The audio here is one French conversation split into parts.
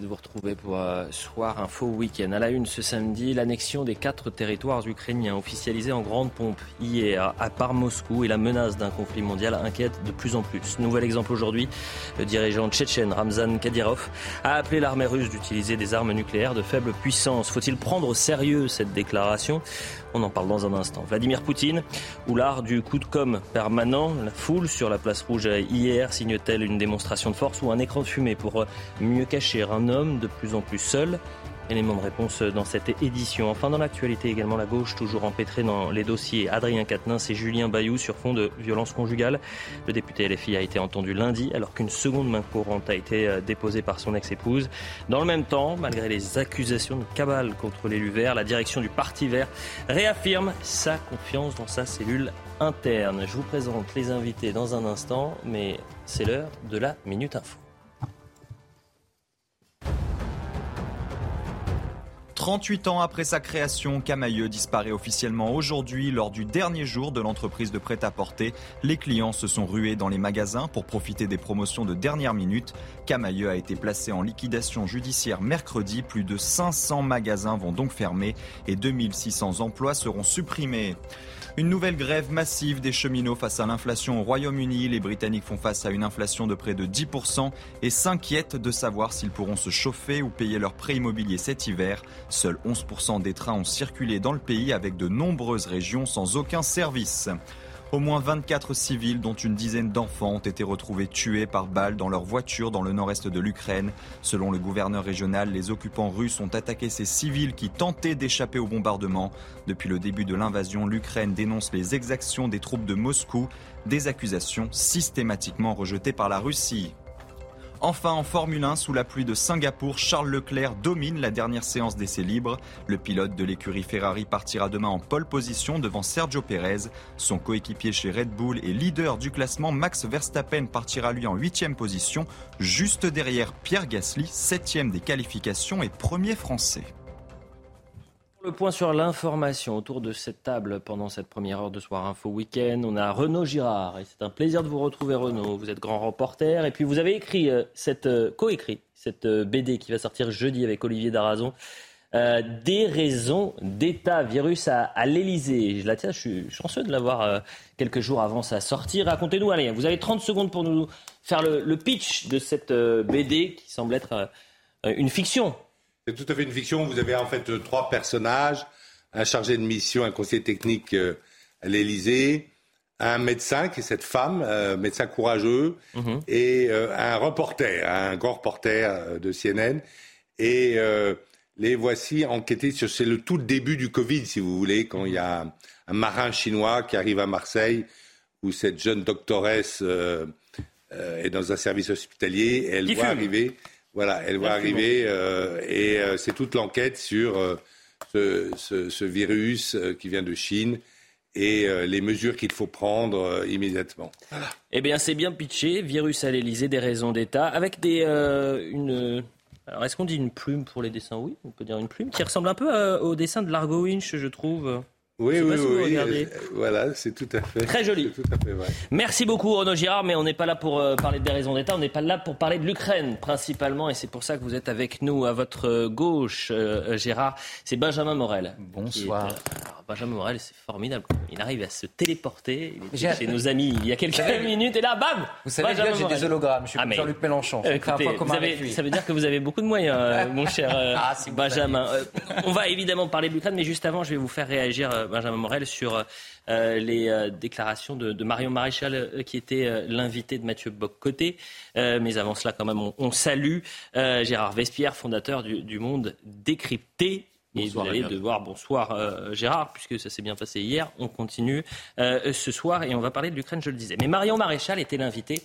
de vous retrouver pour euh, Soir Info Week-end. À la une ce samedi, l'annexion des quatre territoires ukrainiens officialisée en grande pompe hier à part Moscou et la menace d'un conflit mondial inquiète de plus en plus. Nouvel exemple aujourd'hui, le dirigeant tchétchène Ramzan Kadyrov a appelé l'armée russe d'utiliser des armes nucléaires de faible puissance. Faut-il prendre au sérieux cette déclaration? On en parle dans un instant. Vladimir Poutine, ou l'art du coup de com permanent, la foule sur la place rouge hier signe-t-elle une démonstration de force ou un écran de fumée pour mieux cacher un homme de plus en plus seul? Élément de réponse dans cette édition. Enfin, dans l'actualité également, la gauche toujours empêtrée dans les dossiers Adrien Quatennens et Julien Bayou sur fond de violence conjugale. Le député LFI a été entendu lundi alors qu'une seconde main courante a été euh, déposée par son ex-épouse. Dans le même temps, malgré les accusations de cabale contre l'élu vert, la direction du Parti vert réaffirme sa confiance dans sa cellule interne. Je vous présente les invités dans un instant, mais c'est l'heure de la Minute Info. 38 ans après sa création, Camailleux disparaît officiellement aujourd'hui lors du dernier jour de l'entreprise de prêt-à-porter. Les clients se sont rués dans les magasins pour profiter des promotions de dernière minute. Camailleux a été placé en liquidation judiciaire mercredi. Plus de 500 magasins vont donc fermer et 2600 emplois seront supprimés. Une nouvelle grève massive des cheminots face à l'inflation au Royaume-Uni. Les Britanniques font face à une inflation de près de 10% et s'inquiètent de savoir s'ils pourront se chauffer ou payer leur prêt immobilier cet hiver. Seuls 11% des trains ont circulé dans le pays avec de nombreuses régions sans aucun service. Au moins 24 civils, dont une dizaine d'enfants, ont été retrouvés tués par balles dans leur voiture dans le nord-est de l'Ukraine. Selon le gouverneur régional, les occupants russes ont attaqué ces civils qui tentaient d'échapper au bombardement. Depuis le début de l'invasion, l'Ukraine dénonce les exactions des troupes de Moscou, des accusations systématiquement rejetées par la Russie. Enfin, en Formule 1, sous la pluie de Singapour, Charles Leclerc domine la dernière séance d'essai libre. Le pilote de l'écurie Ferrari partira demain en pole position devant Sergio Perez. Son coéquipier chez Red Bull et leader du classement, Max Verstappen, partira lui en huitième position, juste derrière Pierre Gasly, septième des qualifications et premier français. Le point sur l'information autour de cette table pendant cette première heure de Soir Info Week-end. On a Renaud Girard et c'est un plaisir de vous retrouver Renaud. Vous êtes grand reporter et puis vous avez écrit euh, cette euh, coécrit cette euh, BD qui va sortir jeudi avec Olivier Darazon. des raisons d'État, virus à, à l'Elysée. Je la tiens, je suis chanceux de l'avoir quelques jours avant sa sortie. Racontez-nous, allez, vous avez 30 secondes pour nous faire le, le pitch de cette BD qui semble être une fiction c'est tout à fait une fiction. Vous avez en fait euh, trois personnages un chargé de mission, un conseiller technique euh, à l'Élysée, un médecin qui est cette femme, euh, médecin courageux, mhm. et un reporter, un grand reporter de CNN. Et les voici enquêtés sur c'est le tout début du Covid, si vous voulez, quand il y a un, marin chinois qui arrive à Marseille, où cette jeune doctoresse est dans un service hospitalier, et elle voit arriver voilà, elle va arriver euh, et euh, c'est toute l'enquête sur euh, ce, virus qui vient de Chine et les mesures qu'il faut prendre immédiatement. Eh bien, c'est bien pitché. Virus à l'Elysée, des raisons d'État, avec des une. Alors, est-ce qu'on dit une plume pour les dessins? Oui, on peut dire une plume qui ressemble un peu au dessin de Largo Winch, je trouve. Oui, oui, oui. Euh, voilà, c'est tout à fait. Très joli. Tout à fait vrai. Merci beaucoup, Renaud Girard, mais on n'est pas là pour euh, parler des raisons d'État, on n'est pas là pour parler de l'Ukraine, principalement, et c'est pour ça que vous êtes avec nous à votre gauche, euh, Gérard. C'est Benjamin Morel. Bonsoir. Benjamin Morel, c'est formidable. Il arrive à se téléporter. Il chez nos amis il y a quelques minutes, et là, bam Vous savez bien, j'ai des hologrammes. Je suis ah, Jean-Luc Mélenchon. ça veut dire que vous avez beaucoup de moyens, mon cher ah, Benjamin. on va évidemment parler de l'Ukraine, mais juste avant, je vais vous faire réagir Benjamin Morel, sur euh, les euh, déclarations de, Marion Maréchal, euh, qui était l'invité de Mathieu Bock-Côté. mais avant cela, quand même, on, salue Gérard Vespierre, fondateur du, Monde Décrypté. Et vous allez devoir, bonsoir Gérard, puisque ça s'est bien passé hier. On continue ce soir et on va parler de l'Ukraine, je le disais. Mais Marion Maréchal était l'invité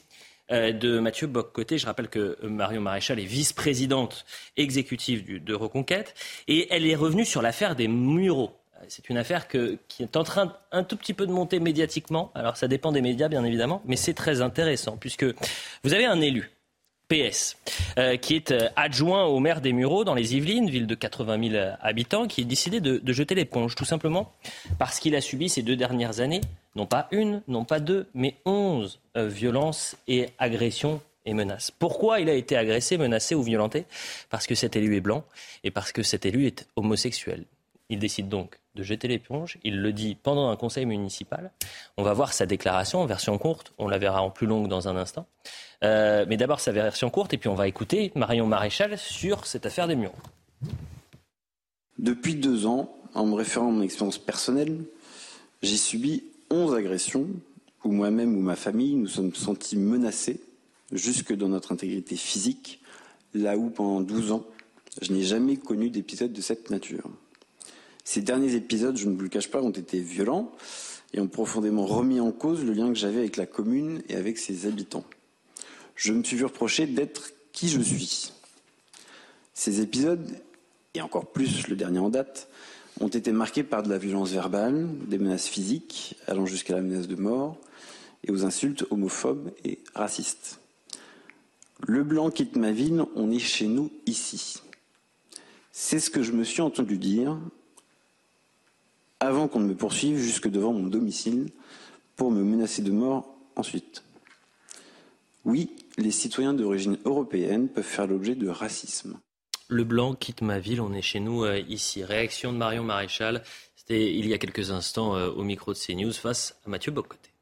de Mathieu Bock-Côté. Je rappelle que Marion Maréchal est vice-présidente exécutive de Reconquête et elle est revenue sur l'affaire des Mureaux c'est une affaire qui est en train un tout petit peu de monter médiatiquement. Alors ça dépend des médias, bien évidemment, mais c'est très intéressant puisque vous avez un élu. PS, euh, qui est euh, adjoint au maire des Mureaux dans les Yvelines, ville de 80 000 habitants, qui a décidé de, jeter l'éponge, tout simplement parce qu'il a subi ces deux dernières années, non pas une, non pas deux, mais onze euh, violences et agressions et menace. Pourquoi il a été agressé, menacé ou violenté? Parce que cet élu est blanc et parce que cet élu est homosexuel. Il décide donc de jeter l'éponge. Il le dit pendant un conseil municipal. On va voir sa déclaration en version courte. On la verra en plus longue dans un instant. Euh, mais d'abord sa version courte et puis on va écouter Marion Maréchal sur cette affaire des murs. Depuis deux ans, en me référant à mon expérience personnelle, j'ai subi 11 agressions où moi-même ou ma famille nous sommes sentis menacés jusque dans notre intégrité physique, là où pendant 12 ans, je n'ai jamais connu d'épisode de cette nature. Ces derniers épisodes, je ne vous le cache pas, ont été violents et ont profondément remis en cause le lien que j'avais avec la commune et avec ses habitants. Je me suis vu reprocher d'être qui je suis. Ces épisodes, et encore plus le dernier en date, ont été marqués par de la violence verbale, des menaces physiques allant jusqu'à la menace de mort et aux insultes homophobes et racistes. Le blanc quitte ma ville, on est chez nous ici. C'est ce que je me suis entendu dire avant qu'on ne me poursuive jusque devant mon domicile pour me menacer de mort ensuite. Oui, les citoyens d'origine européenne peuvent faire l'objet de racisme. Le blanc quitte ma ville, on est chez nous euh, ici. Réaction de Marion Maréchal, c'était il y a quelques instants euh, au micro de CNews face à Mathieu Bocoté.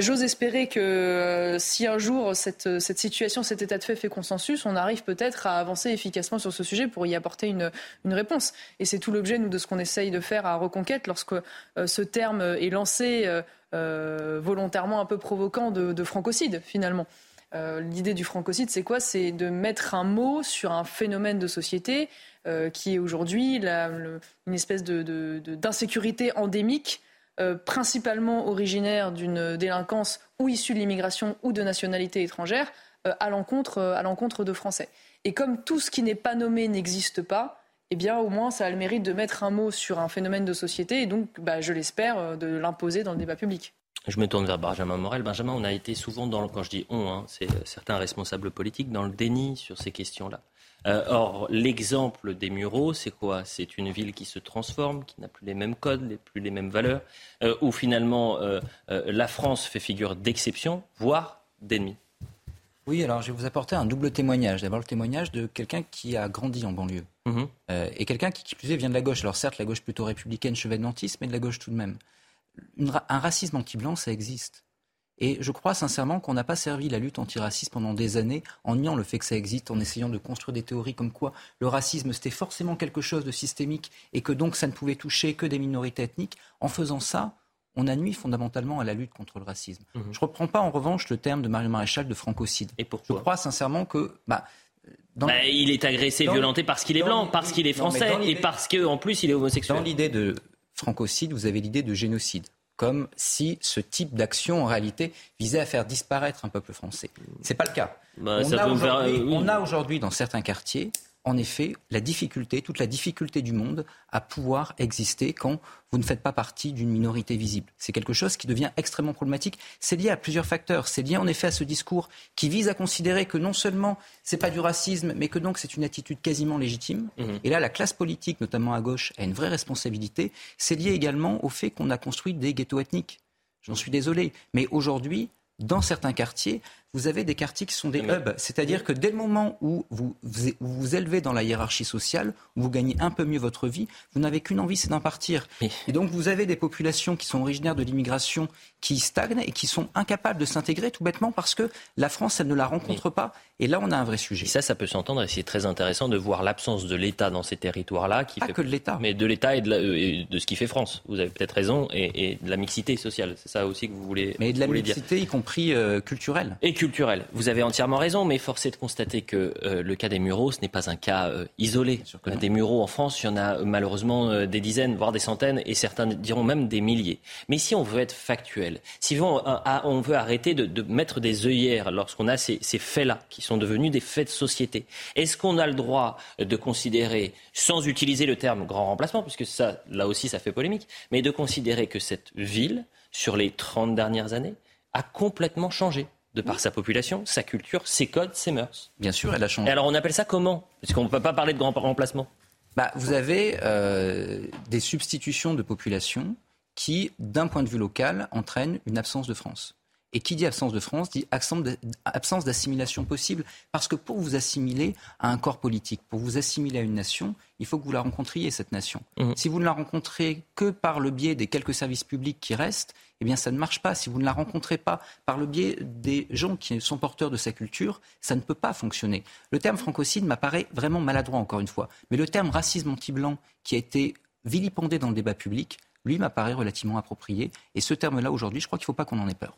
J'ose espérer que euh, si un jour cette, cette, situation, cet état de fait fait consensus, on arrive peut-être à avancer efficacement sur ce sujet pour y apporter une, réponse. Et c'est tout l'objet, nous, de ce qu'on essaye de faire à Reconquête lorsque euh, ce terme est lancé euh, volontairement un peu provoquant de, de francocide, finalement. L'idée du francocide, c'est quoi? C'est de mettre un mot sur un phénomène de société qui est aujourd'hui une espèce d'insécurité endémique euh, principalement originaire d'une délinquance ou issue de l'immigration ou de nationalité étrangère euh, à l'encontre euh, à l'encontre de Français. Et comme tout ce qui n'est pas nommé n'existe pas, eh bien au moins ça a le mérite de mettre un mot sur un phénomène de société et donc, bah, je l'espère, de l'imposer dans le débat public. Je me tourne vers Benjamin Morel. Benjamin, on a été souvent dans, quand je dis on, hein, c'est certains responsables politiques, dans le déni sur ces questions-là. Euh, or, l'exemple des Mureaux, c'est quoi? C'est une ville qui se transforme, qui n'a plus les mêmes codes, plus les mêmes valeurs, euh, où finalement euh, la France fait figure d'exception, voire d'ennemi. Oui, alors je vais vous apporter un double témoignage. D'abord le témoignage de quelqu'un qui a grandi en banlieue. Mhm. et quelqu'un qui, qui plus est, vient de la gauche. Alors certes, la gauche plutôt républicaine, chevènementiste, mais de la gauche tout de même. un racisme anti-blanc, ça existe. Et je crois sincèrement qu'on n'a pas servi la lutte antiraciste pendant des années en niant le fait que ça existe, en essayant de construire des théories comme quoi le racisme c'était forcément quelque chose de systémique et que donc ça ne pouvait toucher que des minorités ethniques. En faisant ça, on a nuit fondamentalement à la lutte contre le racisme. Mhm. Je ne reprends pas en revanche le terme de Mario Maréchal de francocide. Et pourquoi Je crois sincèrement que bah, bah, il est agressé, violenté parce qu'il est blanc, parce qu'il est français et parce qu'en plus il est homosexuel. Dans l'idée de francocide, vous avez l'idée de génocide comme si ce type d'action, en réalité, visait à faire disparaître un peuple français. Ce n'est pas le cas. Bah, on a aujourd'hui dans certains quartiers en effet la difficulté, toute la difficulté du monde à pouvoir exister quand vous ne faites pas partie d'une minorité visible. C'est quelque chose qui devient extrêmement problématique. C'est lié à plusieurs facteurs. C'est lié en effet à ce discours qui vise à considérer que non seulement c'est pas du racisme, mais que donc c'est une attitude quasiment légitime. Mhm. Et là, la classe politique, notamment à gauche, a une vraie responsabilité. C'est lié également au fait qu'on a construit des ghettos ethniques. J'en suis désolé. Mais aujourd'hui, dans certains quartiers, vous avez des quartiers qui sont des hubs. C'est-à-dire que dès le moment où vous vous, élevez dans la hiérarchie sociale, où vous gagnez un peu mieux votre vie, vous n'avez qu'une envie, c'est d'en partir. Et donc vous avez des populations qui sont originaires de l'immigration qui stagnent et qui sont incapables de s'intégrer tout bêtement parce que la France, elle ne la rencontre pas. Et là, on a un vrai sujet. Et ça, ça peut s'entendre et c'est très intéressant de voir l'absence de l'État dans ces territoires-là. Qui pas que de l'État. Mais de l'État et, de ce qui fait France. Vous avez peut-être raison. Et, de la mixité sociale. C'est ça aussi que vous voulez Mais de la mixité, y compris euh, culturelle. Et culturelle. Vous avez entièrement raison, mais force est de constater que euh, le cas des Mureaux, ce n'est pas un cas euh, isolé. Des Mureaux en France, il y en a malheureusement des dizaines, voire des centaines, et certains diront même des milliers. Mais si on veut être factuel, si on, on veut arrêter de, mettre des œillères lorsqu'on a ces, ces faits-là, qui sont devenus des faits de société, est-ce qu'on a le droit de considérer, sans utiliser le terme grand remplacement, puisque ça, là aussi, ça fait polémique, mais de considérer que cette ville, sur les 30 dernières années, a complètement changé? De par sa population, sa culture, ses codes, ses mœurs. Bien sûr, elle a changé. Et alors on appelle ça comment? Parce qu'on ne peut pas parler de grand remplacement. Bah, vous avez euh, des substitutions de population qui, d'un point de vue local, entraînent une absence de France. Et qui dit absence de France dit absence d'assimilation possible. Parce que pour vous assimiler à un corps politique, pour vous assimiler à une nation, il faut que vous la rencontriez, cette nation. Mmh. Si vous ne la rencontrez que par le biais des quelques services publics qui restent, eh bien, ça ne marche pas. Si vous ne la rencontrez pas par le biais des gens qui sont porteurs de sa culture, ça ne peut pas fonctionner. Le terme francocide m'apparaît vraiment maladroit, encore une fois. Mais le terme racisme anti-blanc, qui a été vilipendé dans le débat public, lui m'apparaît relativement approprié. Et ce terme-là, aujourd'hui, je crois qu'il ne faut pas qu'on en ait peur.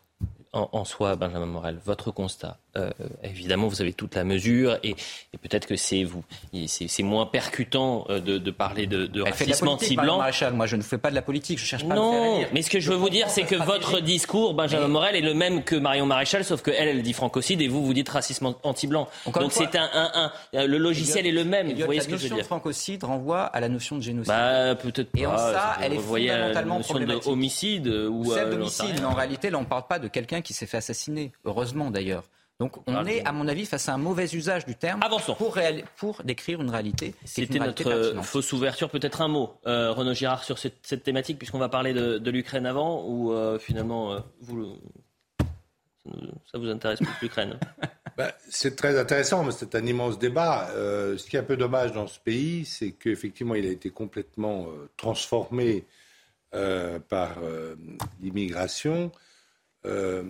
En, soi, Benjamin Morel, votre constat, euh, évidemment, vous avez toute la mesure et, peut-être que c'est vous, c'est moins percutant euh, de, parler de, de racisme anti-blanc. Moi, je ne fais pas de la politique, je cherche pas non, à faire mais ce que je veux vous dire, c'est que votre discours, Benjamin Morel, est le même que Marion Maréchal, sauf qu'elle, elle dit francocide et vous, vous dites racisme anti-blanc. Donc c'est un, un, un, le logiciel est le même. vous voyez ce que je veux dire La notion de francocide renvoie à la notion de génocide. Bah, peut-être pas. Et en ça, elle est fondamentalement la notion de homicide ou celle euh, d'homicide. En réalité, là, on ne parle pas de quelqu'un qui s'est fait assassiner. Heureusement d'ailleurs. Donc on est, à mon avis, face à un mauvais usage du terme Pour, pour décrire une réalité. C'était notre euh, fausse ouverture. Peut-être un mot, euh, Renaud Girard, sur cette, thématique, puisqu'on va parler de, l'Ukraine avant, ou euh, finalement, vous, ça vous intéresse plus l'Ukraine? Bah, C'est très intéressant, mais c'est un immense débat. ce qui est un peu dommage dans ce pays, c'est qu'effectivement, il a été complètement transformé par l'immigration. Euh,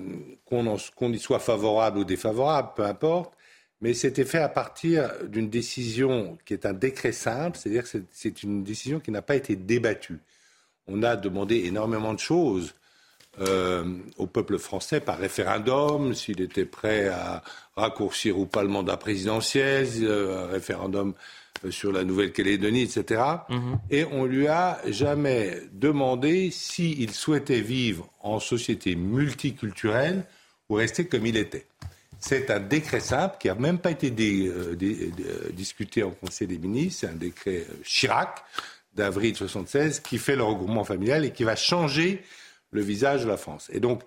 qu'on y soit favorable ou défavorable, peu importe, mais c'était fait à partir d'une décision qui est un décret simple, c'est-à-dire que c'est une décision qui n'a pas été débattue. On a demandé énormément de choses euh, au peuple français par référendum, s'il était prêt à raccourcir ou pas le mandat présidentiel, euh, un référendum sur la Nouvelle-Calédonie, etc. Mhm. Et on lui a jamais demandé s'il souhaitait vivre en société multiculturelle ou rester comme il était. C'est un décret simple qui n'a même pas été euh, discuté en Conseil des ministres. C'est un décret euh, Chirac d'avril 1976 qui fait le regroupement familial et qui va changer le visage de la France. Et donc,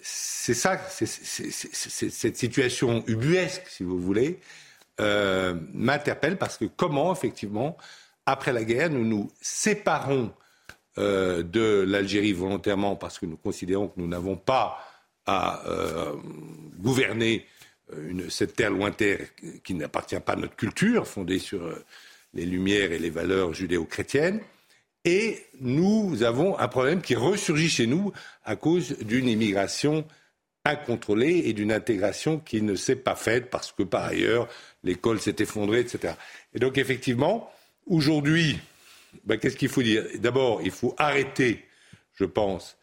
c'est ça, c'est cette situation ubuesque, si vous voulez, euh, m'interpelle parce que comment, effectivement, après la guerre, nous nous séparons euh, de l'Algérie volontairement parce que nous considérons que nous n'avons pas à euh, gouverner cette terre lointaine qui n'appartient pas à notre culture, fondée sur les lumières et les valeurs judéo-chrétiennes. Et nous avons un problème qui ressurgit chez nous à cause d'une immigration incontrôlée et d'une intégration qui ne s'est pas faite parce que par ailleurs l'école s'est effondrée, etc. Et donc effectivement, aujourd'hui, ben, qu'est-ce qu'il faut dire? D'abord, il faut arrêter, je pense,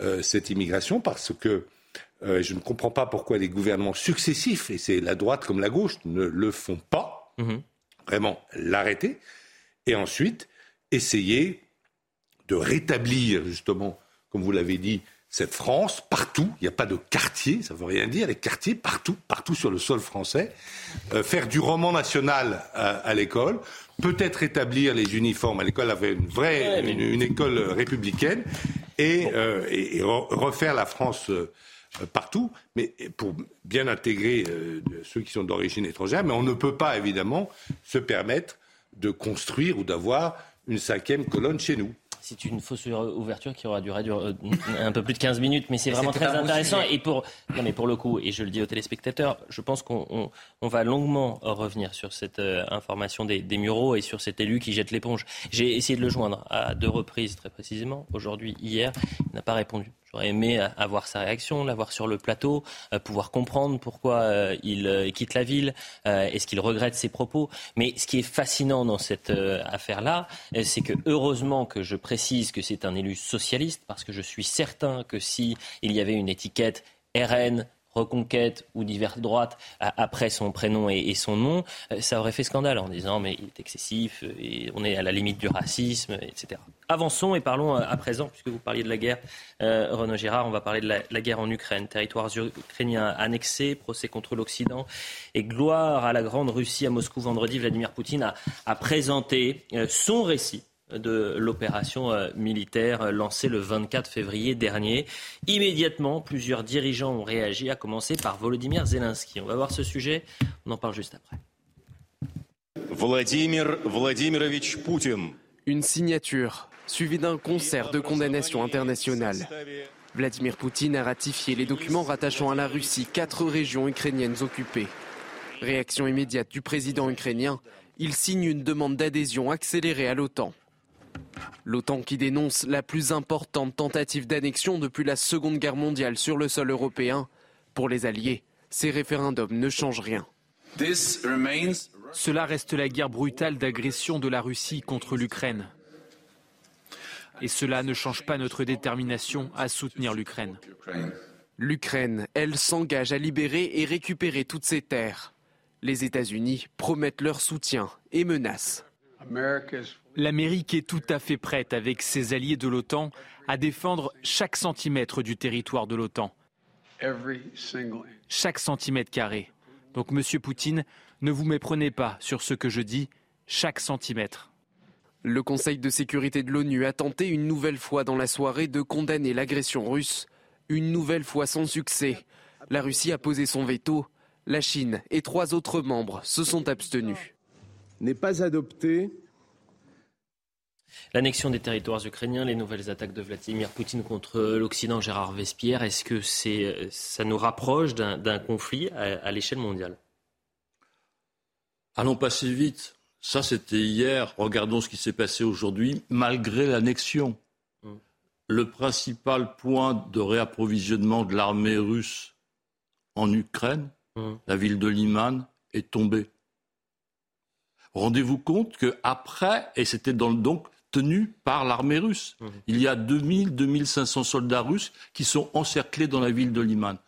euh, cette immigration parce que euh, je ne comprends pas pourquoi les gouvernements successifs, et c'est la droite comme la gauche, ne le font pas. Mmh Vraiment l'arrêter. Et ensuite, essayer de rétablir, justement, comme vous l'avez dit, cette France, partout, il n'y a pas de quartier, ça ne veut rien dire, les quartiers, partout, partout sur le sol français, euh, faire du roman national à, l'école, peut-être établir les uniformes à l'école, avait une vraie, une, école républicaine, et, euh, refaire la France euh, partout, mais pour bien intégrer ceux qui sont d'origine étrangère, mais on ne peut pas évidemment se permettre de construire ou d'avoir une cinquième colonne chez nous c'est une fausse ouverture qui aura duré euh, un peu plus de 15 minutes, mais c'est vraiment très intéressant. Et pour, non, mais pour le coup, et je le dis aux téléspectateurs, je pense qu'on va longuement revenir sur cette euh, information des, des, Mureaux et sur cet élu qui jette l'éponge. J'ai essayé de le joindre à deux reprises, très précisément, aujourd'hui, hier, il n'a pas répondu. J'aurais aimé avoir sa réaction, l'avoir sur le plateau, euh, pouvoir comprendre pourquoi euh, il euh, quitte la ville, est-ce qu'il regrette ses propos. Mais ce qui est fascinant dans cette affaire-là, c'est que heureusement que je précise que c'est un élu socialiste, parce que je suis certain que si y avait une étiquette RN, Reconquête ou divers droite après son prénom et, son nom, ça aurait fait scandale en disant mais il est excessif et on est à la limite du racisme, etc. Avançons et parlons à présent, puisque vous parliez de la guerre, euh, Renaud Girard, on va parler de la, guerre en Ukraine, territoires ukrainiens annexés, procès contre l'Occident et gloire à la grande Russie à Moscou vendredi. Vladimir Poutine a, présenté euh, son récit de l'opération euh, militaire lancée le 24 février dernier. Immédiatement, plusieurs dirigeants ont réagi, à commencer par Volodymyr Zelensky. On va voir ce sujet, on en parle juste après. Vladimir Vladimirovich Poutine. Une signature suivi d'un concert de condamnation internationale. Vladimir Poutine a ratifié les documents rattachant à la Russie quatre régions ukrainiennes occupées. Réaction immédiate du président ukrainien, il signe une demande d'adhésion accélérée à l'OTAN. L'OTAN qui dénonce la plus importante tentative d'annexion depuis la Seconde Guerre mondiale sur le sol européen. Pour les Alliés, ces référendums ne changent rien. Cela reste la guerre brutale d'agression de la Russie contre l'Ukraine. Et cela ne change pas notre détermination à soutenir l'Ukraine. L'Ukraine, elle, s'engage à libérer et récupérer toutes ses terres. Les États-Unis promettent leur soutien et menacent. L'Amérique est tout à fait prête, avec ses alliés de l'OTAN, à défendre chaque centimètre du territoire de l'OTAN. Chaque centimètre carré. Donc, Monsieur Poutine, ne vous méprenez pas sur ce que je dis, chaque centimètre. Le Conseil de sécurité de l'ONU a tenté une nouvelle fois dans la soirée de condamner l'agression russe, une nouvelle fois sans succès. La Russie a posé son veto, la Chine et trois autres membres se sont abstenus. N'est pas adopté L'annexion des territoires ukrainiens, les nouvelles attaques de Vladimir Poutine contre l'Occident, Gérard Vespierre, est-ce que c'est, ça nous rapproche d'un conflit à, l'échelle mondiale? Allons passer vite. Ça, c'était hier. Regardons ce qui s'est passé aujourd'hui, malgré l'annexion. Hum. Le principal point de réapprovisionnement de l'armée russe en Ukraine, hum. la ville de Liman, est tombée. Rendez-vous compte qu'après, et c'était dans, donc tenu par l'armée russe. Mmh. Il y a 2000, 2500 soldats russes qui sont encerclés dans la ville de Liman.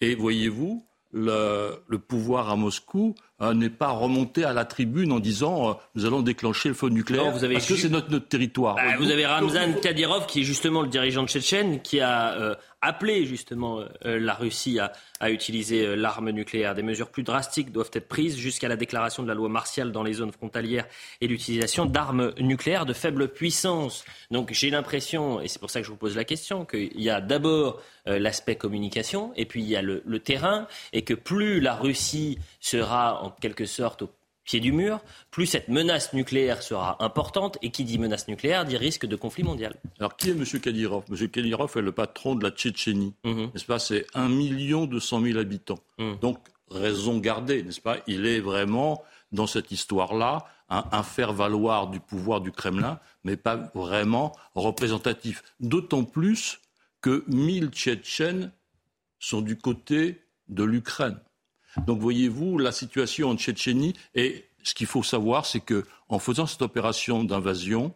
Et voyez-vous, le, pouvoir à Moscou euh, n'est pas remonté à la tribune en disant euh, nous allons déclencher le feu nucléaire parce que c'est notre, territoire. Bah, vous avez Ramzan Kadyrov qui est justement le dirigeant de Tchétchène qui a euh, appelé justement la Russie à, utiliser euh, l'arme nucléaire. Des mesures plus drastiques doivent être prises jusqu'à la déclaration de la loi martiale dans les zones frontalières et l'utilisation d'armes nucléaires de faible puissance. Donc j'ai l'impression, et c'est pour ça que je vous pose la question, qu'il y a d'abord euh, l'aspect communication et puis il y a le, le terrain et que plus la Russie sera en quelque sorte au pied du mur, plus cette menace nucléaire sera importante. Et qui dit menace nucléaire dit risque de conflit mondial. Alors, qui est M. Kadyrov? M. Kadyrov est le patron de la Tchétchénie. Mhm. N'est-ce pas? C'est 1 million 200 000 habitants. Mhm. Donc, raison gardée, n'est-ce pas? Il est vraiment, dans cette histoire-là, un, un faire-valoir du pouvoir du Kremlin, mais pas vraiment représentatif. D'autant plus que 1000 Tchétchènes sont du côté de l'Ukraine. Donc voyez-vous, la situation en Tchétchénie, et ce qu'il faut savoir, c'est qu'en faisant cette opération d'invasion,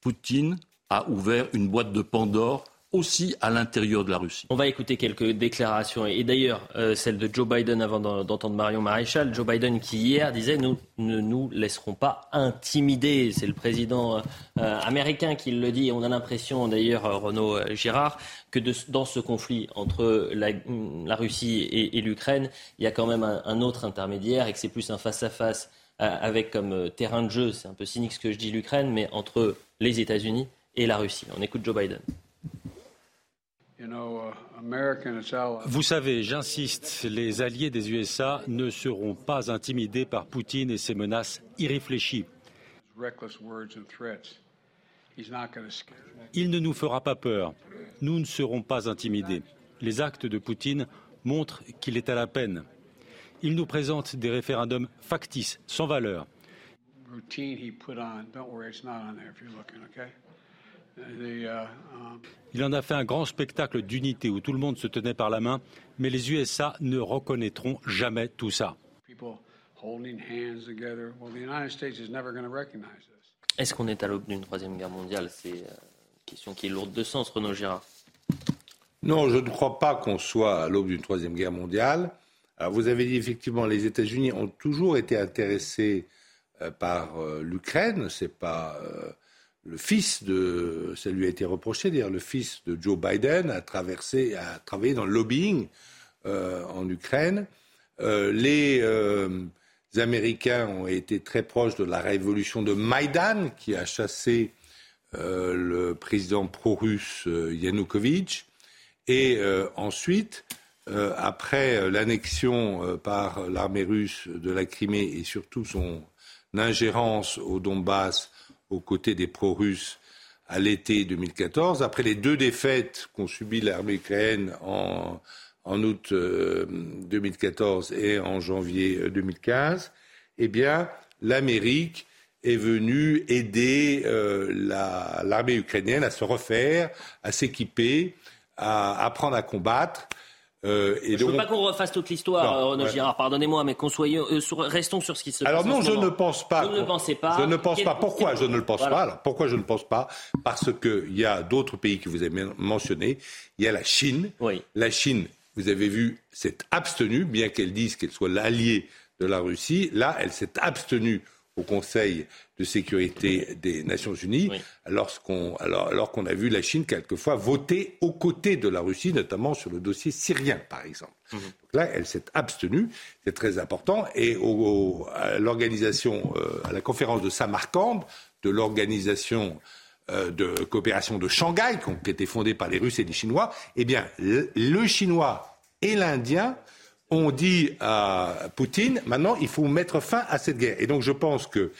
Poutine a ouvert une boîte de Pandore aussi à l'intérieur de la Russie. On va écouter quelques déclarations, et d'ailleurs euh, celle de Joe Biden avant d'entendre Marion Maréchal. Joe Biden qui hier disait nous ne nous laisserons pas intimider. C'est le président euh, américain qui le dit. On a l'impression d'ailleurs, euh, Renaud Girard, que dans ce conflit entre la, Russie et, l'Ukraine, il y a quand même un, autre intermédiaire et que c'est plus un face-à-face avec comme terrain de jeu, c'est un peu cynique ce que je dis l'Ukraine, mais entre les États-Unis et la Russie. On écoute Joe Biden. Uh, Vous savez, j'insiste, les alliés des USA ne seront pas intimidés par Poutine et ses menaces irréfléchies. Il ne nous fera pas peur. Nous ne serons pas intimidés. Les actes de Poutine montrent qu'il est à la peine. Il nous présente des référendums factices, sans valeur. Il en a fait un grand spectacle d'unité où tout le monde se tenait par la main, mais les USA ne reconnaîtront jamais tout ça. Est-ce qu'on est à l'aube d'une troisième guerre mondiale? C'est une question qui est lourde de sens, Renaud Girard. Non, je ne crois pas qu'on soit à l'aube d'une troisième guerre mondiale. vous avez dit effectivement, les États-Unis ont toujours été intéressés euh, par euh, l'Ukraine. C'est pas euh, le fils de, ça lui a été reproché d'ailleurs, le fils de Joe Biden a, traversé, a travaillé dans le lobbying euh, en Ukraine. Euh, les euh, Américains ont été très proches de la révolution de Maïdan qui a chassé le président pro-russe Yanukovych. Et ensuite, après l'annexion par l'armée russe de la Crimée et surtout son ingérence au Donbass aux côtés des pro-russes à l'été 2014, après les deux défaites qu'ont subies l'armée ukrainienne en, en août 2014 et en janvier 2015, eh bien, l'Amérique est venue aider l'armée ukrainienne à se refaire, à s'équiper, à apprendre à combattre. Euh, et je ne veux pas qu'on refasse toute l'histoire, euh, Renaud Girard, pardonnez-moi, mais qu'on soit, euh, restons sur ce qui se passe. Alors non, je ne pense pas. Vous ne pensez pas. Je ne pense pas. Pourquoi je ne le pense pas? Alors pourquoi je ne pense pas? Parce qu'il y a d'autres pays que vous avez mentionnés. Il y a la Chine. Oui. La Chine, vous avez vu, s'est abstenue, bien qu'elle dise qu'elle soit l'alliée de la Russie. Là, elle s'est abstenue au Conseil de sécurité des Nations Unies, alors, alors qu'on a vu la Chine quelquefois voter aux côtés de la Russie, notamment sur le dossier syrien, par exemple. Mhm. Donc là, elle s'est abstenue, c'est très important, et à l'organisation, euh, à la conférence de Samarcande, de l'organisation euh, de coopération de Shanghai, qui a été fondée par les Russes et les Chinois, eh bien, le Chinois et l'Indien on dit à Poutine, maintenant, il faut mettre fin à cette guerre. Et donc, je pense que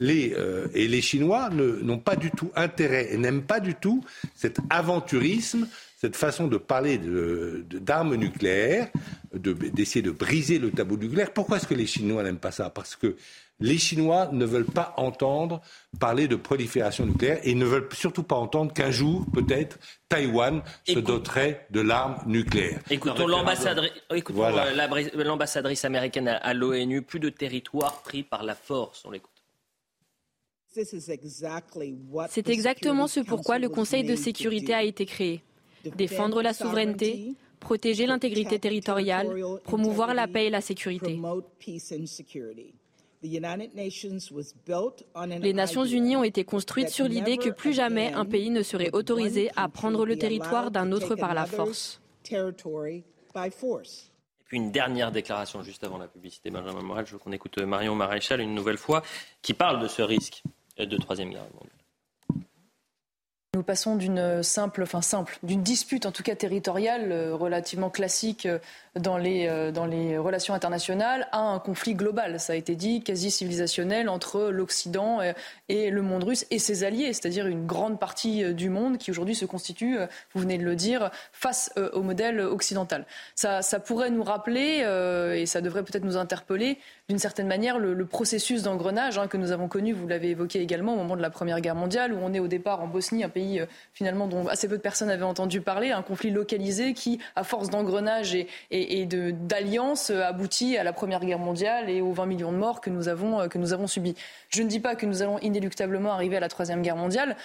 les, euh, Chinois n'ont pas du tout intérêt et n'aiment pas du tout cet aventurisme, cette façon de parler d'armes nucléaires, d'essayer de, briser le tabou nucléaire. Pourquoi est-ce que les Chinois n'aiment pas ça? Parce que les Chinois ne veulent pas entendre parler de prolifération nucléaire et ne veulent surtout pas entendre qu'un jour, peut-être, Taïwan se doterait de l'arme nucléaire. Écoutons l'ambassadrice américaine à l'ONU, plus de territoire pris par la force. On l'écoute. C'est exactement ce pourquoi le Conseil de sécurité a été créé. Défendre la souveraineté, protéger l'intégrité territoriale, promouvoir la paix et la sécurité. Les Nations Unies ont été construites sur l'idée que plus jamais un pays ne serait autorisé à prendre le territoire d'un autre par la force. Et puis une dernière déclaration juste avant la publicité, Benjamin Morel. Je veux qu'on écoute Marion Maréchal une nouvelle fois, qui parle de ce risque de Troisième Guerre mondiale. Nous passons d'une simple, enfin simple, d'une dispute en tout cas territoriale euh, relativement classique euh, dans les, euh, dans les relations internationales à un conflit global, ça a été dit, quasi civilisationnel entre l'Occident et le monde russe et ses alliés, c'est-à-dire une grande partie du monde qui aujourd'hui se constitue, vous venez de le dire, face au modèle occidental. Ça, ça pourrait nous rappeler, et ça devrait peut-être nous interpeller, d'une certaine manière le, processus d'engrenage hein, que nous avons connu, vous l'avez évoqué également au moment de la Première Guerre mondiale, où on est au départ en Bosnie, un pays euh, finalement dont assez peu de personnes avaient entendu parler, un conflit localisé qui, à force d'engrenage et, et, d'alliances, euh, aboutit à la Première Guerre mondiale et aux 20 millions de morts que nous avons, euh, que nous avons subis. Je ne dis pas que nous allons inéluctablement arriver à la Troisième Guerre mondiale,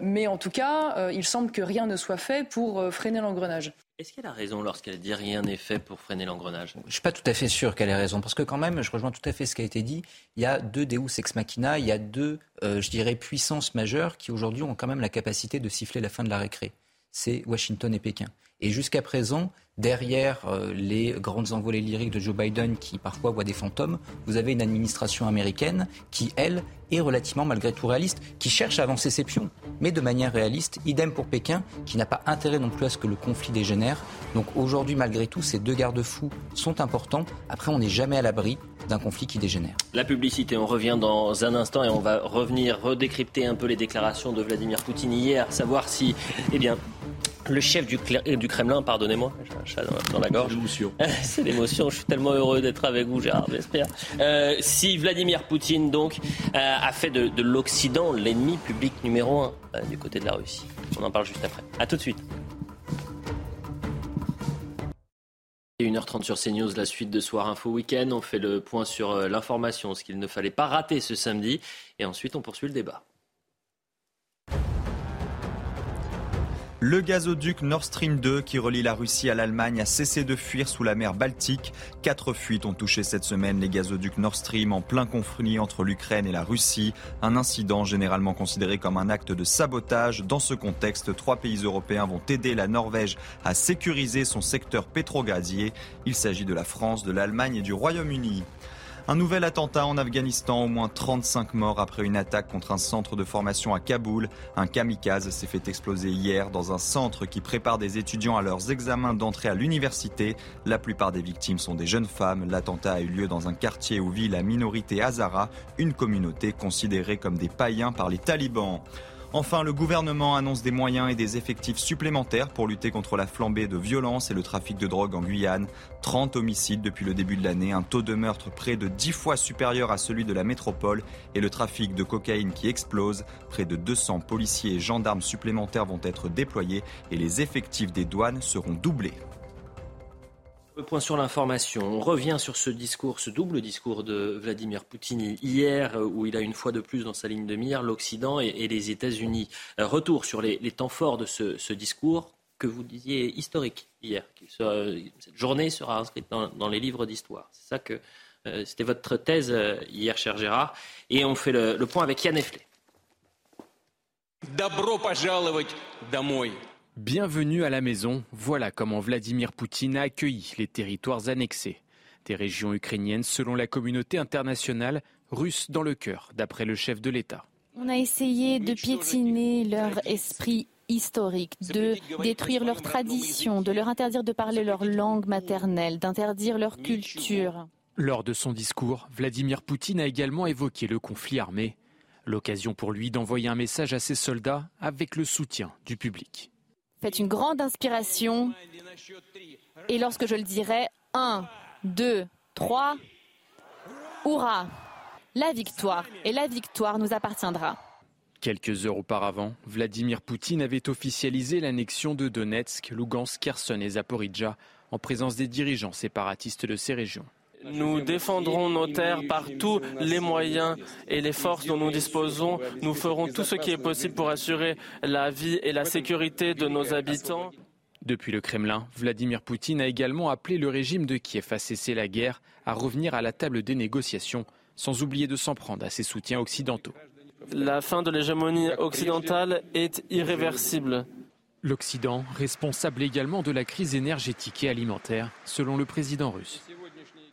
mais en tout cas, il semble que rien ne soit fait pour freiner l'engrenage. Est-ce qu'elle a raison lorsqu'elle dit rien n'est fait pour freiner l'engrenage? Je ne suis pas tout à fait sûr qu'elle ait raison, parce que quand même, je rejoins tout à fait ce qui a été dit, il y a deux Deus ex machina, il y a deux, euh, je dirais, puissances majeures qui aujourd'hui ont quand même la capacité de siffler la fin de la récré. C'est Washington et Pékin. Et jusqu'à présent, derrière euh, les grandes envolées lyriques de Joe Biden qui parfois voit des fantômes, vous avez une administration américaine qui, elle, est relativement malgré tout réaliste, qui cherche à avancer ses pions, mais de manière réaliste. Idem pour Pékin, qui n'a pas intérêt non plus à ce que le conflit dégénère. Donc aujourd'hui, malgré tout, ces deux garde-fous sont importants. Après, on n'est jamais à l'abri d'un conflit qui dégénère. La publicité, on revient dans un instant et on va revenir redécrypter un peu les déclarations de Vladimir Poutine hier, savoir si, eh bien, le chef du, du Kremlin, pardonnez-moi, chat dans, la gorge. C'est l'émotion. Je suis tellement heureux d'être avec vous, Gérard j'espère. Euh, si Vladimir Poutine, donc, euh, a fait de, l'Occident l'ennemi public numéro un euh, du côté de la Russie. On en parle juste après. A tout de suite. 1h30 sur CNews, la suite de Soir Info Week-end. On fait le point sur l'information, ce qu'il ne fallait pas rater ce samedi. Et ensuite, on poursuit le débat. Le gazoduc Nord Stream 2 qui relie la Russie à l'Allemagne a cessé de fuir sous la mer Baltique. Quatre fuites ont touché cette semaine les gazoducs Nord Stream en plein conflit entre l'Ukraine et la Russie. Un incident généralement considéré comme un acte de sabotage. Dans ce contexte, trois pays européens vont aider la Norvège à sécuriser son secteur pétrogazier. Il s'agit de la France, de l'Allemagne et du Royaume-Uni. Un nouvel attentat en Afghanistan, au moins 35 morts après une attaque contre un centre de formation à Kaboul. Un kamikaze s'est fait exploser hier dans un centre qui prépare des étudiants à leurs examens d'entrée à l'université. La plupart des victimes sont des jeunes femmes. L'attentat a eu lieu dans un quartier où vit la minorité Hazara, une communauté considérée comme des païens par les talibans. Enfin, le gouvernement annonce des moyens et des effectifs supplémentaires pour lutter contre la flambée de violence et le trafic de drogue en Guyane. 30 homicides depuis le début de l'année, un taux de meurtre près de 10 fois supérieur à celui de la métropole et le trafic de cocaïne qui explose. Près de 200 policiers et gendarmes supplémentaires vont être déployés et les effectifs des douanes seront doublés. Le point sur l'information. On revient sur ce discours, ce double discours de Vladimir Poutine hier, où il a une fois de plus dans sa ligne de mire l'Occident et, les États-Unis. Euh, retour sur les, temps forts de ce, discours que vous disiez historique hier. cette journée sera inscrite dans, les livres d'histoire. C'est ça que euh, c'était votre thèse euh, hier, cher Gérard. Et on fait le, point avec Yann Effley. Bienvenue à la maison, voilà comment Vladimir Poutine a accueilli les territoires annexés. Des régions ukrainiennes selon la communauté internationale, russes dans le cœur, d'après le chef de l'État. On a essayé de piétiner leur esprit historique, de détruire leurs traditions, de leur interdire de parler leur langue maternelle, d'interdire leur culture. Lors de son discours, Vladimir Poutine a également évoqué le conflit armé, l'occasion pour lui d'envoyer un message à ses soldats avec le soutien du public. Faites une grande inspiration. Et lorsque je le dirai, 1, 2, 3, hurrah La victoire. Et la victoire nous appartiendra. Quelques heures auparavant, Vladimir Poutine avait officialisé l'annexion de Donetsk, Lugansk, Kherson et Zaporizhia en présence des dirigeants séparatistes de ces régions. Nous défendrons nos terres par tous les moyens et les forces dont nous disposons. Nous ferons tout ce qui est possible pour assurer la vie et la sécurité de nos habitants. Depuis le Kremlin, Vladimir Poutine a également appelé le régime de Kiev à cesser la guerre, à revenir à la table des négociations, sans oublier de s'en prendre à ses soutiens occidentaux. La fin de l'hégémonie occidentale est irréversible. L'Occident, responsable également de la crise énergétique et alimentaire, selon le président russe.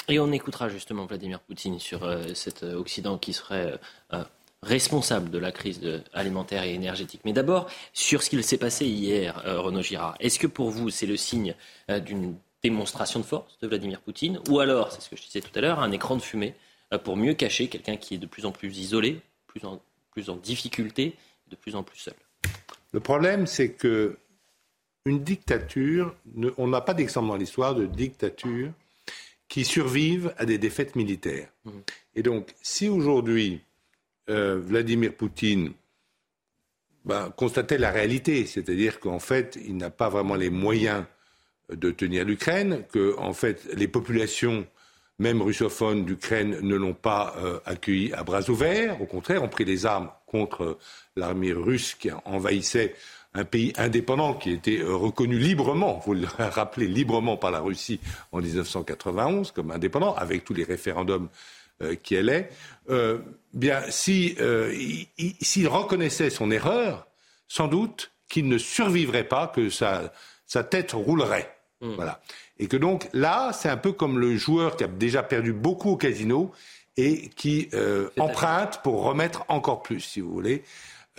Et on écoutera justement Vladimir Poutine sur euh, cet euh, Occident qui serait euh, responsable de la crise alimentaire et énergétique. Mais d'abord, sur ce qu'il s'est passé hier, Renaud Girard, est-ce que pour vous, c'est le signe d'une démonstration de force de Vladimir Poutine? Ou alors, c'est ce que je disais tout à l'heure, un écran de fumée pour mieux cacher quelqu'un qui est de plus en plus isolé, plus en, plus en difficulté, de plus en plus seul? Le problème, c'est que une dictature, on n'a pas d'exemple dans l'histoire de dictature qui survivent à des défaites militaires. Mmh. Et donc, si aujourd'hui euh, Vladimir Poutine ben, constatait la réalité, c'est-à-dire qu'en fait, il n'a pas vraiment les moyens de tenir l'Ukraine, que en fait, les populations, même russophones d'Ukraine, ne l'ont pas euh, accueilli à bras ouverts, au contraire, ont pris les armes contre l'armée russe qui envahissait un pays indépendant qui a été euh, reconnu librement, vous le rappelez, librement par la Russie en 1991 comme indépendant, avec tous les référendums euh, qui allaient, euh, bien, si, s'il reconnaissait son erreur, sans doute qu'il ne survivrait pas, que sa, sa tête roulerait. Hmm. Voilà. Et que donc là, c'est un peu comme le joueur qui a déjà perdu beaucoup au casino et qui emprunte pour remettre encore plus, si vous voulez.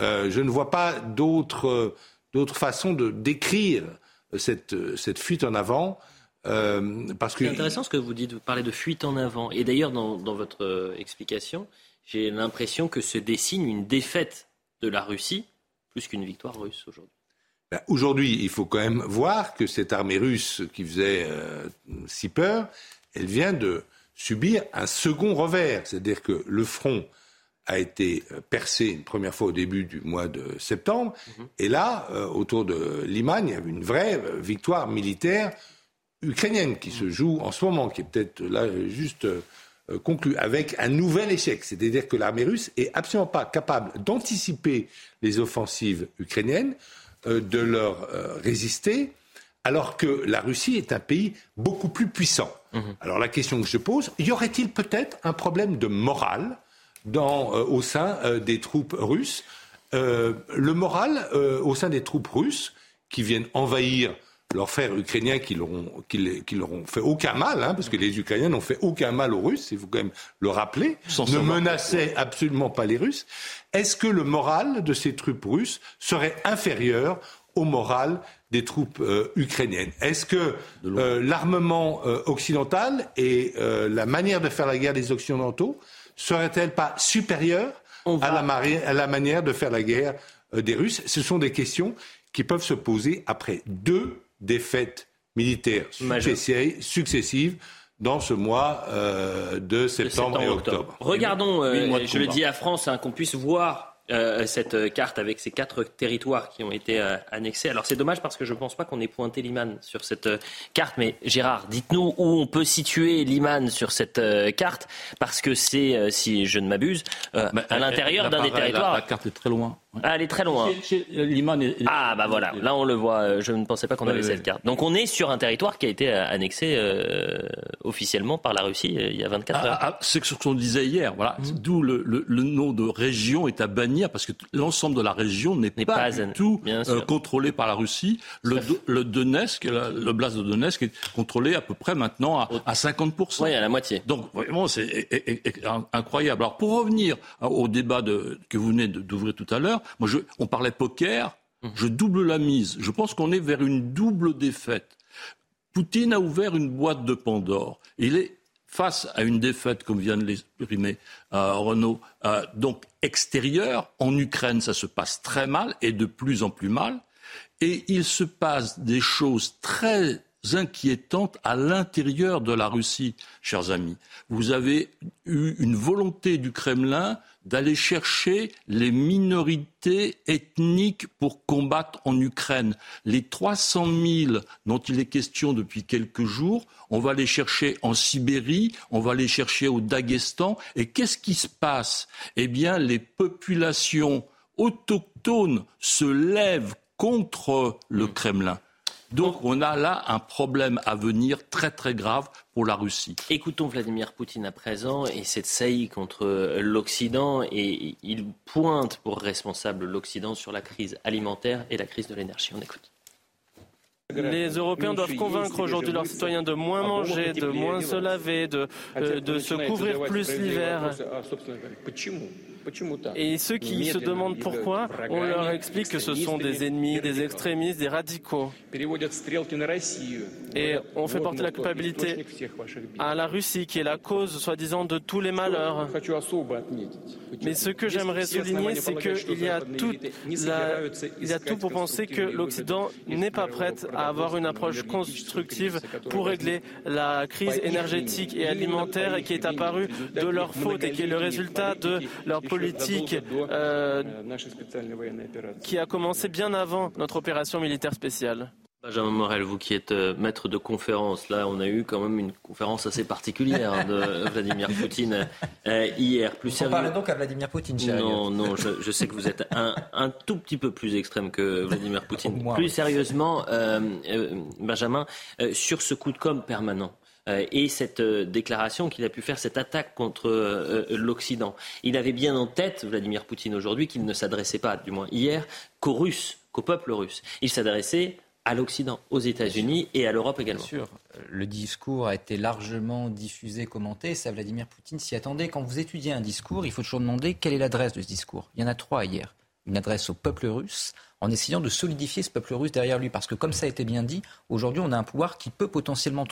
Euh, je ne vois pas d'autre façon de décrire cette, cette fuite en avant. Euh, parce que... C'est intéressant ce que vous dites, vous parlez de fuite en avant. Et d'ailleurs, dans, votre euh, explication, j'ai l'impression que se dessine une défaite de la Russie plus qu'une victoire russe aujourd'hui. Ben, aujourd'hui, il faut quand même voir que cette armée russe qui faisait si peur, elle vient de subir un second revers. C'est-à-dire que le front a été euh, percé une première fois au début du mois de septembre. Mhm. Et là, euh, autour de Liman, il y a une vraie euh, victoire militaire ukrainienne qui se joue en ce moment, qui est peut-être là juste conclue, avec un nouvel échec. C'est-à-dire que l'armée russe est absolument pas capable d'anticiper les offensives ukrainiennes, de leur résister, alors que la Russie est un pays beaucoup plus puissant. Mhm. Alors la question que je pose, y aurait-il peut-être un problème de morale dans, euh, au sein euh, des troupes russes. Euh, le moral au sein des troupes russes qui viennent envahir leurs frères ukrainiens qui leur ont, fait aucun mal, hein, parce que les Ukrainiens n'ont fait aucun mal aux Russes, il faut quand même le rappeler, ne menaçaient absolument pas les Russes. Est-ce que le moral de ces troupes russes serait inférieur au moral des troupes ukrainiennes? Est-ce que l'armement occidental et la manière de faire la guerre des Occidentaux serait-elle pas supérieure à, la manière de faire la guerre des Russes? Ce sont des questions qui peuvent se poser après deux défaites militaires successives dans ce mois de, septembre et octobre. Regardons, je le dis à France, hein, qu'on puisse voir euh, cette carte avec ces quatre territoires qui ont été euh, annexés. Alors c'est dommage parce que je ne pense pas qu'on ait pointé Liman sur cette euh, carte, mais Gérard, dites-nous où on peut situer Liman sur cette carte, parce que c'est, si je ne m'abuse, à l'intérieur d'un des territoires. la, carte est très loin. Ah, elle est très loin. Ah, bah voilà, là on le voit. Euh, je ne pensais pas qu'on avait cette carte. Donc on est sur un territoire qui a été euh, annexé euh, officiellement par la Russie il y a 24 ah, heures. Ah, c'est ce qu'on disait hier, voilà. Mmh. D'où le, nom de région est à bannir parce que l'ensemble de la région n'est pas, du tout contrôlé par la Russie. Le, le Donetsk, le blast de Donetsk est contrôlé à peu près maintenant à, à 50%. Oui, à la moitié. Donc vraiment, c'est incroyable. Alors pour revenir au débat de, que vous venez d'ouvrir tout à l'heure, moi, on parlait poker, mhm. je double la mise. Je pense qu'on est vers une double défaite. Poutine a ouvert une boîte de Pandore. Il est face à une défaite, comme vient de l'exprimer euh, Renaud, euh, donc extérieure. En Ukraine, ça se passe très mal et de plus en plus mal. Et il se passe des choses très inquiétantes à l'intérieur de la Russie, chers amis. Vous avez eu une volonté du Kremlin d'aller chercher les minorités ethniques pour combattre en Ukraine. Les 300 000 dont il est question depuis quelques jours, on va les chercher en Sibérie, on va les chercher au Daghestan. Et qu'est-ce qui se passe? Eh bien, les populations autochtones se lèvent contre le Kremlin. Donc on a là un problème à venir très très grave pour la Russie. Écoutons Vladimir Poutine à présent et cette saillie contre l'Occident et il pointe pour responsable l'Occident sur la crise alimentaire et la crise de l'énergie. On écoute. Les Européens doivent convaincre aujourd'hui leurs citoyens de moins manger, de moins se laver, de, euh, de se couvrir plus l'hiver. Et ceux qui se demandent pourquoi, on leur explique que ce sont des ennemis, des extrémistes, des radicaux. Et on fait porter la culpabilité à la Russie, qui est la cause, soi-disant, de tous les malheurs. Mais ce que j'aimerais souligner, c'est qu'il y, a tout il y a tout pour penser que l'Occident n'est pas prêt à avoir une approche constructive pour régler la crise énergétique et alimentaire qui est apparue de leur faute et qui est le résultat de leur politique euh, qui a commencé bien avant notre opération militaire spéciale. Benjamin Morel, vous qui êtes euh, maître de conférence, là on a eu quand même une conférence assez particulière de Vladimir Poutine euh, hier. Plus sérieux... On parle donc à Vladimir Poutine, Non, non, je, sais que vous êtes un, un, tout petit peu plus extrême que Vladimir Poutine. plus sérieusement, Benjamin, sur ce coup de com' permanent et cette euh, déclaration qu'il a pu faire, cette attaque contre euh, l'Occident. Il avait bien en tête, Vladimir Poutine aujourd'hui, qu'il ne s'adressait pas, du moins hier, qu'aux Russes, qu'au peuple russe. Il s'adressait à l'Occident, aux États-Unis et à l'Europe également. Bien sûr. Le discours a été largement diffusé, commenté. Ça, Vladimir Poutine s'y attendait. Quand vous étudiez un discours, il faut toujours demander quelle est l'adresse de ce discours. Il y en a trois hier. Une adresse au peuple russe, en essayant de solidifier ce peuple russe derrière lui. Parce que comme ça a été bien dit, aujourd'hui on a un pouvoir qui peut potentiellement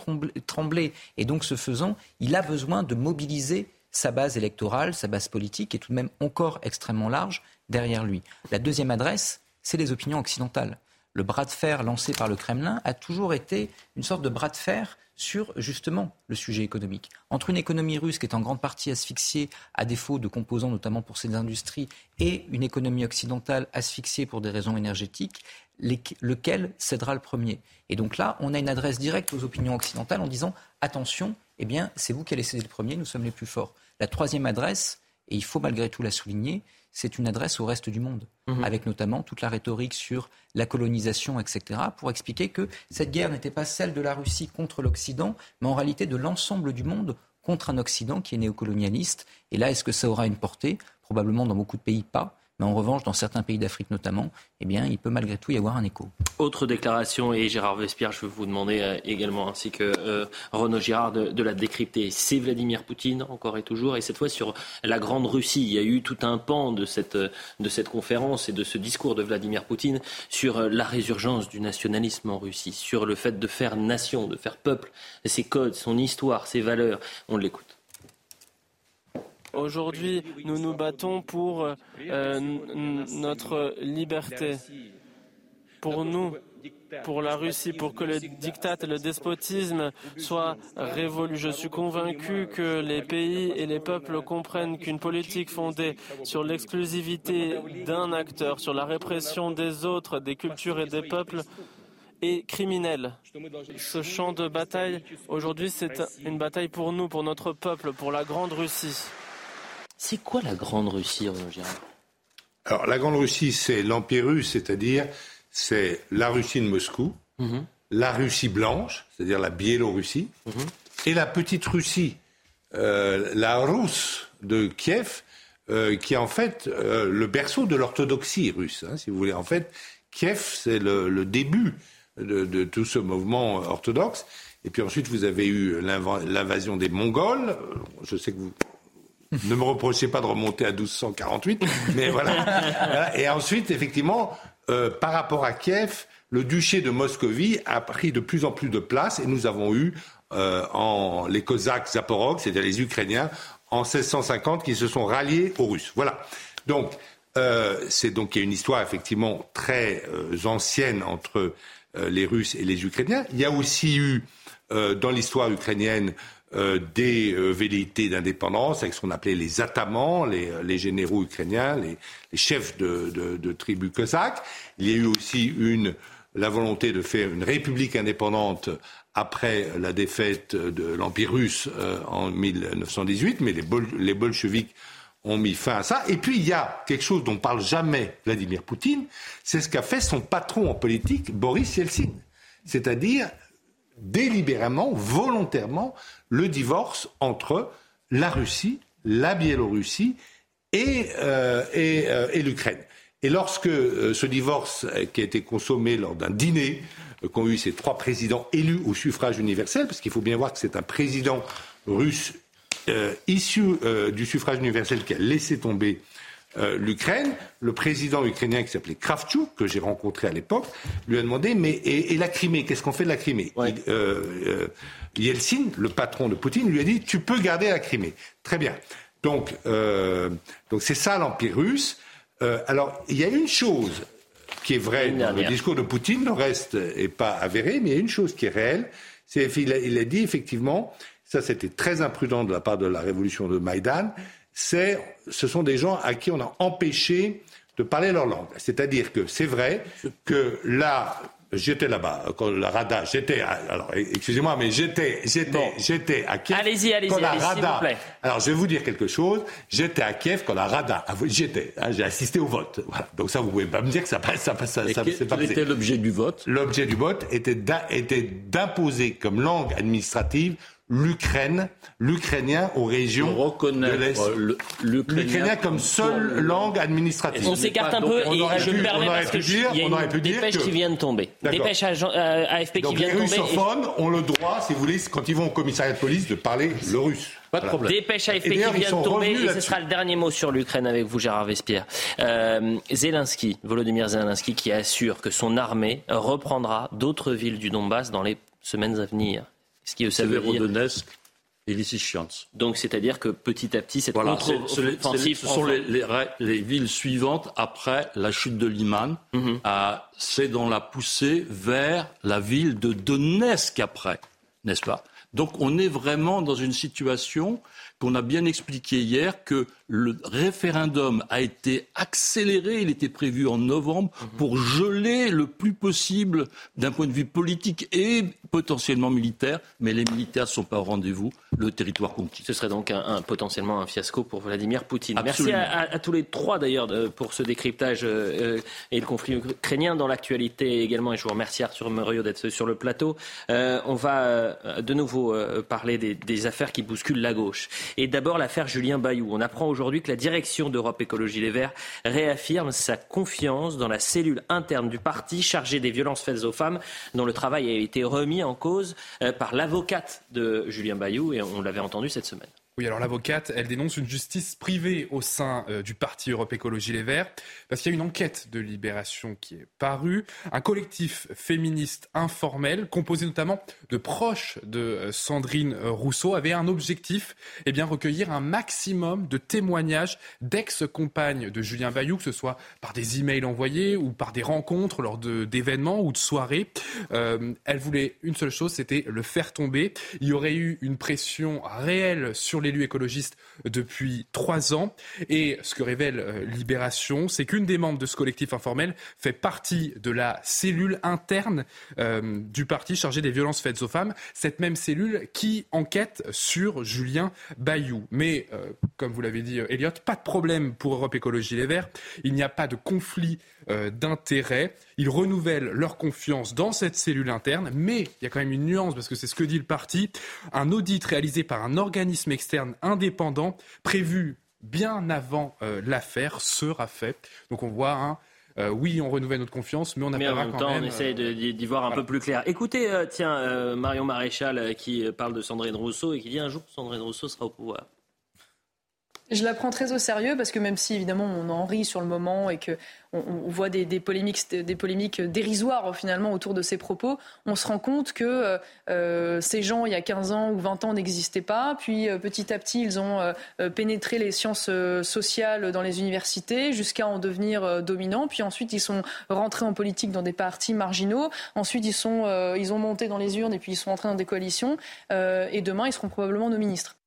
trembler. Et donc ce faisant, il a besoin de mobiliser sa base électorale, sa base politique, qui est tout de même encore extrêmement large derrière lui. La deuxième adresse, c'est les opinions occidentales. Le bras de fer lancé par le Kremlin a toujours été une sorte de bras de fer sur justement le sujet économique. Entre une économie russe qui est en grande partie asphyxiée à défaut de composants, notamment pour ses industries, et une économie occidentale asphyxiée pour des raisons énergétiques, lequel cédera le premier? Et donc là, on a une adresse directe aux opinions occidentales en disant attention, eh bien, c'est vous qui allez céder le premier, nous sommes les plus forts. La troisième adresse, et il faut malgré tout la souligner, c'est une adresse au reste du monde, mhm. avec notamment toute la rhétorique sur la colonisation, etc., pour expliquer que cette guerre n'était pas celle de la Russie contre l'Occident, mais en réalité de l'ensemble du monde contre un Occident qui est néocolonialiste. Et là, est-ce que ça aura une portée? Probablement dans beaucoup de pays pas. Mais en revanche, dans certains pays d'Afrique notamment, eh bien, il peut malgré tout y avoir un écho. Autre déclaration, et Gérard Vespierre, je veux vous demander euh, également, ainsi que euh, Renaud Girard, de, la décrypter. C'est Vladimir Poutine, encore et toujours, et cette fois sur la Grande Russie. Il y a eu tout un pan de cette, de cette conférence et de ce discours de Vladimir Poutine sur euh, la résurgence du nationalisme en Russie, sur le fait de faire nation, de faire peuple, ses codes, son histoire, ses valeurs. On l'écoute. Aujourd'hui, nous nous battons pour euh, notre liberté. Pour nous, pour la Russie, pour que le diktat et le despotisme soient révolus. Je suis convaincu que les pays et les peuples comprennent qu'une politique fondée sur l'exclusivité d'un acteur, sur la répression des autres, des cultures et des peuples, est criminelle. Ce champ de bataille, aujourd'hui, c'est une bataille pour nous, pour notre peuple, pour la Grande Russie. C'est quoi la Grande Russie, Gérard Alors, la Grande Russie, c'est l'Empire russe, c'est-à-dire c'est la Russie de Moscou, mhm. la Russie blanche, c'est-à-dire la Biélorussie, mhm. et la petite Russie, euh, la Rousse de Kiev, euh, qui est en fait euh, le berceau de l'orthodoxie russe, hein, si vous voulez. En fait, Kiev, c'est le, début de, tout ce mouvement orthodoxe. Et puis ensuite, vous avez eu l'invasion des Mongols. Je sais que vous ne me reprochez pas de remonter à 1248, mais voilà. Et ensuite, effectivement, euh, par rapport à Kiev, le duché de Moscovie a pris de plus en plus de place et nous avons eu euh, en, les Cosaques Zaporog, c'est-à-dire les Ukrainiens, en 1650 qui se sont ralliés aux Russes. Voilà. Donc, euh, c'est donc il y a une histoire effectivement très ancienne entre les Russes et les Ukrainiens. Il y a aussi eu dans l'histoire ukrainienne euh, des euh, velléités d'indépendance avec ce qu'on appelait les atamans, les, euh, les généraux ukrainiens, les, les chefs de, de, de, tribus cosaques. Il y a eu aussi une, la volonté de faire une république indépendante après la défaite de l'Empire russe en 1918, mais les, bol, les bolcheviks ont mis fin à ça. Et puis il y a quelque chose dont parle jamais Vladimir Poutine, c'est ce qu'a fait son patron en politique, Boris Yeltsin. C'est-à-dire délibérément, volontairement, le divorce entre la Russie, la Biélorussie et, euh, euh, et, l'Ukraine. Et lorsque euh, ce divorce qui a été consommé lors d'un dîner qu'ont eu ces trois présidents élus au suffrage universel, parce qu'il faut bien voir que c'est un président russe issu du suffrage universel qui a laissé tomber euh, l'Ukraine, le président ukrainien qui s'appelait Kravchuk, que j'ai rencontré à l'époque, lui a demandé mais et, la Crimée, qu'est-ce qu'on fait de la Crimée euh, euh, Yeltsin, le patron de Poutine, lui a dit tu peux garder la Crimée. Très bien. Donc donc c'est ça l'empire russe. alors il y a une chose qui est vraie dans le discours de Poutine, le reste n'est pas avéré, mais il y a une chose qui est réelle, c'est il, il a dit effectivement, ça c'était très imprudent de la part de la révolution de Maïdan, c'est, ce sont des gens à qui on a empêché de parler leur langue. C'est-à-dire que c'est vrai que là, j'étais là-bas, quand la Rada, j'étais, alors excusez-moi, mais j'étais, j'étais, j'étais à Kiev. Allez-y, allez-y, allez s'il vous plaît. Alors je vais vous dire quelque chose. J'étais à Kiev quand la Rada, j'étais, hein, j'ai assisté au vote. Voilà. Donc ça, vous pouvez pas me dire que ça passe, ça passe, ça, ça c'est pas. Quel était l'objet du vote? L'objet du vote était d'imposer comme langue administrative l'Ukraine, l'ukrainien aux régions de l'Est. L'ukrainien comme seule langue administrative. On s'écarte un peu et je me permets parce que dire, il y a une dépêche qui vient de tomber. Dépêche euh, AFP qui vient de tomber. Les russophones ont le droit, si vous voulez, quand ils vont au commissariat de police, de parler le russe. Pas de problème. Dépêche AFP qui vient de tomber et ce sera le dernier mot sur l'Ukraine avec vous, Gérard Vespierre. Euh, Zelensky, Volodymyr Zelensky, qui assure que son armée reprendra d'autres villes du Donbass dans les semaines à venir. Ce qui ça veut dire... et Donc, c'est-à-dire que petit à petit, cette voilà, contre-offensive... Ce sont les, villes suivantes après la chute de Liman. Mhm. c'est dans la poussée vers la ville de Donetsk après, n'est-ce pas? Donc, on est vraiment dans une situation qu'on a bien expliqué hier que le référendum a été accéléré, il était prévu en novembre, pour geler le plus possible d'un point de vue politique et potentiellement militaire, mais les militaires ne sont pas au rendez-vous, le territoire conquis. Ce serait donc un, potentiellement un fiasco pour Vladimir Poutine. Merci à, tous les trois d'ailleurs pour ce décryptage euh, et le conflit ukrainien dans l'actualité également, et je vous remercie Arthur Muriot d'être sur le plateau. Euh, on va euh, de nouveau parler des, des affaires qui bousculent la gauche. Et d'abord l'affaire Julien Bayou. On apprend aujourd'hui que la direction d'Europe Écologie Les Verts réaffirme sa confiance dans la cellule interne du parti chargée des violences faites aux femmes, dont le travail a été remis en cause euh, par l'avocate de Julien Bayou, et on l'avait entendu cette semaine. Oui, alors l'avocate, elle dénonce une justice privée au sein euh, du parti Europe Écologie Les Verts, parce qu'il y a une enquête de libération qui est parue. Un collectif féministe informel, composé notamment de proches de euh, Sandrine Rousseau, avait un objectif, eh bien, recueillir un maximum de témoignages d'ex-compagnes de Julien Bayou, que ce soit par des emails envoyés ou par des rencontres lors d'événements ou de soirées. Euh, elle voulait une seule chose, c'était le faire tomber. Il y aurait eu une pression réelle sur l'élu écologiste depuis trois ans. Et ce que révèle euh, Libération, c'est qu'une des membres de ce collectif informel fait partie de la cellule interne euh, du parti chargée des violences faites aux femmes. Cette même cellule qui enquête sur Julien Bayou. Mais, comme vous l'avez dit, Elliot, pas de problème pour Europe Écologie Les Verts. Il n'y a pas de conflit euh, d'intérêt. Ils renouvellent leur confiance dans cette cellule interne, mais il y a quand même une nuance parce que c'est ce que dit le parti. Un audit réalisé par un organisme externe indépendant prévu bien avant euh, l'affaire sera fait. Donc on voit un euh, oui, on renouvelle notre confiance, mais on a Mais en même temps, on essaye d'y voir un peu plus clair. Écoutez, tiens, Marion Maréchal qui parle de Sandrine Rousseau et qui dit un jour Sandrine Rousseau sera au pouvoir. Je la prends très au sérieux parce que même si évidemment on en rit sur le moment et que on, voit des, polémiques, des polémiques dérisoires finalement autour de ces propos, on se rend compte que euh, euh, ces gens il y a 15 ans ou 20 ans n'existaient pas. Puis euh, petit à petit ils ont pénétré les sciences sociales dans les universités jusqu'à en devenir dominants. Puis ensuite ils sont rentrés en politique dans des partis marginaux. Ensuite ils sont ils ont monté dans les urnes et puis ils sont entrés dans des coalitions. et demain ils seront probablement nos ministres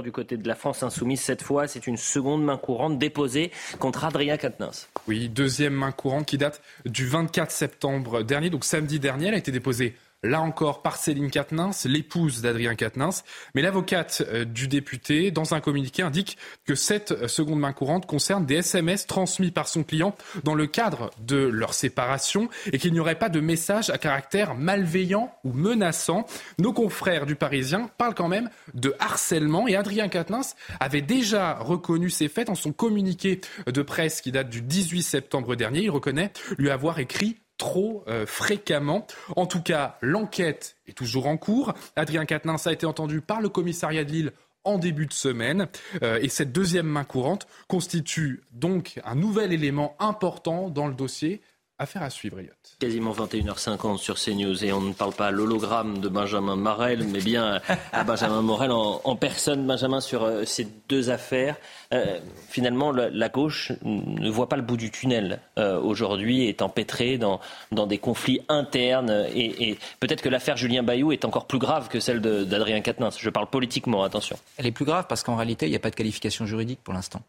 du côté de la France insoumise. Cette fois, c'est une seconde main courante déposée contre Adrien Quatennens. Oui, deuxième main courante qui date du 24 septembre dernier, donc samedi dernier. Elle a été déposée là encore par Céline Quatennens, l'épouse d'Adrien Quatennens. Mais l'avocate euh, du député, dans un communiqué, indique que cette euh, seconde main courante concerne des SMS transmis par son client dans le cadre de leur séparation et qu'il n'y aurait pas de message à caractère malveillant ou menaçant. Nos confrères du Parisien parlent quand même de harcèlement et Adrien Quatennens avait déjà reconnu ces faits dans son communiqué de presse qui date du 18 septembre dernier. Il reconnaît lui avoir écrit trop euh, fréquemment. En tout cas, l'enquête est toujours en cours. Adrien Quatennens a été entendu par le commissariat de Lille en début de semaine. Euh, et cette deuxième main courante constitue donc un nouvel élément important dans le dossier Affaire à suivre, Elliot. Quasiment 21h50 sur CNews et on ne parle pas à l'hologramme de Benjamin Morel, mais bien à Benjamin Morel en, personne. Benjamin, sur euh, ces deux affaires, euh, finalement, la, gauche ne voit pas le bout du tunnel euh, aujourd'hui, est empêtrée dans, dans des conflits internes. Et, peut-être que l'affaire Julien Bayou est encore plus grave que celle d'Adrien Quatennens. Je parle politiquement, attention. Elle est plus grave parce qu'en réalité, il n'y a pas de qualification juridique pour l'instant.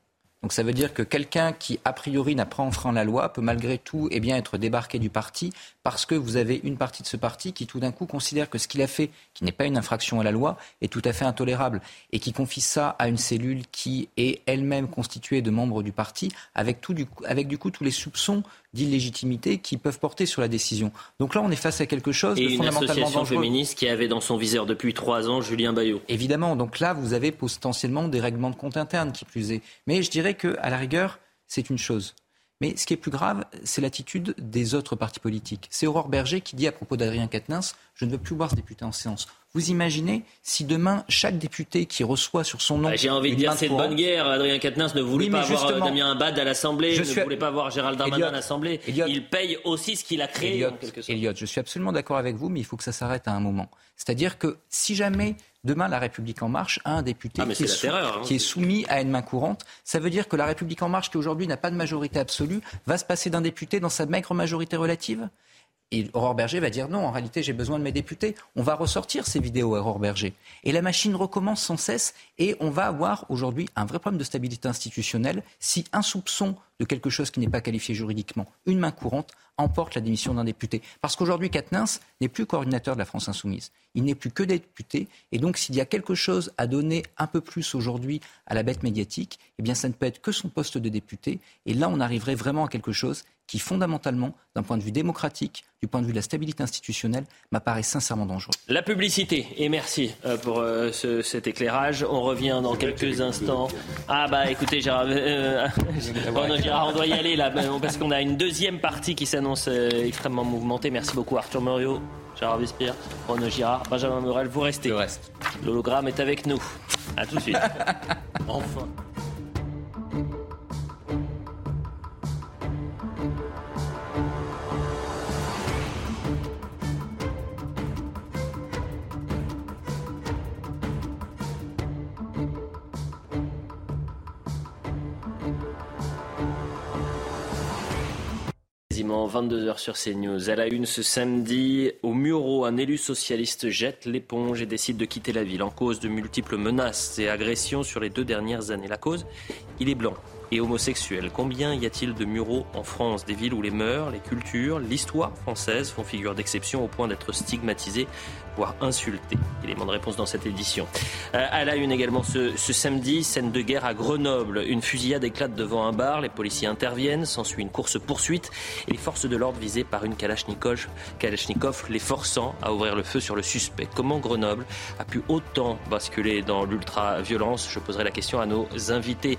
Donc ça veut dire que quelqu'un qui, a priori, n'a pas enfreint la loi peut malgré tout eh bien, être débarqué du parti parce que vous avez une partie de ce parti qui tout d'un coup considère que ce qu'il a fait, qui n'est pas une infraction à la loi, est tout à fait intolérable et qui confie ça à une cellule qui est elle-même constituée de membres du parti avec, tout du, avec du coup tous les soupçons d'illégitimité qui peuvent porter sur la décision. Donc là, on est face à quelque chose de fondamentalement dangereux. une association féministe qui avait dans son viseur depuis trois ans Julien Bayot. Évidemment. Donc là, vous avez potentiellement des règlements de compte interne qui plus est. Mais je dirais que, à la rigueur, c'est une chose. Mais ce qui est plus grave, c'est l'attitude des autres partis politiques. C'est Aurore Berger qui dit à propos d'Adrien Quatennens Je ne veux plus voir ce député en séance. Vous imaginez si demain, chaque député qui reçoit sur son nom. Ah, j'ai envie de dire, c'est de bonne guerre. Adrien Quatennens ne voulait pas avoir euh, Damien Abad à l'Assemblée, ne voulait pas avoir Gérald Darmanin à l'Assemblée. Il paye aussi ce qu'il a créé. Elliot, je suis absolument d'accord avec vous, mais il faut que ça s'arrête à un moment. C'est-à-dire que si jamais demain la République en marche a un député ah, qui, est hein. qui, est soumis à une main courante, ça veut dire que la République en marche, qui aujourd'hui n'a pas de majorité absolue, va se passer d'un député dans sa maigre majorité relative? Et Aurore Berger va dire non, en réalité, j'ai besoin de mes députés. On va ressortir ces vidéos à Aurore Berger. Et la machine recommence sans cesse. Et on va avoir aujourd'hui un vrai problème de stabilité institutionnelle si un soupçon de quelque chose qui n'est pas qualifié juridiquement, une main courante, emporte la démission d'un député. Parce qu'aujourd'hui, Katnins n'est plus coordinateur de la France insoumise. Il n'est plus que député. Et donc, s'il y a quelque chose à donner un peu plus aujourd'hui à la bête médiatique, eh bien, ça ne peut être que son poste de député. Et là, on arriverait vraiment à quelque chose qui, fondamentalement, d'un point de vue démocratique, du point de vue de la stabilité institutionnelle, m'apparaît sincèrement dangereux. La publicité, et merci euh, pour euh, cet éclairage. On revient dans quelques instants. Ah bah écoutez, Gérard, euh, on doit y aller là, parce qu'on a une deuxième partie qui s'annonce extrêmement mouvementée. Merci beaucoup Arthur Muriot, Gérard Vespierre, Renaud Girard, Benjamin Morel, vous restez. Reste. L'hologramme est avec nous. À tout de suite. enfin. Quasiment 22h sur CNews. À la une ce samedi, au Muro, un élu socialiste jette l'éponge et décide de quitter la ville en cause de multiples menaces et agressions sur les deux dernières années. La cause Il est blanc et homosexuel. Combien y a-t-il de muraux en France? Des villes où les mœurs, les cultures, l'histoire française font figure d'exception au point d'être stigmatisées voire insulté. Élément de réponse dans cette édition. Euh, à la une également ce, samedi, scène de guerre à Grenoble. Une fusillade éclate devant un bar, les policiers interviennent, s'ensuit une course-poursuite et les forces de l'ordre visées par une Kalachnikov, Kalachnikov, les forçant à ouvrir le feu sur le suspect. Comment Grenoble a pu autant basculer dans l'ultra-violence? Je poserai la question à nos invités.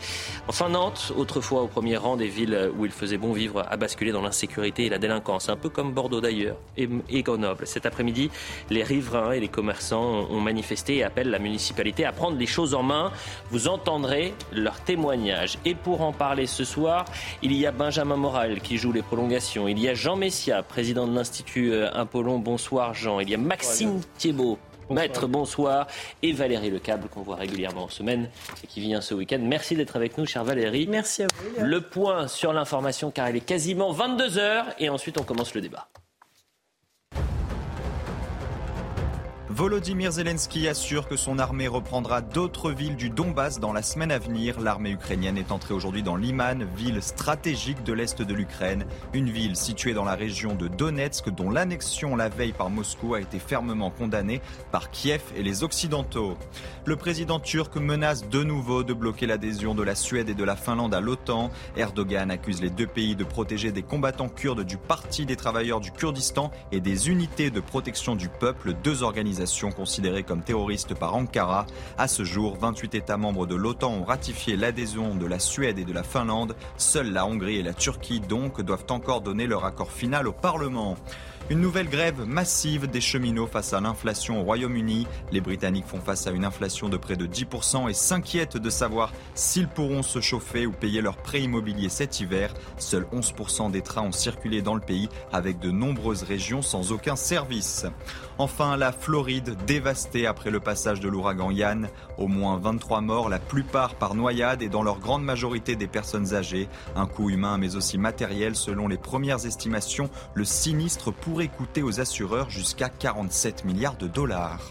Enfin Nantes, autrefois au premier rang des villes où il faisait bon vivre, a basculé dans l'insécurité et la délinquance, un peu comme Bordeaux d'ailleurs, et, Grenoble. Cet après-midi, les rives et les commerçants ont manifesté et appellent la municipalité à prendre les choses en main. Vous entendrez leurs témoignages. Et pour en parler ce soir, il y a Benjamin Moral qui joue les prolongations. Il y a Jean Messia, président de l'Institut euh, Apollon. Bonsoir Jean. Il y a Maxime Thiebaud. Maître, bonsoir. Et Valérie Lecable, qu'on voit régulièrement en semaine et qui vient ce week-end. Merci d'être avec nous, chère Valérie. Merci à vous. Le point sur l'information, car il est quasiment 22h. Et ensuite, on commence le débat. Volodymyr Zelensky assure que son armée reprendra d'autres villes du Donbass dans la semaine à venir. L'armée ukrainienne est entrée aujourd'hui dans Liman, ville stratégique de l'est de l'Ukraine, une ville située dans la région de Donetsk dont l'annexion la veille par Moscou a été fermement condamnée par Kiev et les Occidentaux. Le président turc menace de nouveau de bloquer l'adhésion de la Suède et de la Finlande à l'OTAN. Erdogan accuse les deux pays de protéger des combattants kurdes du Parti des travailleurs du Kurdistan et des unités de protection du peuple, deux organisations considérées comme terroristes par Ankara. À ce jour, 28 États membres de l'OTAN ont ratifié l'adhésion de la Suède et de la Finlande. Seules la Hongrie et la Turquie, donc, doivent encore donner leur accord final au Parlement. Une nouvelle grève massive des cheminots face à l'inflation au Royaume-Uni. Les Britanniques font face à une inflation de près de 10% et s'inquiètent de savoir s'ils pourront se chauffer ou payer leur prêt immobilier cet hiver. Seuls 11% des trains ont circulé dans le pays avec de nombreuses régions sans aucun service. Enfin, la Floride dévastée après le passage de l'ouragan Yann. Au moins 23 morts, la plupart par noyade et dans leur grande majorité des personnes âgées. Un coût humain mais aussi matériel selon les premières estimations. Le sinistre pourrait coûter aux assureurs jusqu'à 47 milliards de dollars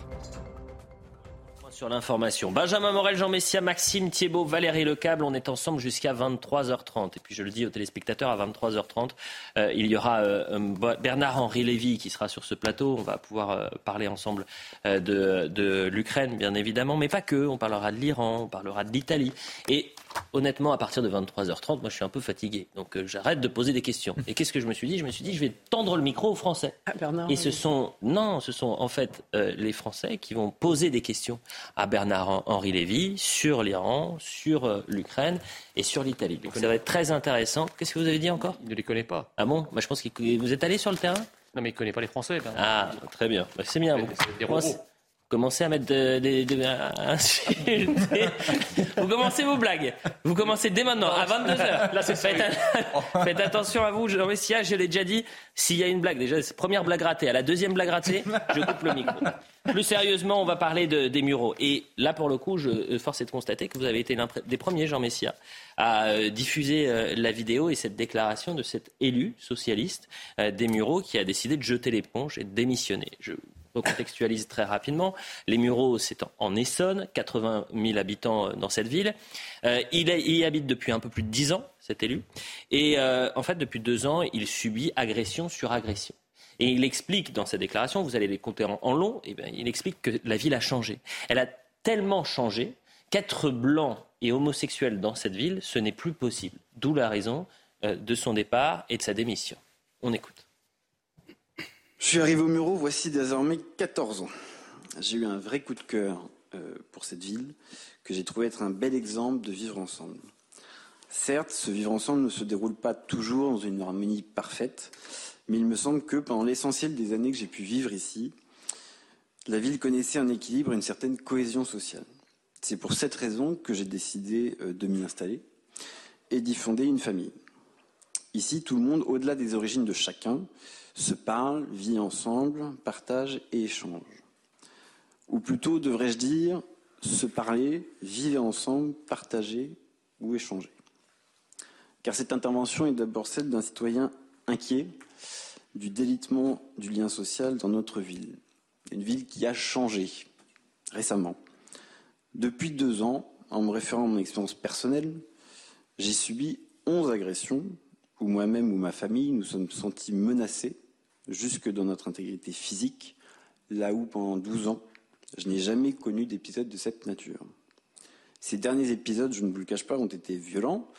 sur l'information. Benjamin Morel, Jean Messia, Maxime Thiebaud, Valérie Lecable, on est ensemble jusqu'à 23h30. Et puis je le dis aux téléspectateurs, à 23h30, euh, il y aura euh, Bernard-Henri Lévy qui sera sur ce plateau. On va pouvoir euh, parler ensemble de, de l'Ukraine, bien évidemment, mais pas que. On parlera de l'Iran, on parlera de l'Italie. Et honnêtement, à partir de 23h30, moi je suis un peu fatigué. Donc j'arrête de poser des questions. Et qu'est-ce que je me suis dit? Je me suis dit, je vais tendre le micro aux Français. Ah, et ce sont, non, ce sont en fait les Français qui vont poser des questions à Bernard-Henri Lévy sur l'Iran, sur euh, l'Ukraine et sur l'Italie. Donc ça va être très intéressant. Qu'est-ce que vous avez dit encore? Il ne les connaît pas. Ah bon? Bah, Je pense que vous êtes allé sur le terrain? Non, mais il ne connaît pas les Français. Ah, très bien. Bah, c'est bien. Vous commencez à mettre des... vous commencez vos blagues. Vous commencez dès maintenant, à 22h. Là, faites, faites, attention à vous. Jean Messia, je l'ai déjà dit, s'il y a une blague, déjà, première blague ratée, à la deuxième blague ratée, je coupe le micro. Plus sérieusement, on va parler de, des Mureaux. Et là, pour le coup, je euh, force est de constater que vous avez été l'un des premiers, Jean Messia, à euh, diffuser euh, la vidéo et cette déclaration de cet élu socialiste des Mureaux qui a décidé de jeter l'éponge et de démissionner. Je recontextualise très rapidement. Les Mureaux, c'est en Essonne, 80 000 habitants dans cette ville. il, y habite depuis un peu plus de 10 ans, cet élu. Et en fait, depuis deux ans, il subit agression sur agression. Et il explique dans sa déclaration, vous allez les compter en, long, et eh il explique que la ville a changé. Elle a tellement changé qu'être blanc et homosexuel dans cette ville, ce n'est plus possible. D'où la raison euh, de son départ et de sa démission. On écoute. Je suis arrivé au Muro voici désormais 14 ans. J'ai eu un vrai coup de cœur euh, pour cette ville que j'ai trouvé être un bel exemple de vivre ensemble. Certes, ce vivre ensemble ne se déroule pas toujours dans une harmonie parfaite, mais il me semble que pendant l'essentiel des années que j'ai pu vivre ici, la ville connaissait un équilibre et une certaine cohésion sociale. C'est pour cette raison que j'ai décidé euh, de m'y installer et d'y fonder une famille. Ici, tout le monde, au-delà des origines de chacun, se parle, vit ensemble, partage et échange. Ou plutôt, devrais-je dire, se parler, vivre ensemble, partager ou échanger. Car cette intervention est d'abord celle d'un citoyen inquiet du délitement du lien social dans notre ville. Une ville qui a changé récemment. Depuis deux ans, en me référant à mon expérience personnelle, j'ai subi onze agressions où moi-même ou ma famille nous sommes sentis menacés jusque dans notre intégrité physique, là où pendant douze ans, je n'ai jamais connu d'épisode de cette nature. Ces derniers épisodes, je ne vous le cache pas, ont été violents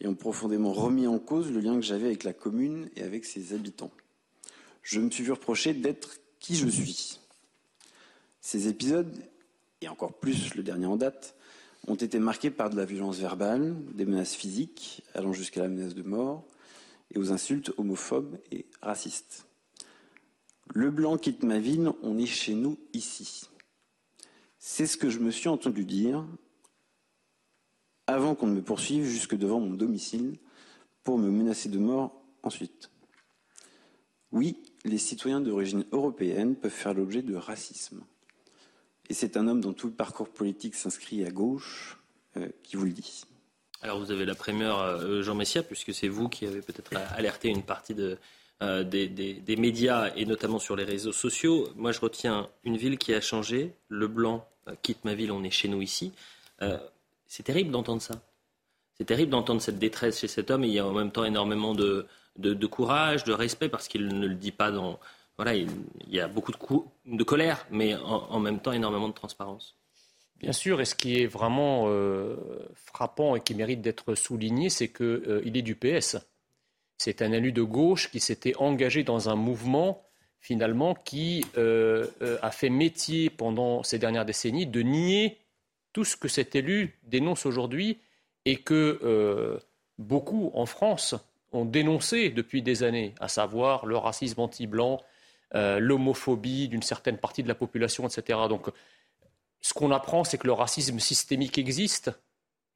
et ont profondément remis en cause le lien que j'avais avec la commune et avec ses habitants. Je me suis vu reprocher d'être qui je suis. Ces épisodes, et encore plus le dernier en date, ont été marqués par de la violence verbale, des menaces physiques allant jusqu'à la menace de mort et aux insultes homophobes et racistes. Le blanc quitte ma ville, on est chez nous ici. C'est ce que je me suis entendu dire avant qu'on ne me poursuive jusque devant mon domicile pour me menacer de mort ensuite. Oui, les citoyens d'origine européenne peuvent faire l'objet de racisme. Et c'est un homme dont tout le parcours politique s'inscrit à gauche euh, qui vous le dit. Alors vous avez la première, euh, Jean Messia, puisque c'est vous qui avez peut-être alerté une partie euh, des, des, médias et notamment sur les réseaux sociaux. Moi je retiens une ville qui a changé. Le blanc quitte ma ville, on est chez nous ici. C'est terrible d'entendre ça. C'est terrible d'entendre cette détresse chez cet homme. Il y a en même temps énormément de, de, courage, de respect, parce qu'il ne le dit pas dans. Voilà, il, y a beaucoup de, colère, mais en, même temps énormément de transparence. Bien sûr, et ce qui est vraiment euh, frappant et qui mérite d'être souligné, c'est qu'il euh, est du PS. C'est un élu de gauche qui s'était engagé dans un mouvement, finalement, qui euh, a fait métier pendant ces dernières décennies de nier tout ce que cet élu dénonce aujourd'hui et que euh, beaucoup en France ont dénoncé depuis des années, à savoir le racisme anti-blanc, euh, l'homophobie d'une certaine partie de la population, etc. Donc, ce qu'on apprend, c'est que le racisme systémique existe,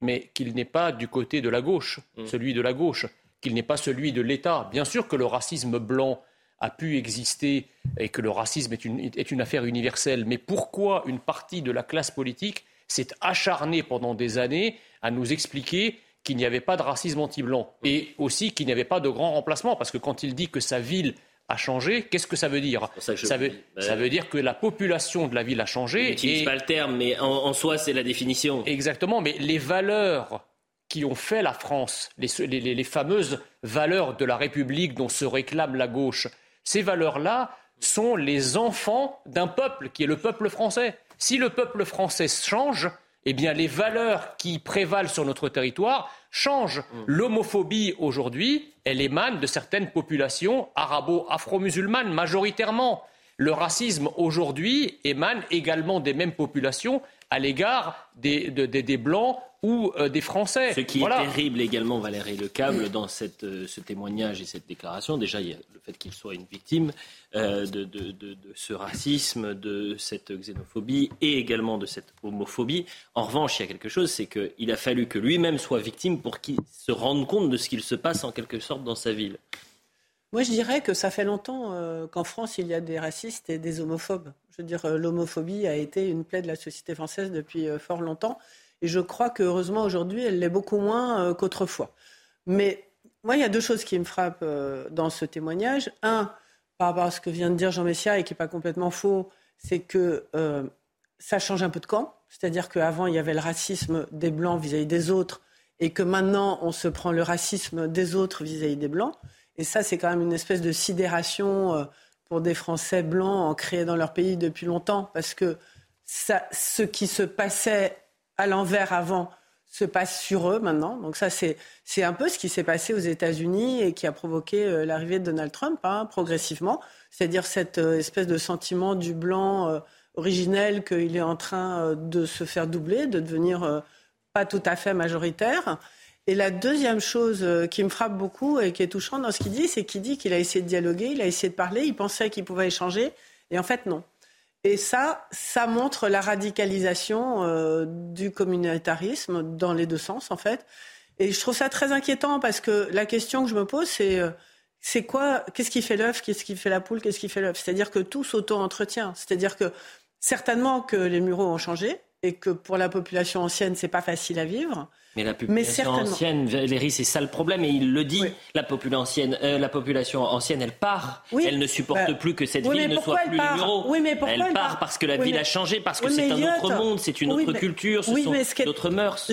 mais qu'il n'est pas du côté de la gauche, mm. celui de la gauche, qu'il n'est pas celui de l'État. Bien sûr que le racisme blanc a pu exister et que le racisme est une, est une affaire universelle, mais pourquoi une partie de la classe politique s'est acharné pendant des années à nous expliquer qu'il n'y avait pas de racisme anti-blanc et aussi qu'il n'y avait pas de grand remplacement? Parce que quand il dit que sa ville a changé, qu'est-ce que ça veut dire? Ça, veut, ça, veut, dire que la population de la ville a changé. Je n'utilise pas le terme, mais en, soi, c'est la définition. Exactement, mais les valeurs qui ont fait la France, les, les fameuses valeurs de la République dont se réclame la gauche, ces valeurs-là sont les enfants d'un peuple qui est le peuple français. Si le peuple français change, eh bien les valeurs qui prévalent sur notre territoire changent. Mm. L'homophobie aujourd'hui, elle émane de certaines populations arabo-afro-musulmanes majoritairement. Le racisme aujourd'hui émane également des mêmes populations à l'égard des, Blancs ou euh, des Français. Ce qui est terrible également, Valérie Lecable, dans cette, euh, ce témoignage et cette déclaration, déjà, il y a le fait qu'il soit une victime euh, de, ce racisme, de cette xénophobie et également de cette homophobie. En revanche, il y a quelque chose, c'est qu'il a fallu que lui-même soit victime pour qu'il se rende compte de ce qu'il se passe en quelque sorte dans sa ville. Moi, je dirais que ça fait longtemps qu'en France, il y a des racistes et des homophobes. Je veux dire, l'homophobie a été une plaie de la société française depuis fort longtemps. Et je crois que heureusement aujourd'hui, elle l'est beaucoup moins euh, qu'autrefois. Mais moi, il y a deux choses qui me frappent euh, dans ce témoignage. Un, par rapport à ce que vient de dire Jean Messia et qui n'est pas complètement faux, c'est que euh, ça change un peu de camp. C'est-à-dire qu'avant, il y avait le racisme des Blancs vis-à-vis des autres et que maintenant, on se prend le racisme des autres vis-à-vis des Blancs. Et ça, c'est quand même une espèce de sidération pour des Français blancs ancrés dans leur pays depuis longtemps parce que ça, ce qui se passait à l'envers avant se passe sur eux maintenant. Donc ça, c'est, un peu ce qui s'est passé aux États-Unis et qui a provoqué euh, l'arrivée de Donald Trump, hein, progressivement. C'est-à-dire cette euh, espèce de sentiment du blanc euh, originel qu'il est en train de se faire doubler, de devenir pas tout à fait majoritaire. Et la deuxième chose qui me frappe beaucoup et qui est touchante dans ce qu'il dit, c'est qu'il dit qu'il a essayé de dialoguer, il a essayé de parler, il pensait qu'il pouvait échanger, et en fait non. Et ça, ça montre la radicalisation euh, du communautarisme dans les deux sens, en fait. Et je trouve ça très inquiétant parce que la question que je me pose, c'est euh, c'est quoi Qu'est-ce qui fait l'œuf Qu'est-ce qui fait la poule Qu'est-ce qui fait l'œuf? C'est-à-dire que tout s'auto-entretient. C'est-à-dire que certainement que les mureaux ont changé et que pour la population ancienne, c'est pas facile à vivre. Mais la population ancienne, Valérie, c'est ça le problème, et il le dit. La, population ancienne, euh, la population ancienne, elle part. Elle ne supporte bah, plus que cette ville ne soit plus les bureaux. Oui, mais elle, elle part, parce que la ville a changé, parce que c'est un autre monde, c'est une autre culture, ce sont d'autres mœurs.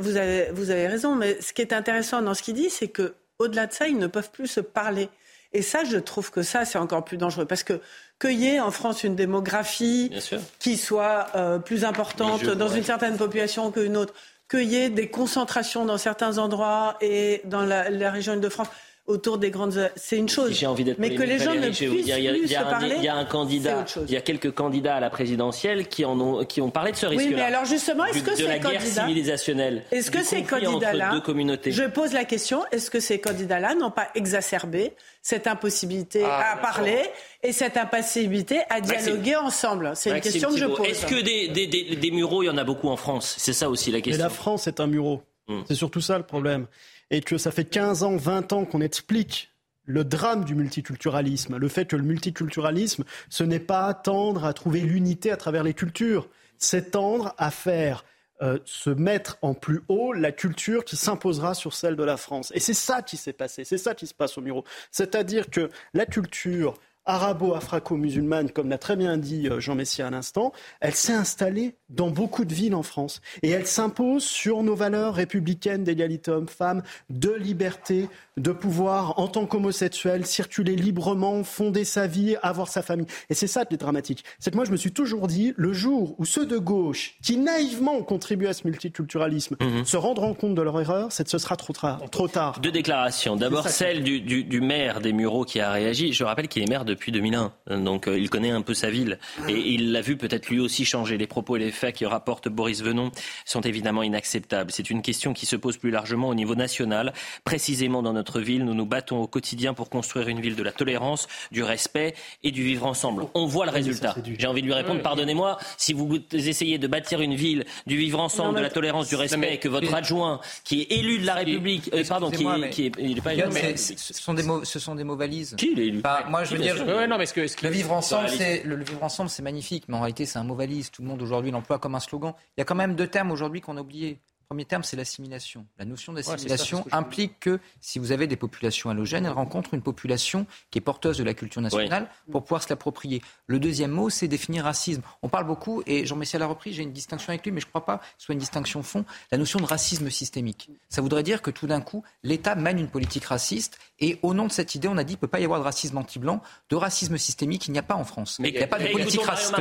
vous, avez, vous avez raison, mais ce qui est intéressant dans ce qu'il dit, c'est que au-delà de ça, ils ne peuvent plus se parler. Et ça, je trouve que ça, c'est encore plus dangereux. Parce que qu'il y ait en France une démographie qui soit euh, plus importante dans une certaine population qu'une autre, qu'il y ait des concentrations dans certains endroits et dans la, la région de France autour des grandes. C'est une chose. J'ai envie d'être mais que les gens ne puissent plus se parler. Il y a un candidat. Il y a quelques candidats à la présidentielle qui en ont qui ont parlé de ce risque-là. Oui, mais alors justement, est-ce que ces candidats, guerre civilisationnelle, est-ce que ces candidats-là, je pose la question, est-ce que ces candidats-là n'ont pas exacerbé cette impossibilité ah, à parler et cette impassibilité à dialoguer ensemble? C'est une question que je pose. Est-ce que des, des, des, des mureaux, il y en a beaucoup en France? C'est ça aussi la question. Mais la France est un mureau. Hmm. C'est surtout ça le problème et que ça fait 15 ans, 20 ans qu'on explique le drame du multiculturalisme, le fait que le multiculturalisme, ce n'est pas tendre à trouver l'unité à travers les cultures, c'est tendre à faire euh, se mettre en plus haut la culture qui s'imposera sur celle de la France. Et c'est ça qui s'est passé, c'est ça qui se passe au Muro. C'est-à-dire que la culture arabo-afraco-musulmane, comme l'a très bien dit euh, Jean Messia à l'instant, elle s'est installée dans beaucoup de villes en France. Et elle s'impose sur nos valeurs républicaines d'égalité homme-femme, de liberté, de pouvoir, en tant qu'homosexuel, circuler librement, fonder sa vie, avoir sa famille. Et c'est ça qui est dramatique. C'est que moi, je me suis toujours dit, le jour où ceux de gauche, qui naïvement ont contribué à ce multiculturalisme, mhm. se rendront compte de leur erreur, c'est que ce sera trop, trop tard. Deux déclarations. D'abord, celle du, du, du, maire des Mureaux qui a réagi. Je rappelle qu'il est maire depuis 2001, donc euh, il connaît un peu sa ville. Et il l'a vu peut-être lui aussi changer. Les propos et les faits que rapporte Boris Venon sont évidemment inacceptables. C'est une question qui se pose plus largement au niveau national, précisément dans notre ville. Nous nous battons au quotidien pour construire une ville de la tolérance, du respect et du vivre ensemble. On voit le résultat. J'ai envie de lui répondre, pardonnez-moi, si vous essayez de bâtir une ville du vivre ensemble, de la tolérance, du respect, et que votre adjoint, qui est élu de la République, euh, pardon, qui est, qui est, il est pas élu, ce sont des mots, ce sont des mots valises. Qui est élu Moi, je veux dire, non, mais que, le vivre ensemble, c'est le, vivre ensemble, c'est magnifique, mais en réalité, c'est un mot valise. Tout le monde aujourd'hui l'emploie comme un slogan. Il y a quand même deux termes aujourd'hui qu'on a oubliés premier terme, c'est l'assimilation. La notion d'assimilation implique que si vous avez des populations halogènes, elles rencontrent une population qui est porteuse de la culture nationale pour pouvoir se l'approprier. Le deuxième mot, c'est définir racisme. On parle beaucoup, et Jean Messia l'a repris, j'ai une distinction avec lui, mais je ne crois pas que ce soit une distinction fond, la notion de racisme systémique. Ça voudrait dire que tout d'un coup, l'État mène une politique raciste, et au nom de cette idée, on a dit qu'il ne peut pas y avoir de racisme anti-blanc, de racisme systémique, il n'y a pas en France. Mais il n'y a pas de politique raciste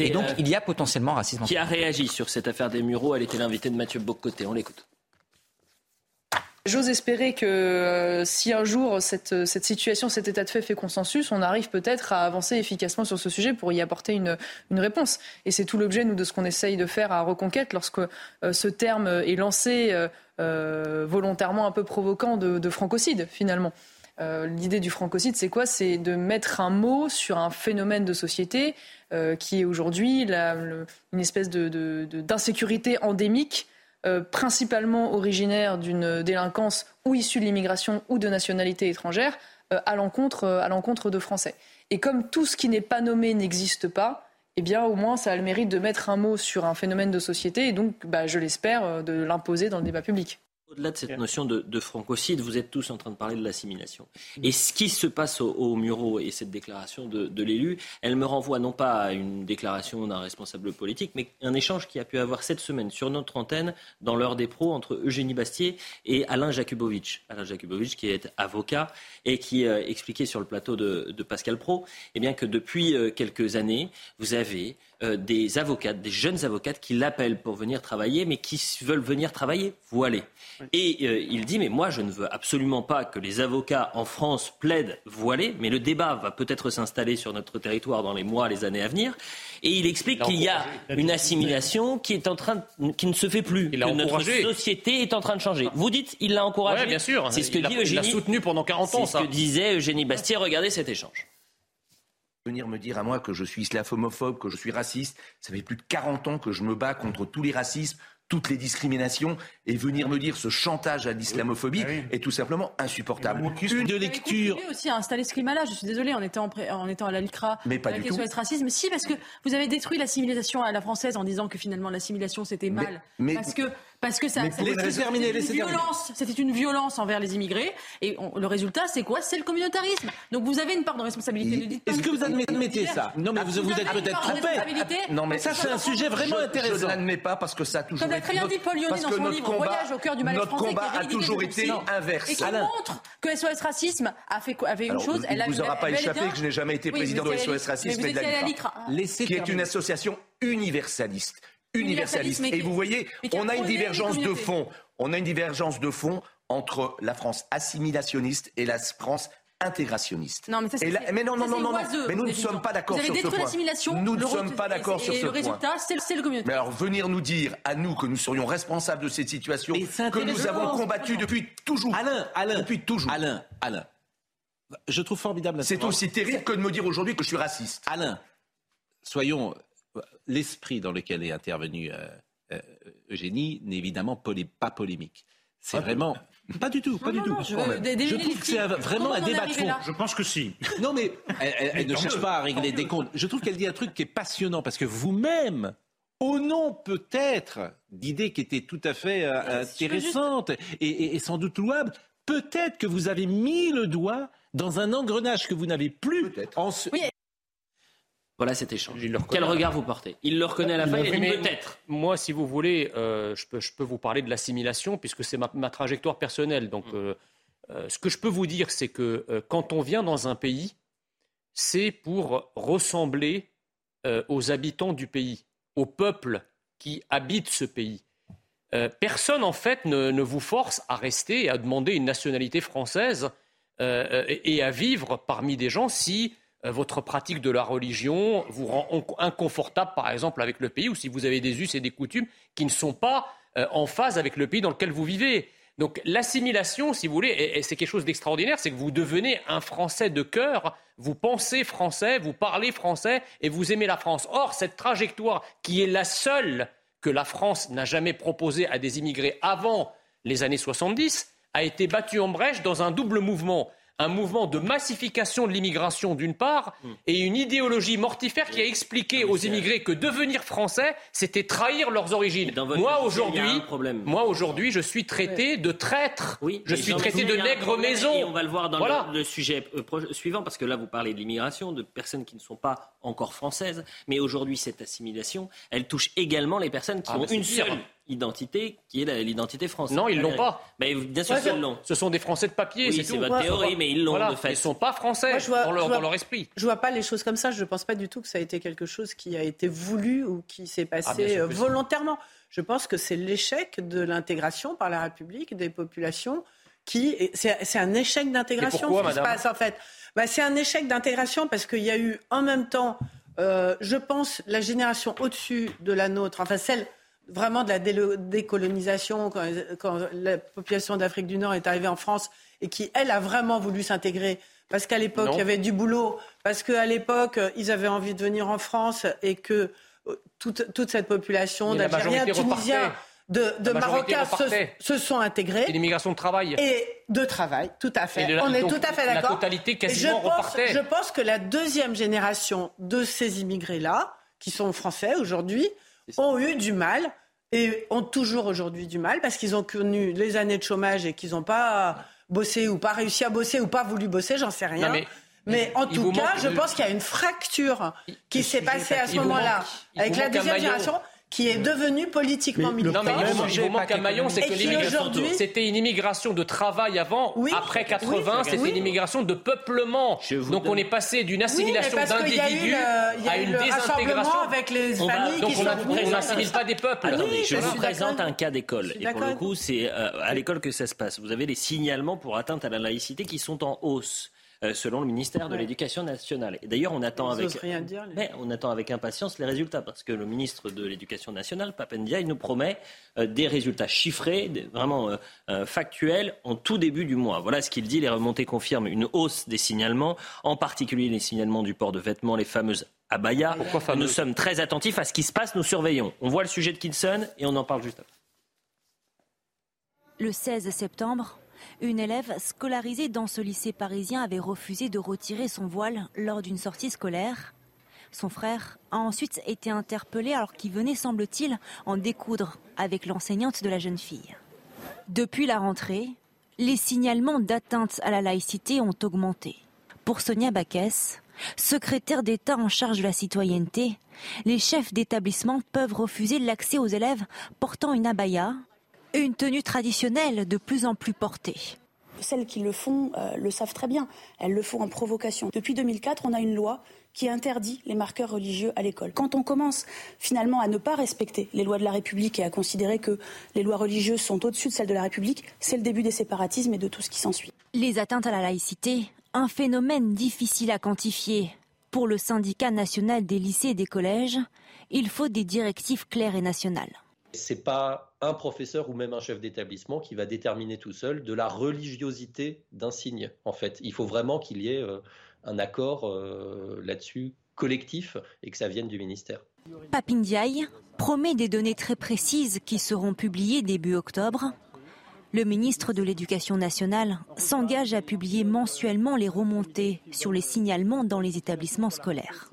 et donc euh, il y a potentiellement racisme Qui a réagi sur cette affaire des Mureaux, elle était l'invitée de Mathieu Bock côté. On l'écoute. J'ose espérer que euh, si un jour cette, cette, situation, cet état de fait fait consensus, on arrive peut-être à avancer efficacement sur ce sujet pour y apporter une, réponse. Et c'est tout l'objet, nous, de ce qu'on essaye de faire à Reconquête lorsque euh, ce terme est lancé euh, volontairement un peu provoquant de, de francocide, finalement. L'idée du francocide, c'est quoi? C'est de mettre un mot sur un phénomène de société qui est aujourd'hui une espèce d'insécurité endémique euh, principalement originaire d'une délinquance ou issue de l'immigration ou de nationalité étrangère euh, à l'encontre à l'encontre de Français. Et comme tout ce qui n'est pas nommé n'existe pas, eh bien au moins ça a le mérite de mettre un mot sur un phénomène de société et donc, bah, je l'espère, euh, de l'imposer dans le débat public. Au-delà de cette notion de, francocide, vous êtes tous en train de parler de l'assimilation. Et ce qui se passe au, au Muro et cette déclaration de, l'élu, elle me renvoie non pas à une déclaration d'un responsable politique, mais un échange qui a pu avoir cette semaine sur notre antenne dans l'heure des pros entre Eugénie Bastier et Alain Jakubowicz. Alain Jakubowicz qui est avocat et qui euh, expliquait sur le plateau de, Pascal Pro eh bien que depuis euh, quelques années, vous avez euh, des avocates, des jeunes avocates qui l'appellent pour venir travailler, mais qui veulent venir travailler voilés. Et euh, il dit, mais moi, je ne veux absolument pas que les avocats en France plaident voilés, mais le débat va peut-être s'installer sur notre territoire dans les mois, les années à venir. Et il explique qu'il y a une assimilation qui est en train, qui ne se fait plus, que notre société est en train de changer. Vous dites, il l'a encouragé. bien sûr. C'est ce que dit Eugénie. Il l'a soutenu pendant 40 ans. C'est ce que disait Eugénie Bastier. Regardez cet échange. Venir me dire à moi que je suis islamophobe, que je suis raciste. Ça fait plus de 40 ans que je me bats contre tous les racismes, toutes les discriminations et venir me dire ce chantage à l'islamophobie est tout simplement insupportable. Une de lecture. Vous aussi à installer ce climat-là. Je suis désolé, en étant, en étant à l'ALCRA, mais pas la du question tout. racisme. Si, parce que vous avez détruit l'assimilation à la française en disant que finalement l'assimilation c'était mal. Mais, parce que parce que ça, c'était une, violence, c'était une violence envers les immigrés. Et le résultat, c'est quoi? C'est le communautarisme. Donc vous avez une part de responsabilité. Est-ce que vous admettez ça? Non, mais vous, vous, êtes peut-être trompé. Non, mais ça, c'est un sujet vraiment intéressant. Je ne l'admets pas parce que ça a toujours été. Comme l'a très bien dit Paul Lyonnais dans son livre Voyage au cœur du mal Notre combat a toujours été inverse. Et qui montre que SOS Racisme a fait une chose. Il ne vous aura pas échappé que je n'ai jamais été président de SOS Racisme et de la qui est une association universaliste universaliste. Et vous voyez, on a une divergence de fond. On a une divergence de fond entre la France assimilationniste et la France intégrationniste. Non, mais, ça, mais non, non, non, non, mais nous ne sommes pas d'accord sur ce point. Nous ne sommes pas d'accord sur ce point. Et le résultat, c'est le communautarisme. Mais alors, venir nous dire à nous que nous serions responsables de cette situation, que nous avons combattu depuis toujours. Alain, Alain, depuis toujours. Alain, Alain. Je trouve formidable. C'est aussi terrible que de me dire aujourd'hui que je suis raciste. Alain, soyons l'esprit dans lequel est intervenu euh, euh, Eugénie n'est évidemment pas polémique. C'est vraiment. Pas du tout, pas du tout. je, trouve que c'est vraiment un débat de fond. Je pense que si. Non, mais elle, ne cherche pas à régler des comptes. Je trouve qu'elle dit un truc qui est passionnant parce que vous-même, au nom peut-être d'idées qui étaient tout à fait euh, intéressantes et, sans doute louables, peut-être que vous avez mis le doigt dans un engrenage que vous n'avez plus. En voilà cet échange. Quel regard vous portez? Il le reconnaît à la fin, il peut-être. Moi, si vous voulez, euh, je, peux, je, peux, vous parler de l'assimilation, puisque c'est ma, trajectoire personnelle. Donc, mm. euh, euh, ce que je peux vous dire, c'est que quand on vient dans un pays, c'est pour ressembler aux habitants du pays, au peuple qui habite ce pays. personne, en fait, ne, vous force à rester et à demander une nationalité française et, à vivre parmi des gens si votre pratique de la religion vous rend inconfortable, par exemple, avec le pays, ou si vous avez des us et des coutumes qui ne sont pas euh, en phase avec le pays dans lequel vous vivez. Donc l'assimilation, si vous voulez, et c'est quelque chose d'extraordinaire, c'est que vous devenez un Français de cœur, vous pensez français, vous parlez français et vous aimez la France. Or, cette trajectoire qui est la seule que la France n'a jamais proposée à des immigrés avant les années 70 a été battue en brèche dans un double mouvement un mouvement de massification de l'immigration d'une part hmm. et une idéologie mortifère qui a expliqué aux immigrés que devenir français, c'était trahir leurs origines. Moi aujourd'hui, moi aujourd'hui, je suis traité de traître. Oui, je suis traité de nègre maison. Et on va le voir dans le, sujet euh, suivant parce que là vous parlez de l'immigration, de personnes qui ne sont pas encore françaises, mais aujourd'hui cette assimilation, elle touche également les personnes qui ah, ont une seule identité qui est l'identité française. Non, ils l'ont pas. Mais bien sûr qu'ils l'ont. Ce sont des Français de papier, oui, c'est votre théorie, mais ils l'ont de fait. Ils sont pas français dans, leur, esprit. Je vois pas les choses comme ça. Je ne pense pas du tout que ça a été quelque chose qui a été voulu ou qui s'est passé ah, volontairement. Je pense que c'est l'échec de l'intégration par la République des populations qui c'est un échec d'intégration qui se passe en fait. Bah, c'est un échec d'intégration parce qu'il y a eu en même temps, euh, je pense, la génération au-dessus de la nôtre, enfin celle vraiment de la décolonisation, quand, la population d'Afrique du Nord est arrivée en France et qui, elle, a vraiment voulu s'intégrer parce qu'à l'époque, il y avait du boulot, parce qu'à l'époque, ils avaient envie de venir en France et que euh, toute, toute cette population d'Algériens, Tunisiens, de, de Marocains se, sont intégrés. Et l'immigration de travail. Et de travail, tout à fait. On est tout à fait d'accord. La totalité quasiment je pense, repartait. Je pense que la deuxième génération de ces immigrés-là, qui sont français aujourd'hui, ont eu du mal et ont toujours aujourd'hui du mal parce qu'ils ont connu les années de chômage et qu'ils n'ont pas bossé ou pas réussi à bosser ou pas voulu bosser, j'en sais rien. mais, en tout cas, je pense qu'il y a une fracture qui s'est passée à ce moment-là avec la deuxième génération qui est devenu politiquement militant. Non, mais il vous manque un maillon, c'est que l'immigration, c'était une immigration de travail avant. Après 80, c'était une immigration de peuplement. Donc on est passé d'une assimilation d'individus à une désintégration. avec les familles Donc on n'assimile pas des peuples. Attendez, je vous présente un cas d'école. Et pour le coup, c'est euh, à l'école que ça se passe. Vous avez les signalements pour atteinte à la laïcité qui sont en hausse. Selon le ministère de l'Éducation nationale. Et d'ailleurs, on attend avec, mais on attend avec impatience les résultats parce que le ministre de l'Éducation nationale, Papendia, il nous promet des résultats chiffrés, vraiment factuels, en tout début du mois. Voilà ce qu'il dit. Les remontées confirment une hausse des signalements, en particulier les signalements du port de vêtements, les fameuses abayas. Nous sommes très attentifs à ce qui se passe, nous surveillons. On voit le sujet de Kinson et on en parle juste après. Le 16 septembre, une élève scolarisée dans ce lycée parisien avait refusé de retirer son voile lors d'une sortie scolaire. Son frère a ensuite été interpellé alors qu'il venait, semble-t-il, en découdre avec l'enseignante de la jeune fille. Depuis la rentrée, les signalements d'atteinte à la laïcité ont augmenté. Pour Sonia Baquès, secrétaire d'État en charge de la citoyenneté, les chefs d'établissement peuvent refuser l'accès aux élèves portant une abaya, une tenue traditionnelle de plus en plus portée. Celles qui le font euh, le savent très bien. Elles le font en provocation. Depuis 2004, on a une loi qui interdit les marqueurs religieux à l'école. Quand on commence finalement à ne pas respecter les lois de la République et à considérer que les lois religieuses sont au-dessus de celles de la République, c'est le début des séparatismes et de tout ce qui s'ensuit. Les atteintes à la laïcité, un phénomène difficile à quantifier. Pour le syndicat national des lycées et des collèges, il faut des directives claires et nationales. C'est pas un professeur ou même un chef d'établissement qui va déterminer tout seul de la religiosité d'un signe. En fait, il faut vraiment qu'il y ait euh, un accord euh, là-dessus collectif et que ça vienne du ministère. Papindiaï promet des données très précises qui seront publiées début octobre. Le ministre de l'Éducation nationale s'engage à publier mensuellement les remontées sur les signalements dans les établissements scolaires.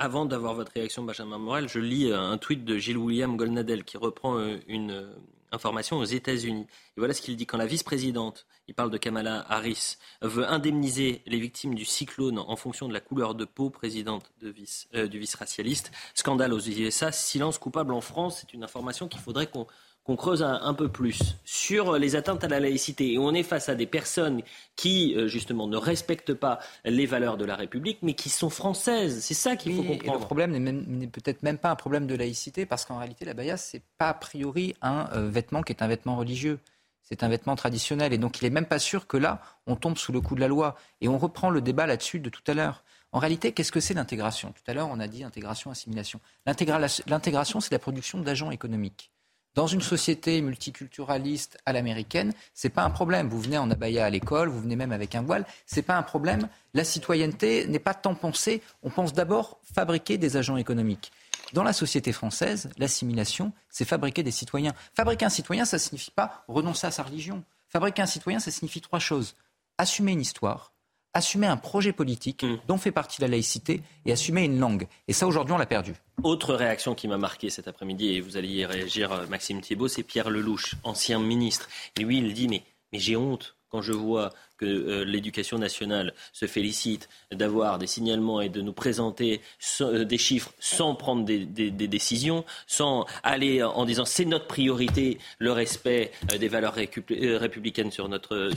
Avant d'avoir votre réaction, Benjamin Morel, je lis euh, un tweet de Gilles William Golnadel qui reprend euh, une euh, information aux États-Unis. Et voilà ce qu'il dit quand la vice-présidente, il parle de Kamala Harris, veut indemniser les victimes du cyclone en fonction de la couleur de peau, présidente du vice-racialiste. Scandale aux USA, silence coupable en France. C'est une information qu'il faudrait qu'on qu'on creuse un, peu plus sur les atteintes à la laïcité. Et on est face à des personnes qui, euh, justement, ne respectent pas les valeurs de la République, mais qui sont françaises. C'est ça qu'il faut comprendre. Et le problème n'est peut-être même pas un problème de laïcité, parce qu'en réalité, la baya, c'est pas a priori un euh, vêtement qui est un vêtement religieux. C'est un vêtement traditionnel. Et donc, il n'est même pas sûr que là, on tombe sous le coup de la loi. Et on reprend le débat là-dessus de tout à l'heure. En réalité, qu'est-ce que c'est l'intégration? Tout à l'heure, on a dit intégration, assimilation. L'intégration, c'est la production d'agents économiques. Dans une société multiculturaliste à l'américaine, c'est pas un problème. Vous venez en abaya à l'école, vous venez même avec un voile, c'est pas un problème. La citoyenneté n'est pas tant pensée. On pense d'abord fabriquer des agents économiques. Dans la société française, l'assimilation, c'est fabriquer des citoyens. Fabriquer un citoyen, ça ne signifie pas renoncer à sa religion. Fabriquer un citoyen, ça signifie trois choses. Assumer une histoire, assumer un projet politique mm. dont fait partie la laïcité et assumer une langue. Et ça, aujourd'hui, on l'a perdu. Autre réaction qui m'a marqué cet après-midi, et vous allez y réagir, euh, Maxime Thiebaud, c'est Pierre Lelouch, ancien ministre. Et lui, il dit, mais, mais j'ai honte quand je vois que euh, l'éducation nationale se félicite d'avoir des signalements et de nous présenter euh, des chiffres sans prendre des, décisions, sans aller en disant c'est notre priorité, le respect euh, des valeurs républicaines sur notre,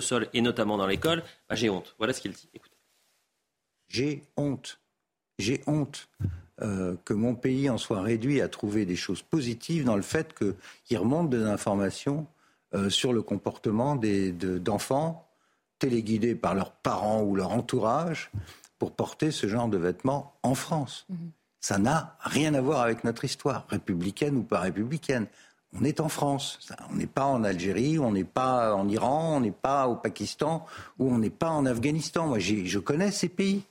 sol et notamment dans l'école, bah, j'ai honte. Voilà ce qu'il dit. J'ai honte. J'ai honte. que mon pays en soit réduit à trouver des choses positives dans le fait qu'il remonte des informations euh, sur le comportement d'enfants téléguidés par leurs parents ou leur entourage pour porter ce genre de vêtements en France. Mhm. Ça n'a rien à voir avec notre histoire, républicaine ou pas républicaine. On est en France, on n'est pas en Algérie, on n'est pas en Iran, on n'est pas au Pakistan ou on n'est pas en Afghanistan. Moi, je connais ces pays.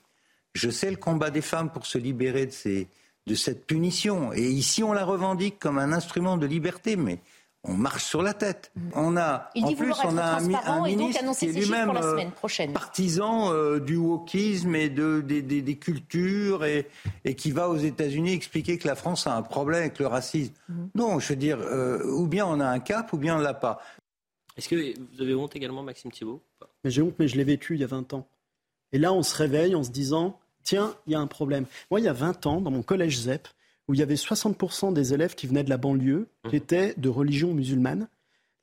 Je sais le combat des femmes pour se libérer de, de cette punition. Et ici, on la revendique comme un instrument de liberté, mais on marche sur la tête. Mm. On a, en plus, on a un, ministre qui est lui-même euh, partisan euh, du wokisme et de, des, cultures et, qui va aux États-Unis expliquer que la France a un problème avec le racisme. Mm. Non, je veux dire, euh, ou bien on a un cap, ou bien on ne l'a pas. Est-ce que vous avez honte également, Maxime Thibault Mais j'ai honte, mais je l'ai vécu il y a 20 ans. Et là, on se réveille en se disant, tiens, il y a un problème. Moi, il y a 20 ans, dans mon collège ZEP, où il y avait 60% des élèves qui venaient de la banlieue, qui mmh. étaient de religion musulmane.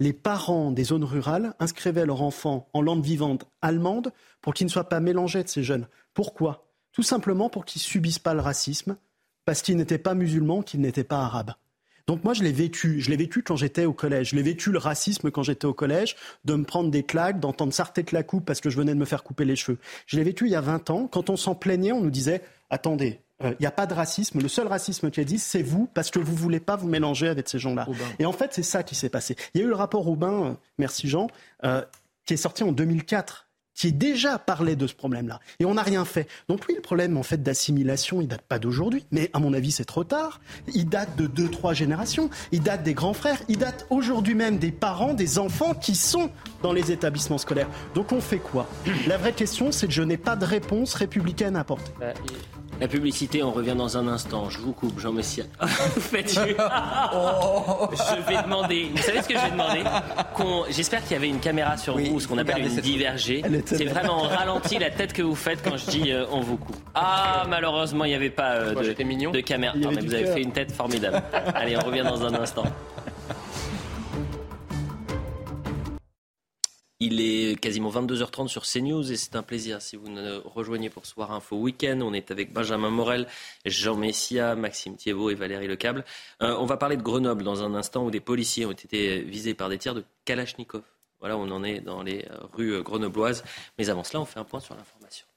Les parents des zones rurales inscrivaient leurs enfants en langue vivante allemande pour qu'ils ne soient pas mélangés de ces jeunes. Pourquoi? Tout simplement pour qu'ils subissent pas le racisme, parce qu'ils n'étaient pas musulmans, qu'ils n'étaient pas arabes. Donc moi, je l'ai vécu. Je l'ai vécu quand j'étais au collège. Je l'ai vécu le racisme quand j'étais au collège, de me prendre des claques, d'entendre sarter de la coupe parce que je venais de me faire couper les cheveux. Je l'ai vécu il y a 20 ans. Quand on s'en plaignait, on nous disait attendez, il n'y a pas de racisme. Le seul racisme qui dit, c'est vous, parce que vous ne voulez pas vous mélanger avec ces gens-là. Et en fait, c'est ça qui s'est passé. Il y a eu le rapport Aubin, merci Jean, qui est sorti en 2004 qui déjà parlait de ce problème-là. Et on n'a rien fait. Donc oui, le problème en fait d'assimilation, il date pas d'aujourd'hui, mais à mon avis c'est trop tard. Il date de deux, trois générations. Il date des grands frères. Il date aujourd'hui même des parents, des enfants qui sont dans les établissements scolaires. Donc on fait quoi? La vraie question, c'est que je n'ai pas de réponse républicaine à apporter. Bah, la publicité, on revient dans un instant. Je vous coupe, Jean Messia. Faites. Je vais demander. Vous savez ce que je vais demander J'espère qu'il y avait une caméra sur vous, ce qu'on appelle une divergée. C'est vraiment en ralenti la tête que vous faites quand je dis euh, on vous coupe. Ah, malheureusement, il n'y avait pas euh, de, de, caméra. Non, mais vous avez fait une tête formidable. Allez, on revient dans un instant. Il est quasiment 22h30 sur CNews et c'est un plaisir si vous nous rejoignez pour Soir Info Week-end. On est avec Benjamin Morel, Jean Messia, Maxime Thiebaud et Valérie Lecable. Euh, on va parler de Grenoble dans un instant où des policiers ont été visés par des tirs de Kalachnikov. Voilà, on en est dans les rues grenobloises. Mais avant cela, on fait un point sur l'information.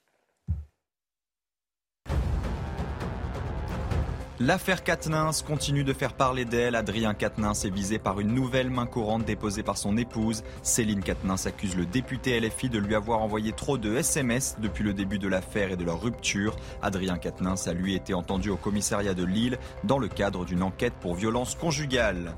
L'affaire Quatennens continue de faire parler d'elle. Adrien Quatennens est visé par une nouvelle main courante déposée par son épouse. Céline Quatennens accuse le député LFI de lui avoir envoyé trop de SMS depuis le début de l'affaire et de leur rupture. Adrien Quatennens a lui été entendu au commissariat de Lille dans le cadre d'une enquête pour violence conjugale.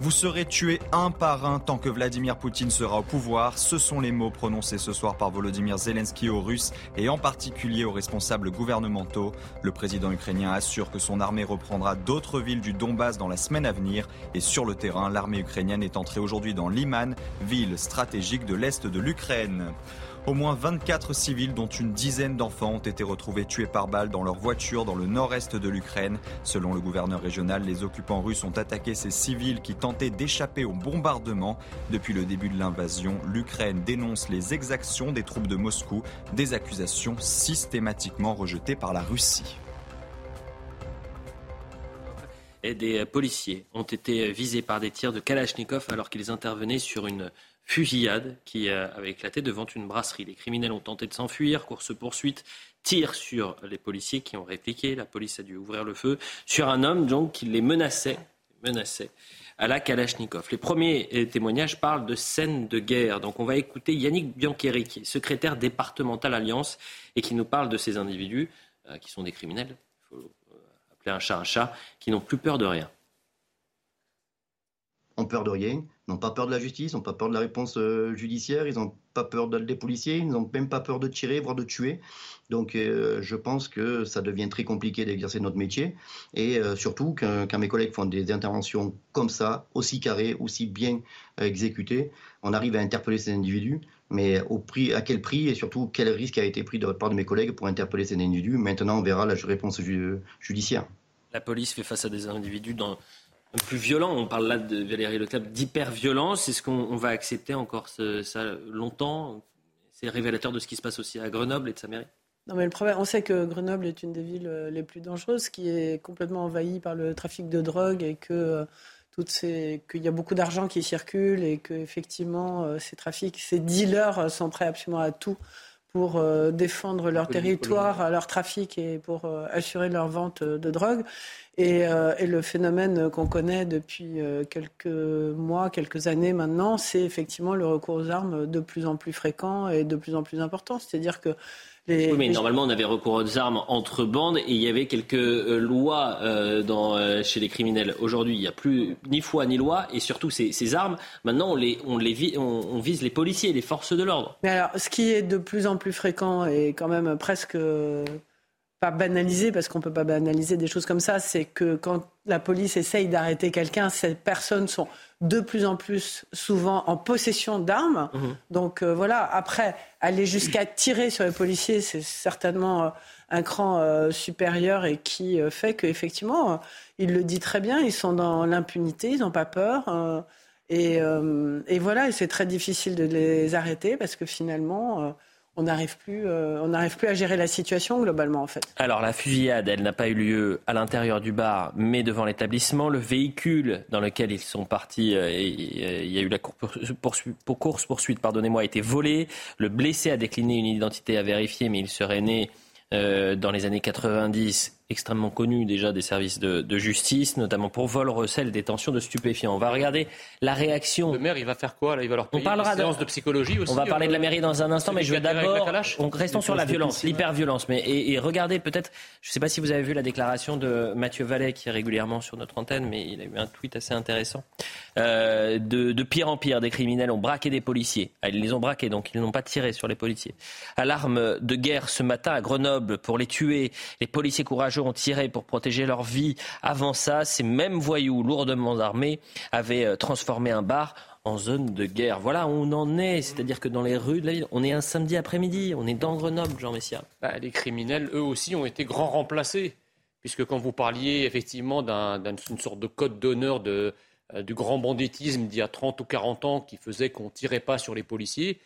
Vous serez tués un par un tant que Vladimir Poutine sera au pouvoir. Ce sont les mots prononcés ce soir par Volodymyr Zelensky aux Russes et en particulier aux responsables gouvernementaux. Le président ukrainien assure que son armée reprendra d'autres villes du Donbass dans la semaine à venir. Et sur le terrain, l'armée ukrainienne est entrée aujourd'hui dans Liman, ville stratégique de l'est de l'Ukraine. Au moins 24 civils, dont une dizaine d'enfants, ont été retrouvés tués par balle dans leur voiture dans le nord-est de l'Ukraine. Selon le gouverneur régional, les occupants russes ont attaqué ces civils qui tentaient d'échapper au bombardement. Depuis le début de l'invasion, l'Ukraine dénonce les exactions des troupes de Moscou, des accusations systématiquement rejetées par la Russie et des policiers ont été visés par des tirs de Kalachnikov alors qu'ils intervenaient sur une fusillade qui avait éclaté devant une brasserie. Les criminels ont tenté de s'enfuir, course-poursuite, tir sur les policiers qui ont répliqué. La police a dû ouvrir le feu sur un homme donc qui les menaçait, menaçait à la Kalachnikov. Les premiers témoignages parlent de scènes de guerre. Donc on va écouter Yannick Biancheri, qui est secrétaire départemental Alliance et qui nous parle de ces individus euh, qui sont des criminels, il faut euh, appeler un chat un chat, qui n'ont plus peur de rien. On peur de rien, n'ont pas peur de la justice, n'ont pas peur de la réponse euh, judiciaire, ils n'ont pas peur des policiers, ils n'ont même pas peur de tirer, voire de tuer. Donc euh, je pense que ça devient très compliqué d'exercer notre métier. Et euh, surtout quand, mes collègues font des interventions comme ça, aussi carrées, aussi bien exécutées, on arrive à interpeller ces individus. Mais au prix, à quel prix et surtout quel risque a été pris de la part de mes collègues pour interpeller ces individus? Maintenant, on verra la réponse judiciaire. La police fait face à des individus dans plus violent. On parle là de Valérie Leclerc d'hyper-violence. Est-ce qu'on va accepter encore ça longtemps? C'est révélateur de ce qui se passe aussi à Grenoble et de sa mairie non, mais le problème, on sait que Grenoble est une des villes euh, les plus dangereuses, qui est complètement envahie par le trafic de drogue et que euh, qu'il y a beaucoup d'argent qui circule et que effectivement euh, ces trafics, ces dealers sont prêts absolument à tout pour défendre leur territoire, leur trafic et pour assurer leur vente de drogue. Euh, et, le phénomène qu'on connaît depuis euh, quelques mois, quelques années maintenant, c'est effectivement le recours aux armes de plus en plus fréquent et de plus en plus important. C'est-à-dire que les, oui, mais normalement, on avait recours aux armes entre bandes et il y avait quelques euh, lois dans, chez les criminels. Aujourd'hui, il n'y a plus ni foi ni loi et surtout ces, armes, maintenant, on, les, on, les on vise les policiers, les forces de l'ordre. Mais alors, ce qui est de plus en plus fréquent et quand même presque pas banaliser, parce qu'on ne peut pas banaliser des choses comme ça, c'est que quand la police essaye d'arrêter quelqu'un, ces personnes sont de plus en plus souvent en possession d'armes. Mhm. Donc euh, voilà, après, aller jusqu'à tirer sur les policiers, c'est certainement euh, un cran euh, supérieur et qui fait qu'effectivement, il le dit très bien, ils sont dans l'impunité, ils n'ont pas peur. Et, et, voilà, et c'est très difficile de les arrêter parce que finalement on n'arrive plus, euh, on n'arrive plus à gérer la situation globalement en fait. Alors la fusillade, elle n'a pas eu lieu à l'intérieur du bar, mais devant l'établissement. Le véhicule dans lequel ils sont partis, euh, et, il y a eu la course poursuite, pardonnez-moi, a été volé. Le blessé a décliné une identité à vérifier, mais il serait né euh, dans les années 90 extrêmement connu déjà des services de, de, justice, notamment pour vol, recel, détention de stupéfiants. On va regarder la réaction. Le maire, il va faire quoi là? Il va leur payer on parlera de... de psychologie aussi. On va parler de la euh, mairie dans un instant, mais je vais d'abord. Restons sur la violence, l'hyperviolence. Mais et, et, regardez peut-être. Je ne sais pas si vous avez vu la déclaration de Mathieu Vallet qui est régulièrement sur notre antenne, mais il a eu un tweet assez intéressant. Euh, de, de, pire en pire, des criminels ont braqué des policiers. Ah, ils les ont braqués, donc ils n'ont pas tiré sur les policiers. Alarme de guerre ce matin à Grenoble pour les tuer. Les policiers courageux ont tiré pour protéger leur vie. Avant ça, ces mêmes voyous lourdement armés avaient euh, transformé un bar en zone de guerre. Voilà on en est, c'est-à-dire que dans les rues de la ville, on est un samedi après-midi, on est dans Grenoble, Jean Messia. Bah, les criminels, eux aussi, ont été grand remplacés, puisque quand vous parliez effectivement d'une sorte de code d'honneur euh, du grand banditisme d'il y a 30 ou 40 ans qui faisait qu'on ne tirait pas sur les policiers,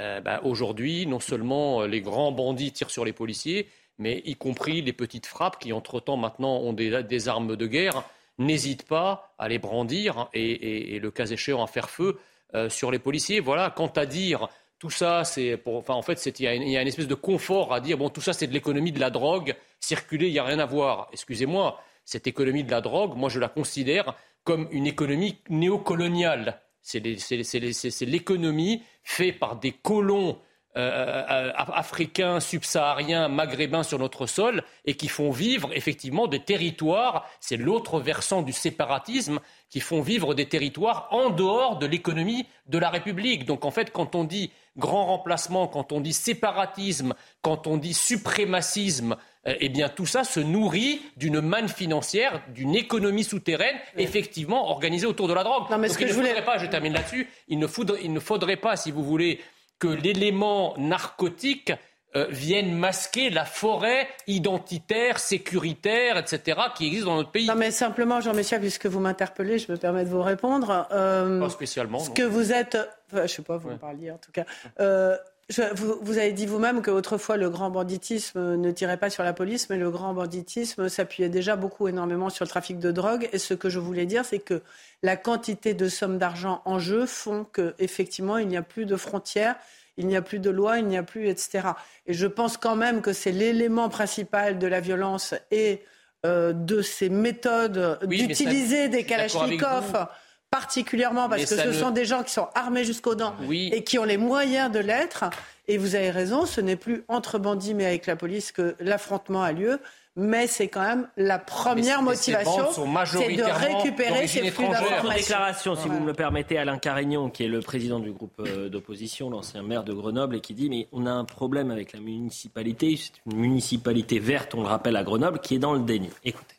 euh, bah, aujourd'hui, non seulement les grands bandits tirent sur les policiers, mais y compris les petites frappes qui, entre-temps, maintenant ont des, armes de guerre, n'hésitent pas à les brandir et, le cas échéant, à faire feu euh, sur les policiers. Voilà, quant à dire tout ça, c'est pour, enfin, en fait, il y, a une espèce de confort à dire bon, tout ça, c'est de l'économie de la drogue, circuler, il n'y a rien à voir. Excusez-moi, cette économie de la drogue, moi, je la considère comme une économie néocoloniale. C'est l'économie faite par des colons euh, euh, africains, subsahariens, maghrébins sur notre sol et qui font vivre effectivement des territoires, c'est l'autre versant du séparatisme, qui font vivre des territoires en dehors de l'économie de la République. Donc en fait, quand on dit grand remplacement, quand on dit séparatisme, quand on dit suprémacisme, euh, eh bien tout ça se nourrit d'une manne financière, d'une économie souterraine, effectivement organisée autour de la drogue. Non, mais Donc, que il je ne faudrait pas, je termine là-dessus, il ne faudrait pas, si vous voulez, que l'élément narcotique euh, vienne masquer la forêt identitaire, sécuritaire, etc., qui existe dans notre pays. Non, mais simplement, Jean Messia, puisque vous m'interpellez, je me permets de vous répondre. Euh, Pas spécialement. Ce que vous êtes, je ne sais pas, vous me parliez en tout cas. Euh, vous, avez dit vous-même qu'autrefois le grand banditisme ne tirait pas sur la police, mais le grand banditisme s'appuyait déjà beaucoup énormément sur le trafic de drogue. Et ce que je voulais dire, c'est que la quantité de sommes d'argent en jeu font qu'effectivement, il n'y a plus de frontières, il n'y a plus de loi, il n'y a plus, etc. Et je pense quand même que c'est l'élément principal de la violence et euh, de ces méthodes d'utiliser des kalachnikovs particulièrement parce que ce sont des gens qui sont armés jusqu'aux dents et qui ont les moyens de l'être. Et vous avez raison, ce n'est plus entre bandits mais avec la police que l'affrontement a lieu. Mais c'est quand même la première motivation, c'est de récupérer ces flux d'informations. déclaration, si vous me le permettez, Alain Carignon, qui est le président du groupe euh, d'opposition, l'ancien maire de Grenoble, et qui dit mais on a un problème avec la municipalité. C'est une municipalité verte, on le rappelle à Grenoble, qui est dans le déni. Écoutez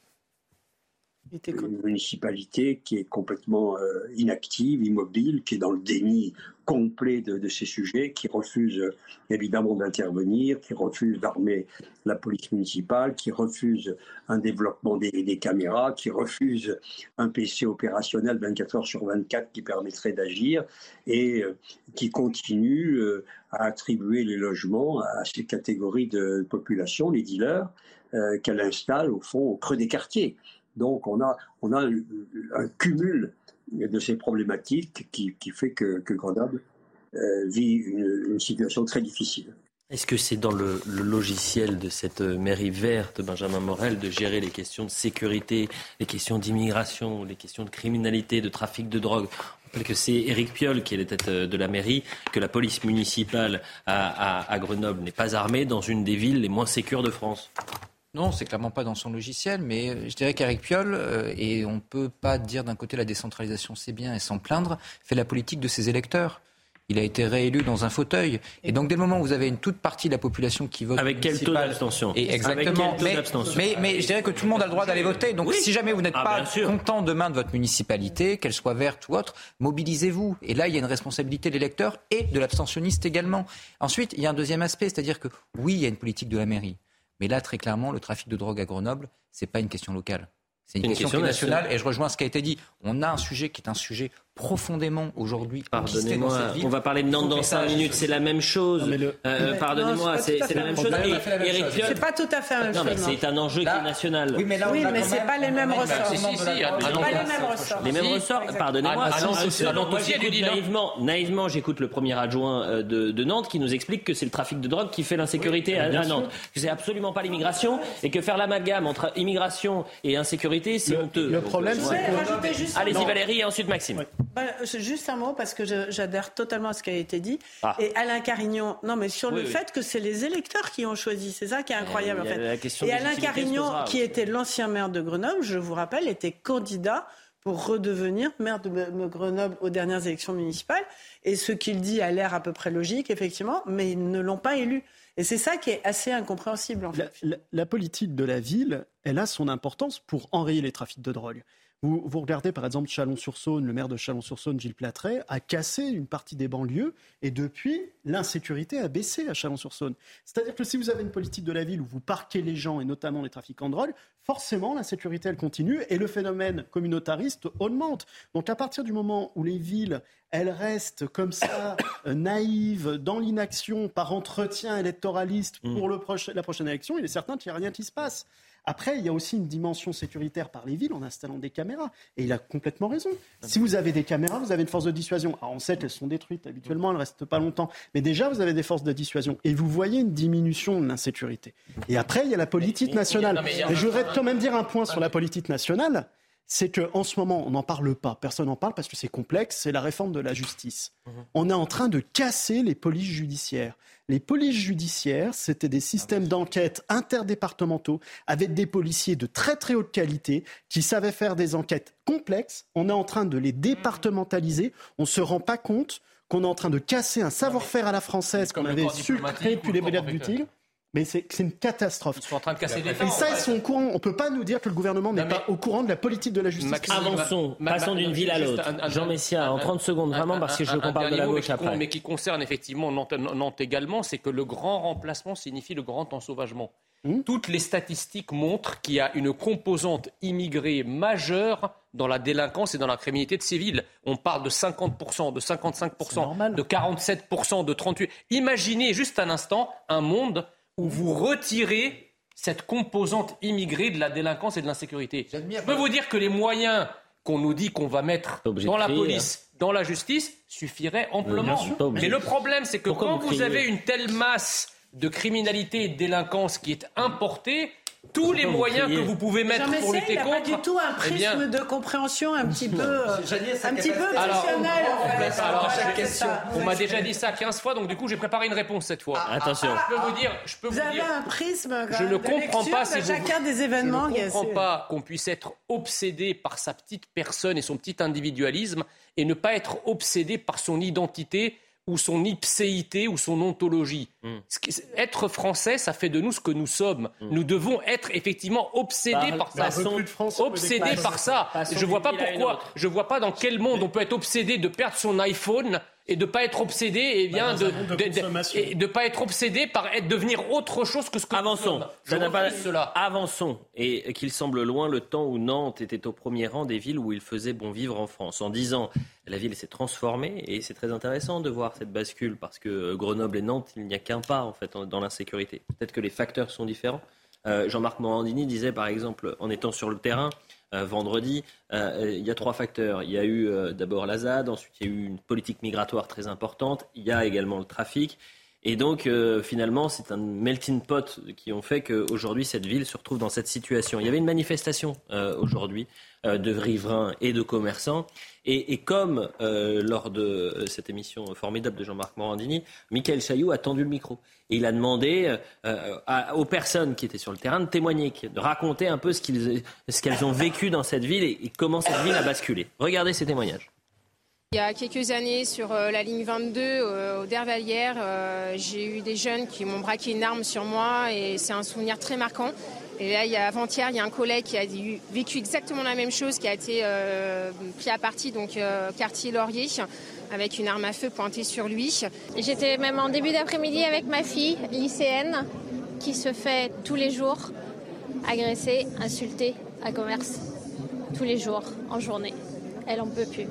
une municipalité qui est complètement euh, inactive, immobile, qui est dans le déni complet de, ces sujets, qui refuse euh, évidemment d'intervenir, qui refuse d'armer la police municipale, qui refuse un développement des, caméras, qui refuse un PC opérationnel 24 heures sur 24 qui permettrait d'agir et euh, qui continue à attribuer les logements à ces catégories de population, les dealers, qu'elle installe au fond au creux des quartiers. Donc on a, un cumul de ces problématiques qui, fait que, Grenoble euh, vit une, situation très difficile. Est-ce que c'est dans le, logiciel de cette mairie verte, Benjamin Morel, de gérer les questions de sécurité, les questions d'immigration, les questions de criminalité, de trafic de drogue? On rappelle que c'est Éric Piolle qui est la tête de la mairie, que la police municipale à, à Grenoble n'est pas armée dans une des villes les moins sécures de France. Non, c'est clairement pas dans son logiciel, mais je dirais qu'Eric Piolle, euh, et on ne peut pas dire d'un côté la décentralisation c'est bien et s'en plaindre, fait la politique de ses électeurs. Il a été réélu dans un fauteuil. Et donc, dès le moment où vous avez une toute partie de la population qui vote. Avec quel taux d'abstention Exactement. mais, mais, je dirais que tout le monde a le droit d'aller voter. Donc, si jamais vous n'êtes ah, pas content demain de votre municipalité, qu'elle soit verte ou autre, mobilisez-vous. Et là, il y a une responsabilité de l'électeur et de l'abstentionniste également. Ensuite, il y a un deuxième aspect, c'est-à-dire que oui, il y a une politique de la mairie. Mais là, très clairement, le trafic de drogue à Grenoble, ce n'est pas une question locale. C'est une, question, nationale. Et je rejoins ce qui a été dit. On a un sujet qui est un sujet profondément aujourd'hui Pardonnez-moi, on va parler de Nantes dans 5 minutes, c'est la même chose. Euh, pardonnez-moi, c'est la même chose. C'est pas tout à fait la même chose. Non, mais c'est un enjeu qui est national. Oui, mais, là, oui, mais c'est pas les mêmes ressorts. pas les mêmes ressorts. Les mêmes ressorts, pardonnez-moi. Naïvement, naïvement j'écoute le premier adjoint euh, de Nantes qui nous explique que c'est le trafic de drogue qui fait l'insécurité à Nantes. Que c'est absolument pas l'immigration et que faire l'amalgame entre immigration et insécurité, c'est honteux. Le problème, c'est que... Allez-y Valérie et ensuite Maxime. Bah, juste un mot parce que j'adhère totalement à ce qui a été dit. Ah. Et Alain Carignon, non mais sur le fait que c'est les électeurs qui ont choisi, c'est ça qui est incroyable en fait. Et Alain Carignon, qui était l'ancien maire de Grenoble, je vous rappelle, était candidat pour redevenir maire de Grenoble aux dernières élections municipales. Et ce qu'il dit a l'air à peu près logique, effectivement, mais ils ne l'ont pas élu. Et c'est ça qui est assez incompréhensible. En fait. la, politique de la ville, elle a son importance pour enrayer les trafics de drogue. Vous, regardez par exemple Chalon-sur-Saône, le maire de Chalon-sur-Saône, Gilles Platret, a cassé une partie des banlieues et depuis, l'insécurité a baissé à Chalon-sur-Saône. C'est-à-dire que si vous avez une politique de la ville où vous parquez les gens et notamment les trafiquants de drogue, forcément l'insécurité elle continue et le phénomène communautariste augmente. Donc à partir du moment où les villes elles restent comme ça euh, naïves dans l'inaction par entretien électoraliste pour mm. le la prochaine élection, il est certain qu'il n'y a rien qui se passe. Après, il y a aussi une dimension sécuritaire par les villes en installant des caméras. Et il a complètement raison. Si vous avez des caméras, vous avez une force de dissuasion. Alors on sait qu'elles sont détruites habituellement, elles ne restent pas longtemps. Mais déjà, vous avez des forces de dissuasion. Et vous voyez une diminution de l'insécurité. Et après, il y a la politique nationale. Et je voudrais quand même dire un point sur la politique nationale c'est qu'en ce moment, on n'en parle pas. Personne n'en parle parce que c'est complexe. C'est la réforme de la justice. Mhm. On est en train de casser les polices judiciaires. Les polices judiciaires, c'était des systèmes d'enquête interdépartementaux avec des policiers de très très haute qualité qui savaient faire des enquêtes complexes. On est en train de les départementaliser. On ne se rend pas compte qu'on est en train de casser un savoir-faire à la française qu'on avait su créer depuis les brigades du Tigre. Mais c'est une catastrophe. Ils sont en train de casser des Et ça, ils sont au courant. On ne peut pas nous dire que le gouvernement n'est pas au courant de la politique de la justice. Avançons, passons d'une ville à l'autre. Jean Messia, en 30 secondes, vraiment, parce que je veux qu'on parle de la gauche après. Mais qui concerne effectivement Nantes, également, c'est que le grand remplacement signifie le grand ensauvagement. Hmm Toutes les statistiques montrent qu'il y a une composante immigrée majeure dans la délinquance et dans la criminalité de ces villes. On parle de 50%, de 55%, de 47%, de 38%. Imaginez juste un instant un monde où vous retirez cette composante immigrée de la délinquance et de l'insécurité. Je peux vous dire que les moyens qu'on nous dit qu'on va mettre dans la police, dans la justice, suffiraient amplement. Mais le problème, c'est que quand vous avez une telle masse de criminalité et de délinquance qui est importée, tous les moyens que vous pouvez mettre pour lutter contre. pas du tout un eh prisme de compréhension un petit peu, euh, un petit peu alors, alors, on m'a déjà dit ça 15 fois, donc du coup j'ai préparé une réponse cette fois. Ah, Attention. je peux vous dire, je peux vous, avez un prisme. Je ne comprends pas si chacun des événements. Je ne comprends pas qu'on puisse être obsédé par sa petite personne et son petit individualisme et ne pas être obsédé par son identité ou son ipséité ou son ontologie. Hmm. Être français, ça fait de nous ce que nous sommes. Hmm. Nous devons être effectivement obsédés par, ça. obsédés par ça. Je vois pas pourquoi. Je vois pas dans quel monde on peut être obsédé de perdre son iPhone et de pas être obsédé et eh bah, bien de, de, de, pas être obsédé par être devenir autre chose que ce que avançons n'a pas cela avançons et qu'il semble loin le temps où Nantes était au premier rang des villes où il faisait bon vivre en France en disant la ville s'est transformée et c'est très intéressant de voir cette bascule parce que Grenoble et Nantes il n'y a qu'un pas en fait dans l'insécurité peut-être que les facteurs sont différents euh, Jean-Marc Morandini disait par exemple en étant sur le terrain euh, vendredi. Euh, il y a trois facteurs. Il y a eu d'abord la ZAD, ensuite il y a eu une politique migratoire très importante, il y a également le trafic. Et donc, finalement, c'est un melting pot qui ont fait qu'aujourd'hui, cette ville se retrouve dans cette situation. Il y avait une manifestation aujourd'hui de riverains et de commerçants. Et, comme lors de cette émission formidable de Jean-Marc Morandini, Michael Chailloux a tendu le micro. Et il a demandé euh, aux personnes qui étaient sur le terrain de témoigner, de raconter un peu ce qu'elles ont vécu dans cette ville et, comment cette ville a basculé. Regardez ces témoignages. Il y a quelques années, sur euh, la ligne 22 euh, au Dervalière, j'ai eu des jeunes qui m'ont braqué une arme sur moi et c'est un souvenir très marquant. Et là, avant-hier, il y a un collègue qui a vécu exactement la même chose, qui a été pris à partie, donc quartier Laurier avec une arme à feu pointée sur lui. J'étais même en début d'après-midi avec ma fille, lycéenne, qui se fait tous les jours agresser, insulter à commerce. Tous les jours, en journée. Elle en peut plus.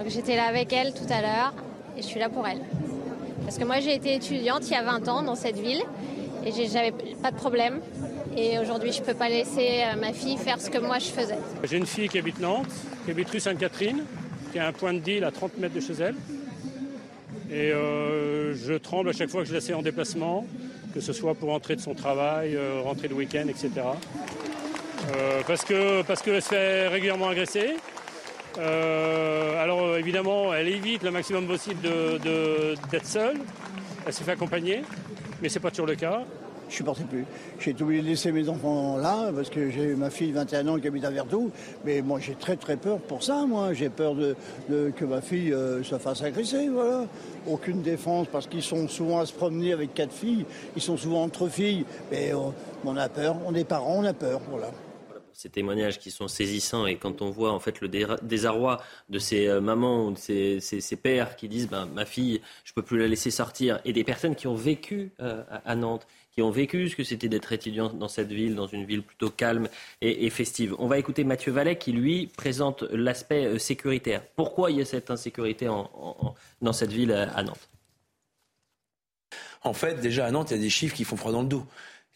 Donc j'étais là avec elle tout à l'heure et je suis là pour elle. Parce que moi j'ai été étudiante il y a 20 ans dans cette ville et j'avais pas de problème. Et aujourd'hui je peux pas laisser euh, ma fille faire ce que moi je faisais. J'ai une fille qui habite Nantes, qui habite rue Sainte-Catherine, qui a un point de deal à 30 mètres de chez elle. Et euh, je tremble à chaque fois que je la sais en déplacement, que ce soit pour rentrer de son travail, euh, rentrer de week-end, etc. parce que parce qu'elle se fait régulièrement agresser. Alors évidemment, elle évite le maximum possible d'être seule. Elle se fait accompagner, mais ce n'est pas toujours le cas je supportais plus. J'ai obligé de laisser mes enfants là parce que j'ai ma fille de 21 ans qui habite à Verdou. Mais moi, j'ai très très peur pour ça, moi. J'ai peur que ma fille euh, se fasse agresser, voilà. Aucune défense parce qu'ils sont souvent à se promener avec quatre filles. Ils sont souvent entre filles. Mais on, on a peur. On est parents, on a peur, voilà ces témoignages qui sont saisissants et quand on voit en fait le désarroi de ces euh, mamans ou de ces, pères qui disent ben, ma fille je peux plus la laisser sortir et des personnes qui ont vécu euh, à Nantes qui ont vécu ce que c'était d'être étudiant dans cette ville, dans une ville plutôt calme et, festive. On va écouter Mathieu Vallet qui, lui, présente l'aspect euh, sécuritaire. Pourquoi il y a cette insécurité dans cette ville à Nantes? En fait, déjà à Nantes, il y a des chiffres qui font froid dans le dos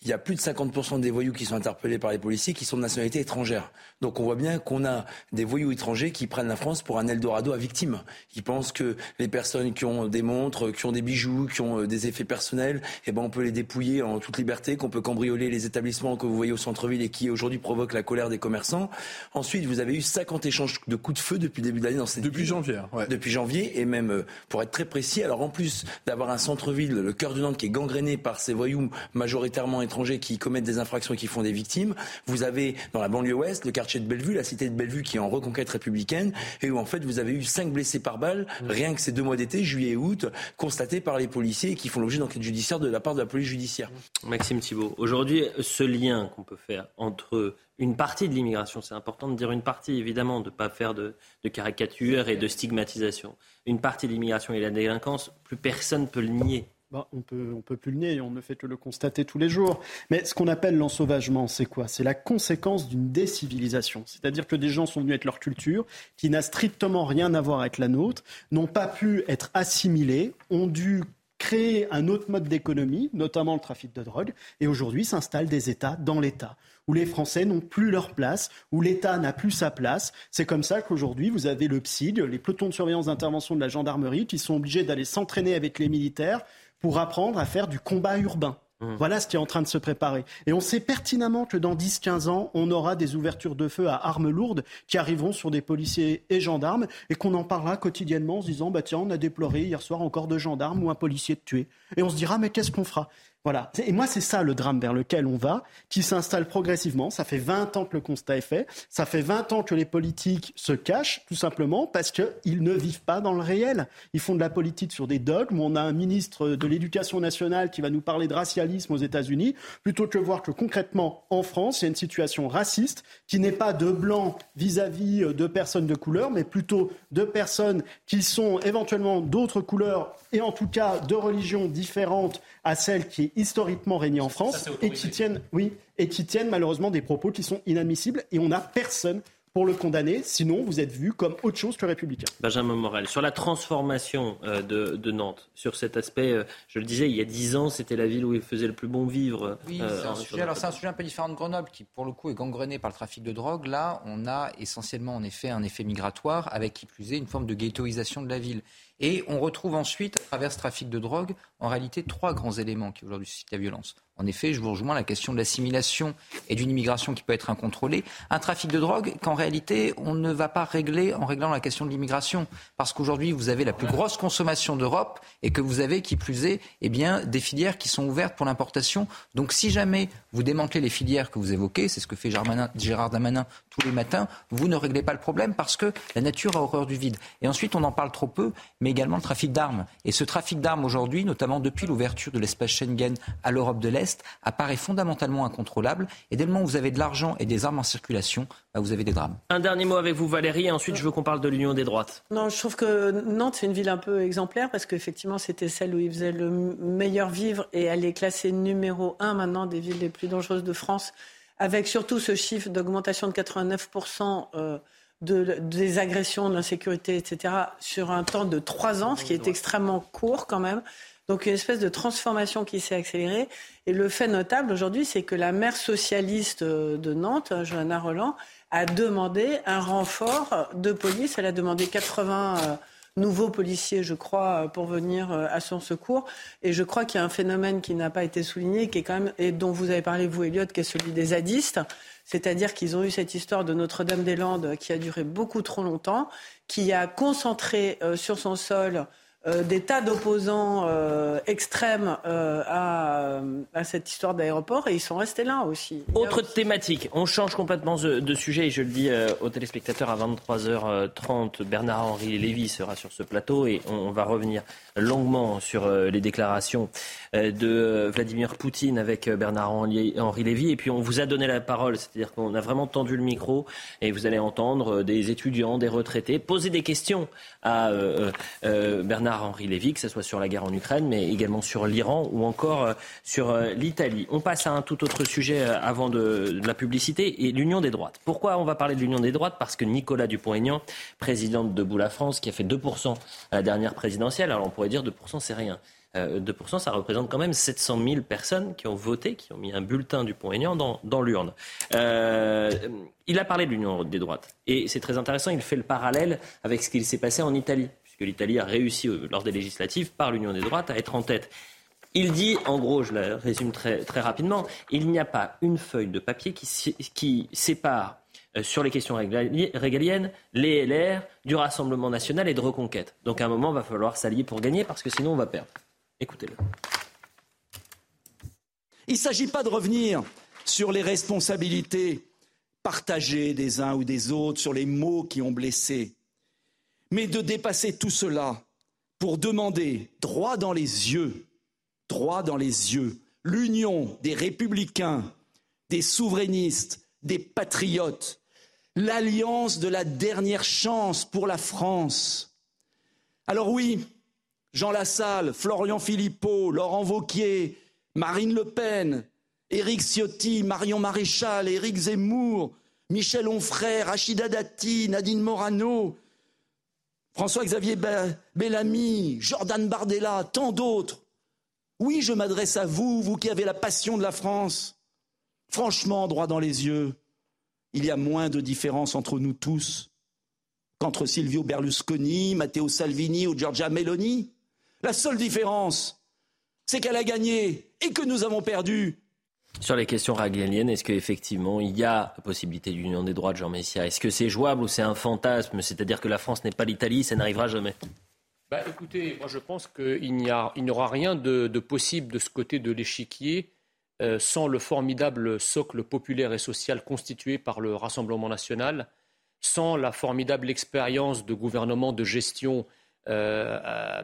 il y a plus de 50% des voyous qui sont interpellés par les policiers qui sont de nationalité étrangère. Donc on voit bien qu'on a des voyous étrangers qui prennent la France pour un Eldorado à victimes. Ils pensent que les personnes qui ont des montres, qui ont des bijoux, qui ont euh, des effets personnels, eh ben on peut les dépouiller en toute liberté, qu'on peut cambrioler les établissements que vous voyez au centre-ville et qui aujourd'hui provoquent la colère des commerçants. Ensuite, vous avez eu 50 échanges de coups de feu depuis le début de l'année dans cette Depuis janvier, ouais. Depuis janvier et même euh, pour être très précis, alors en plus d'avoir un centre-ville, le cœur du Nantes qui est gangréné par ces voyous majoritairement étrangers qui commettent des infractions et qui font des victimes. Vous avez dans la banlieue ouest le quartier de Bellevue, la cité de Bellevue qui est en reconquête républicaine et où en fait vous avez eu cinq blessés par balle mmh. rien que ces deux mois d'été, juillet et août, constatés par les policiers et qui font l'objet d'enquête judiciaire de la part de la police judiciaire. Maxime Thibault, aujourd'hui ce lien qu'on peut faire entre une partie de l'immigration, c'est important de dire une partie évidemment, de ne pas faire de, de caricature et de stigmatisation. Une partie de l'immigration et la délinquance, plus personne ne peut le nier. Bah, on peut, on peut plus le nier, on ne fait que le constater tous les jours. Mais ce qu'on appelle l'ensauvagement, c'est quoi? C'est la conséquence d'une décivilisation. C'est-à-dire que des gens sont venus avec leur culture, qui n'a strictement rien à voir avec la nôtre, n'ont pas pu être assimilés, ont dû créer un autre mode d'économie, notamment le trafic de drogue, et aujourd'hui s'installent des États dans l'État, où les Français n'ont plus leur place, où l'État n'a plus sa place. C'est comme ça qu'aujourd'hui, vous avez le PSIG, les pelotons de surveillance d'intervention de la gendarmerie, qui sont obligés d'aller s'entraîner avec les militaires pour apprendre à faire du combat urbain. Mmh. Voilà ce qui est en train de se préparer. Et on sait pertinemment que dans 10-15 ans, on aura des ouvertures de feu à armes lourdes qui arriveront sur des policiers et gendarmes et qu'on en parlera quotidiennement en se disant bah tiens, on a déploré hier soir encore deux gendarmes ou un policier de tué. Et on se dira mais qu'est-ce qu'on fera? Voilà. Et moi, c'est ça le drame vers lequel on va, qui s'installe progressivement. Ça fait 20 ans que le constat est fait. Ça fait 20 ans que les politiques se cachent, tout simplement, parce qu'ils ne vivent pas dans le réel. Ils font de la politique sur des dogmes. On a un ministre de l'Éducation nationale qui va nous parler de racialisme aux États-Unis, plutôt que voir que concrètement, en France, il y a une situation raciste qui n'est pas de blancs vis-à-vis de personnes de couleur, mais plutôt de personnes qui sont éventuellement d'autres couleurs et en tout cas de religions différentes à celles qui historiquement régné en France et qui tiennent, oui, et qui tiennent malheureusement des propos qui sont inadmissibles et on n'a personne pour le condamner, sinon vous êtes vu comme autre chose que républicain. Benjamin Morel, sur la transformation euh, de, Nantes, sur cet aspect, euh, je le disais, il y a dix ans, c'était la ville où il faisait le plus bon vivre. Oui, euh, c'est un, sujet, alors c'est un sujet un peu différent de Grenoble, qui pour le coup est gangrené par le trafic de drogue. Là, on a essentiellement en effet un effet migratoire, avec qui plus est une forme de ghettoisation de la ville. Et on retrouve ensuite, à travers ce trafic de drogue, en réalité trois grands éléments qui aujourd'hui suscitent la violence. En effet, je vous rejoins la question de l'assimilation et d'une immigration qui peut être incontrôlée. Un trafic de drogue qu'en réalité, on ne va pas régler en réglant la question de l'immigration. Parce qu'aujourd'hui, vous avez la plus grosse consommation d'Europe et que vous avez, qui plus est, eh bien, des filières qui sont ouvertes pour l'importation. Donc, si jamais vous démantelez les filières que vous évoquez, c'est ce que fait Gérard Damanin tous les matins, vous ne réglez pas le problème parce que la nature a horreur du vide. Et ensuite, on en parle trop peu, mais également le trafic d'armes. Et ce trafic d'armes aujourd'hui, notamment depuis l'ouverture de l'espace Schengen à l'Europe de l'Est, apparaît fondamentalement incontrôlable. Et dès le moment où vous avez de l'argent et des armes en circulation, bah, vous avez des drames. Un dernier mot avec vous, Valérie, et ensuite je veux qu'on parle de l'union des droites. Non, je trouve que Nantes, c'est une ville un peu exemplaire parce qu'effectivement, c'était celle où il faisait le meilleur vivre et elle est classée numéro un maintenant des villes les plus dangereuses de France avec surtout ce chiffre d'augmentation de 89% des agressions, de l'insécurité, etc., sur un temps de trois ans, ce qui est extrêmement court quand même. Donc une espèce de transformation qui s'est accélérée. Et le fait notable aujourd'hui, c'est que la maire socialiste de Nantes, Johanna Roland, a demandé un renfort de police. Elle a demandé 80 nouveaux policiers, je crois, pour venir euh, à son secours. Et je crois qu'il y a un phénomène qui n'a pas été souligné, qui est quand même, et dont vous avez parlé, vous, Elliot, qui est celui des zadistes. C'est-à-dire qu'ils ont eu cette histoire de Notre-Dame-des-Landes qui a duré beaucoup trop longtemps, qui a concentré euh, sur son sol euh, des tas d'opposants euh, extrêmes à, à, cette histoire d'aéroport et ils sont restés là aussi. Autre thématique, on change complètement de, sujet et je le dis aux téléspectateurs à 23h30, Bernard-Henri Lévy sera sur ce plateau et on, va revenir longuement sur les déclarations de Vladimir Poutine avec Bernard-Henri Lévy et puis on vous a donné la parole, c'est-à-dire qu'on a vraiment tendu le micro et vous allez entendre des étudiants, des retraités poser des questions à Bernard Henri Lévy, que ce soit sur la guerre en Ukraine, mais également sur l'Iran ou encore euh, sur euh, l'Italie. On passe à un tout autre sujet euh, avant de, la publicité et l'union des droites. Pourquoi on va parler de l'union des droites? Parce que Nicolas Dupont-Aignan, président de Debout la France, qui a fait 2% à la dernière présidentielle, alors on pourrait dire 2% c'est rien. 2%, ça représente quand même 700 000 personnes qui ont voté, qui ont mis un bulletin du Pont-Aignan dans, l'urne. il a parlé de l'union des droites. Et c'est très intéressant, il fait le parallèle avec ce qu'il s'est passé en Italie puisque l'Italie a réussi euh, lors des législatives par l'Union des droites à être en tête. Il dit, en gros, je le résume très, rapidement, il n'y a pas une feuille de papier qui, sépare euh, sur les questions régaliennes les LR du Rassemblement national et de Reconquête. Donc à un moment, il va falloir s'allier pour gagner parce que sinon on va perdre. Écoutez-le. Il ne s'agit pas de revenir sur les responsabilités partagées des uns ou des autres, sur les mots qui ont blessé mais de dépasser tout cela pour demander droit dans les yeux, droit dans les yeux, l'union des républicains, des souverainistes, des patriotes, l'alliance de la dernière chance pour la France. Alors oui, Jean Lassalle, Florian Philippot, Laurent Vauquier, Marine Le Pen, Éric Ciotti, Marion Maréchal, Éric Zemmour, Michel Onfray, Rachida Dati, Nadine Morano, François-Xavier Bellamy, Jordan Bardella, tant d'autres. Oui, je m'adresse à vous, vous qui avez la passion de la France. Franchement, droit dans les yeux, il y a moins de différence entre nous tous qu'entre Silvio Berlusconi, Matteo Salvini ou Giorgia Meloni. La seule différence, c'est qu'elle a gagné et que nous avons perdu. Sur les questions régaliennes, est-ce qu'effectivement il y a la possibilité d'union des droits de Jean Messia? Est-ce que c'est jouable ou c'est un fantasme? C'est-à-dire que la France n'est pas l'Italie, ça n'arrivera jamais. Bah, Écoutez, moi je pense qu'il n'y aura rien de, possible de ce côté de l'échiquier euh, sans le formidable socle populaire et social constitué par le Rassemblement national, sans la formidable expérience de gouvernement, de gestion euh,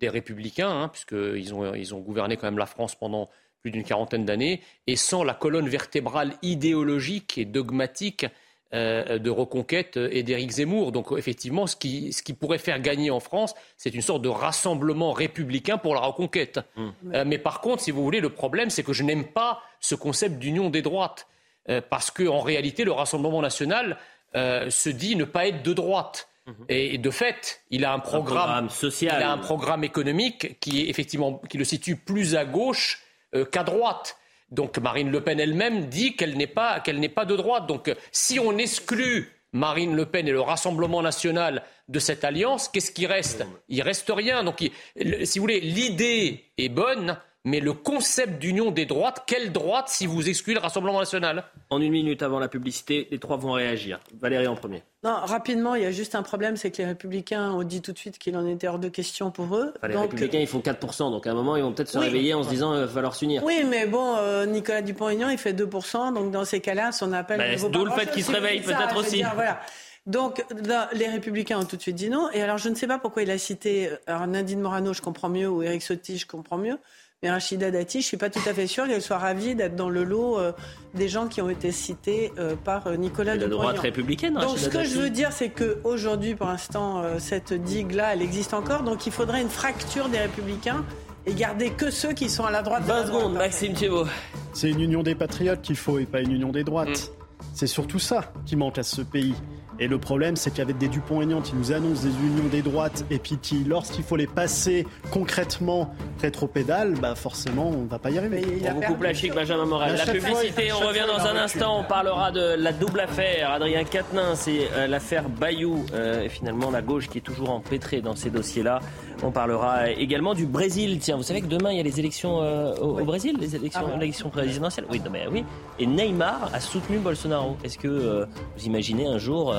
des républicains, hein, puisqu'ils ont, ils ont gouverné quand même la France pendant plus d'une quarantaine d'années, et sans la colonne vertébrale idéologique et dogmatique euh, de Reconquête et d'Éric Zemmour. Donc effectivement, ce qui, ce qui, pourrait faire gagner en France, c'est une sorte de rassemblement républicain pour la Reconquête. Mmh. Euh, mais par contre, si vous voulez, le problème, c'est que je n'aime pas ce concept d'union des droites, euh, parce qu'en réalité, le Rassemblement national se dit ne pas être de droite. Mmh. Et de fait, il a un programme, social. Il a un programme économique qui est effectivement qui le situe plus à gauche euh, qu'à droite. Donc Marine Le Pen elle-même dit qu'elle n'est pas, qu'elle n'est pas de droite. Donc si on exclut Marine Le Pen et le Rassemblement national de cette alliance, qu'est-ce qui reste? Il reste rien. Donc, si vous voulez, l'idée est bonne, mais le concept d'union des droites, quelle droite si vous excluez le Rassemblement national? En une minute avant la publicité, les trois vont réagir. Valérie en premier. Non, rapidement, il y a juste un problème, c'est que les Républicains ont dit tout de suite qu'il en était hors de question pour eux. les Républicains, ils font 4%, donc à un moment, ils vont peut-être se réveiller en se disant qu'il va falloir s'unir. Oui, mais bon, euh, Nicolas Dupont-Aignan, il fait 2%, donc dans ces cas-là, son appel... Bah, D'où le fait qu'il se réveille peut-être aussi. voilà. Donc, les Républicains ont tout de suite dit non. Et alors, je ne sais pas pourquoi il a cité alors, Nadine Morano, je comprends mieux, ou Eric Sotti, je comprends mieux. Mais Rachida Dati, je ne suis pas tout à fait sûre qu'elle soit ravie d'être dans le lot euh, des gens qui ont été cités euh, par euh, Nicolas de La droite républicaine, Donc ce que je veux dire, c'est qu'aujourd'hui, pour l'instant, cette digue-là, elle existe encore. Donc il faudrait une fracture des républicains et garder que ceux qui sont à la droite. 20 secondes, Maxime Thiebaud. C'est une union des patriotes qu'il faut et pas une union des droites. Mm. C'est surtout ça qui manque à ce pays. Et le problème, c'est qu'avec des Dupont-Aignan qui nous annoncent des unions des droites et puis qui, lorsqu'il faut les passer concrètement rétro-pédale, bah forcément, on ne va pas y arriver. On vous coupe la chic, Benjamin Morel. La publicité, on revient dans un instant. On parlera de la double affaire. Adrien Quatennens c'est euh, l'affaire Bayou. Euh, et finalement, la gauche qui est toujours empêtrée dans ces dossiers-là. On parlera également du Brésil. Tiens, vous savez que demain, il y a les élections euh, au, Brésil, les élections, ah l'élection présidentielle. Oui, non, mais oui. Et Neymar a soutenu Bolsonaro. Est-ce que vous imaginez un jour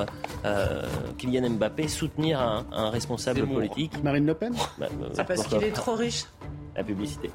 Kylian Mbappé soutenir un, responsable politique Marine Le Pen bah, C'est parce qu'il est trop riche. La publicité.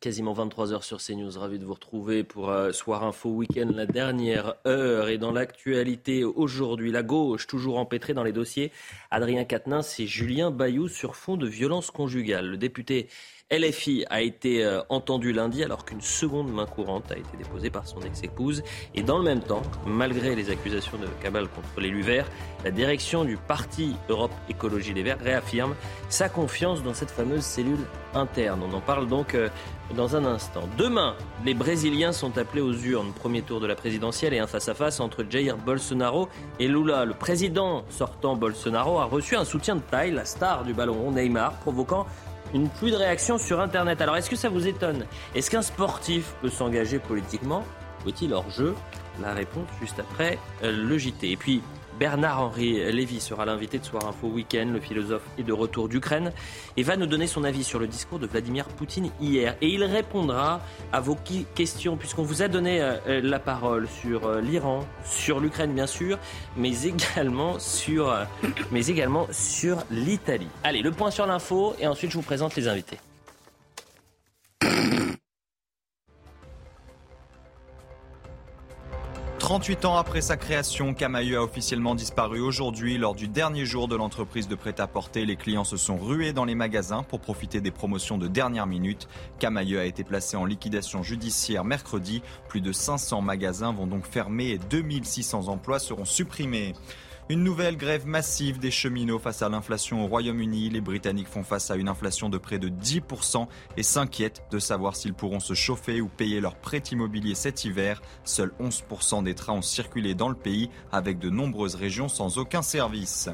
Quasiment 23h sur CNews, ravi de vous retrouver pour euh, Soir Info Week-end, la dernière heure. Et dans l'actualité aujourd'hui, la gauche, toujours empêtrée dans les dossiers, Adrien Quatennens et Julien Bayou sur fond de violence conjugale. Le député LFI a été euh, entendu lundi alors qu'une seconde main courante a été déposée par son ex-épouse. Et dans le même temps, malgré les accusations de cabale contre l'élu vert, la direction du parti Europe Écologie Les Verts réaffirme sa confiance dans cette fameuse cellule interne. On en parle donc euh, dans un instant. Demain, les Brésiliens sont appelés aux urnes. Premier tour de la présidentielle et un face-à-face entre Jair Bolsonaro et Lula. Le président sortant Bolsonaro a reçu un soutien de taille, la star du ballon Neymar, provoquant une pluie de réactions sur Internet. Alors est-ce que ça vous étonne? Est-ce qu'un sportif peut s'engager politiquement? Faut-il hors jeu? La réponse juste après euh, le JT. Et puis Bernard-Henri Lévy sera l'invité de Soir Info Week-end. Le philosophe est de retour d'Ukraine et va nous donner son avis sur le discours de Vladimir Poutine hier. Et il répondra à vos questions, puisqu'on vous a donné euh, euh, la parole sur euh, l'Iran, sur l'Ukraine bien sûr, mais également sur, mais également sur l'Italie. Allez, le point sur l'info et ensuite je vous présente les invités. 38 ans après sa création, Camailleux a officiellement disparu aujourd'hui. Lors du dernier jour de l'entreprise de prêt-à-porter, les clients se sont rués dans les magasins pour profiter des promotions de dernière minute. Camailleux a été placé en liquidation judiciaire mercredi. Plus de 500 magasins vont donc fermer et 2600 emplois seront supprimés. Une nouvelle grève massive des cheminots face à l'inflation au Royaume-Uni. Les Britanniques font face à une inflation de près de 10% et s'inquiètent de savoir s'ils pourront se chauffer ou payer leur prêt immobilier cet hiver. Seuls 11% des trains ont circulé dans le pays avec de nombreuses régions sans aucun service.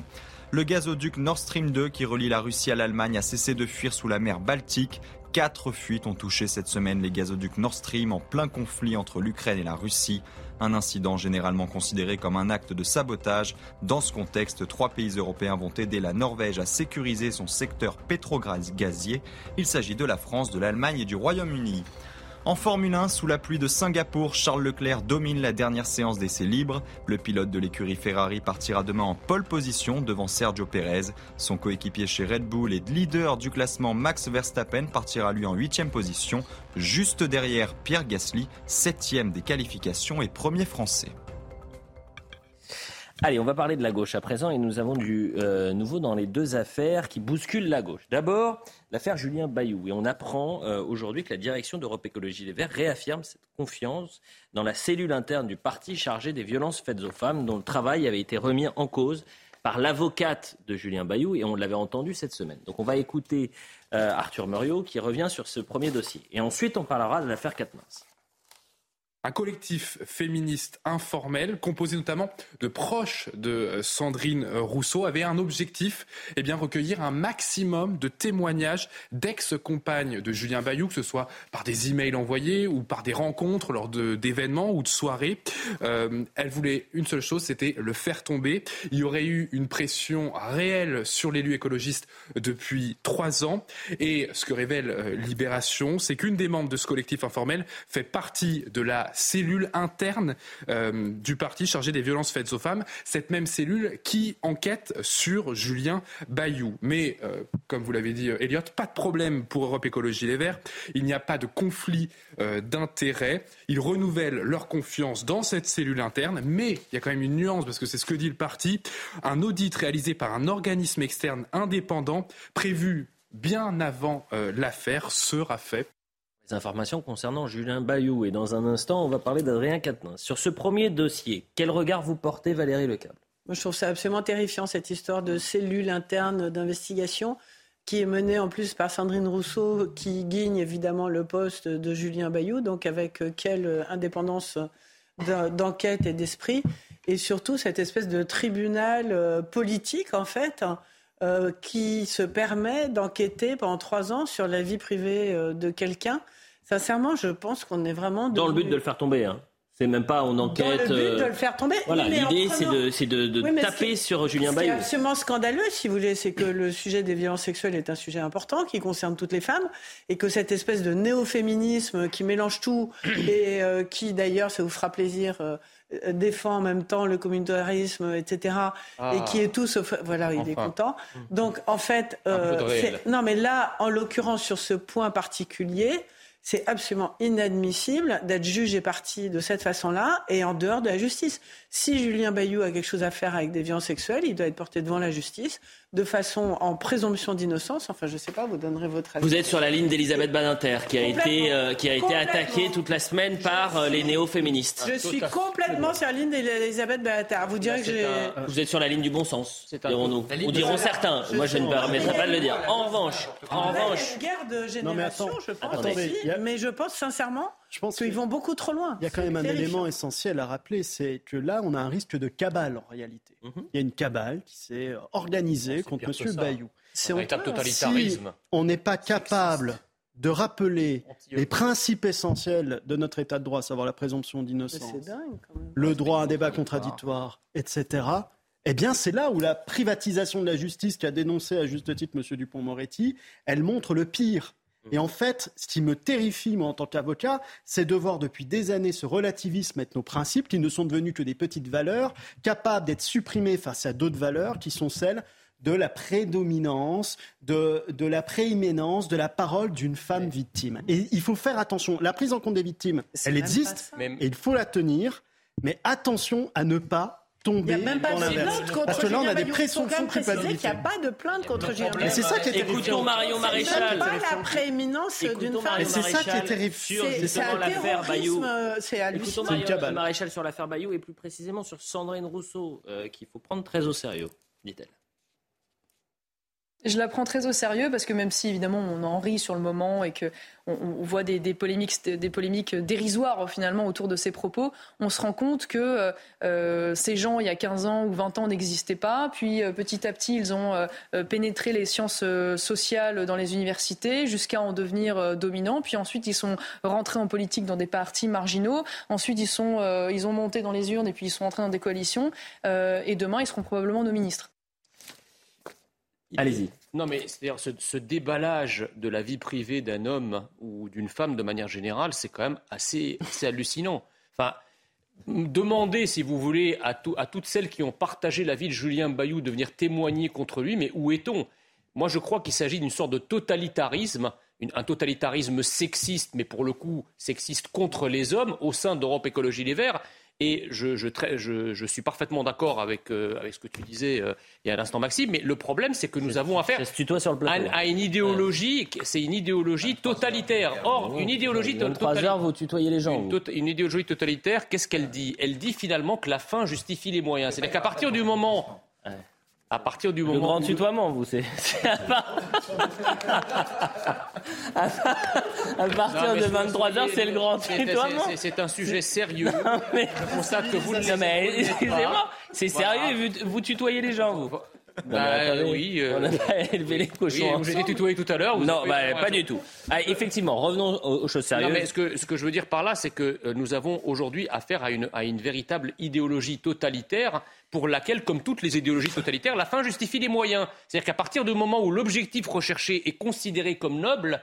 Le gazoduc Nord Stream 2 qui relie la Russie à l'Allemagne a cessé de fuir sous la mer Baltique. Quatre fuites ont touché cette semaine les gazoducs Nord Stream en plein conflit entre l'Ukraine et la Russie. Un incident généralement considéré comme un acte de sabotage. Dans ce contexte, trois pays européens vont aider la Norvège à sécuriser son secteur pétro-gazier. Il s'agit de la France, de l'Allemagne et du Royaume-Uni. En Formule 1, sous la pluie de Singapour, Charles Leclerc domine la dernière séance d'essai libre. Le pilote de l'écurie Ferrari partira demain en pole position devant Sergio Perez. Son coéquipier chez Red Bull et leader du classement Max Verstappen partira lui en huitième position, juste derrière Pierre Gasly, septième des qualifications et premier français. Allez, on va parler de la gauche à présent et nous avons du euh, nouveau dans les deux affaires qui bousculent la gauche. D'abord, l'affaire Julien Bayou. Et on apprend euh, aujourd'hui que la direction d'Europe Écologie Les Verts réaffirme cette confiance dans la cellule interne du parti chargée des violences faites aux femmes, dont le travail avait été remis en cause par l'avocate de Julien Bayou et on l'avait entendu cette semaine. Donc on va écouter euh, Arthur Muriot qui revient sur ce premier dossier. Et ensuite on parlera de l'affaire Katmans un collectif féministe informel, composé notamment de proches de euh, Sandrine euh, Rousseau, avait un objectif, eh bien, recueillir un maximum de témoignages d'ex-compagnes de Julien Bayou, que ce soit par des emails envoyés ou par des rencontres lors d'événements ou de soirées. Euh, elle voulait une seule chose, c'était le faire tomber. Il y aurait eu une pression réelle sur l'élu écologiste depuis trois ans. Et ce que révèle Libération, c'est qu'une des membres de ce collectif informel fait partie de la cellule interne euh, du parti chargé des violences faites aux femmes, cette même cellule qui enquête sur Julien Bayou. Mais, euh, comme vous l'avez dit, Elliot, pas de problème pour Europe Écologie Les Verts. Il n'y a pas de conflit euh, d'intérêts. Ils renouvellent leur confiance dans cette cellule interne, mais il y a quand même une nuance, parce que c'est ce que dit le parti. Un audit réalisé par un organisme externe indépendant, prévu bien avant l'affaire, sera fait informations concernant Julien Bayou. Et dans un instant, on va parler d'Adrien Quatennens. Sur ce premier dossier, quel regard vous portez, Valérie Lecable? Je trouve ça absolument terrifiant, cette histoire de cellule interne d'investigation qui est menée en plus par Sandrine Rousseau, qui gagne évidemment le poste de Julien Bayou. Donc, avec quelle indépendance d'enquête et d'esprit, et surtout cette espèce de tribunal euh, politique, en fait, euh, qui se permet d'enquêter pendant trois ans sur la vie privée euh, de quelqu'un. Sincèrement, je pense qu'on est vraiment... Dans le but de le faire tomber, hein. C'est même pas on enquête. Dans le but de le faire tomber. Voilà, l'idée c'est de, de, taper sur Julien Bayou. Ce qui est absolument scandaleux, si vous voulez, c'est que le sujet des violences sexuelles est un sujet important qui concerne toutes les femmes et que cette espèce de néo-féminisme qui mélange tout et qui d'ailleurs, ça vous fera plaisir, euh, défend en même temps le communautarisme, etc., et ah. qui est tout sauf... Voilà, il est content. Donc, en fait, euh, non, mais là, en l'occurrence, sur ce point particulier, c'est absolument inadmissible d'être jugé parti de cette façon-là et en dehors de la justice. Si Julien Bayou a quelque chose à faire avec des violences sexuelles, il doit être porté devant la justice de façon en présomption d'innocence. Enfin, je ne sais pas, vous donnerez votre avis. Vous êtes sur la ligne d'Elisabeth Badinter, qui a été, euh, qui a été attaquée toute la semaine par euh, les néo-féministes. Je suis complètement sur la ligne d'Elisabeth Badinter. Vous direz que j'ai. Vous êtes sur la ligne du bon sens, dirons-nous. Ou diront certains. Moi, je ne permettrai pas de le dire. En revanche, en revanche. Une guerre de génération, je pense. Mais je pense sincèrement je pense qu'ils vont beaucoup trop loin. Il y a quand même un élément essentiel à rappeler, c'est que là, on a un risque de cabale en réalité. Mhm. Il y a une cabale qui s'est organisée contre M. Bayou. C'est un véritable totalitarisme. Si on n'est pas capable de rappeler les principes essentiels de notre État de droit, à savoir la présomption d'innocence, le droit à un débat contradictoire, etc., eh bien, c'est là où la privatisation de la justice qu'a dénoncé à juste titre M. Dupont-Moretti, elle montre le pire. Et en fait, ce qui me terrifie, moi, en tant qu'avocat, c'est de voir depuis des années ce relativisme être nos principes, qui ne sont devenus que des petites valeurs, capables d'être supprimés face à d'autres valeurs, qui sont celles de la prédominance, de, de la prééminence de la parole d'une femme victime. Et il faut faire attention. La prise en compte des victimes, elle existe, et il faut la tenir, mais attention à ne pas il n'y a même pas de plainte contre Parce que là, on a des présomptions de culpabilité. Il n'y a pas de plainte contre Julien Mais c'est ça qui est terrible. Écoutons Marion Maréchal. pas la prééminence d'une femme. c'est ça qui est terrible. C'est l'affaire Bayou. C'est Écoutons Marion Maréchal sur l'affaire Bayou et plus précisément sur Sandrine Rousseau, euh, qu'il faut prendre très au sérieux, dit-elle. Je la prends très au sérieux parce que même si évidemment on en rit sur le moment et que on, voit des, polémiques, dérisoires finalement autour de ces propos, on se rend compte que euh, ces gens il y a 15 ans ou 20 ans n'existaient pas. Puis euh, petit à petit ils ont euh, pénétré les sciences sociales dans les universités jusqu'à en devenir dominants. Puis ensuite ils sont rentrés en politique dans des partis marginaux. Ensuite ils sont ils ont monté dans les urnes et puis ils sont entrés dans des coalitions. et demain ils seront probablement nos ministres. Allez-y. Non, mais c'est-à-dire ce, déballage de la vie privée d'un homme ou d'une femme de manière générale, c'est quand même assez, hallucinant. Enfin, demander, si vous voulez, à, à, toutes celles qui ont partagé la vie de Julien Bayou de venir témoigner contre lui, mais où est-on? Moi, je crois qu'il s'agit d'une sorte de totalitarisme, un totalitarisme sexiste, mais pour le coup sexiste contre les hommes, au sein d'Europe Écologie Les Verts. Et je, je, suis parfaitement d'accord avec, euh, avec ce que tu disais euh, il y a un instant, Maxime. Mais le problème, c'est que nous avons affaire à, une idéologie, c'est une idéologie totalitaire. Or, une idéologie totalitaire. vous tutoyez les gens. Une, idéologie totalitaire, qu'est-ce qu'elle dit? Elle dit finalement que la fin justifie les moyens. C'est-à-dire qu'à partir du moment à partir du moment le grand tutoiement, vous, c'est à, partir de 23 h c'est le grand tutoiement. C'est un sujet sérieux. mais... Je constate que vous ne mais excusez-moi, c'est sérieux. Vous, tutoyez les gens, vous. Bah, oui, euh, on a pas élevé les cochons. Oui, vous été tutoyé tout à l'heure. Non, bah, pas du tout. Ah, effectivement, revenons aux, choses sérieuses. Non, mais ce que, ce que je veux dire par là, c'est que euh, nous avons aujourd'hui affaire à une, à une véritable idéologie totalitaire pour laquelle, comme toutes les idéologies totalitaires, la fin justifie les moyens. C'est-à-dire qu'à partir du moment où l'objectif recherché est considéré comme noble,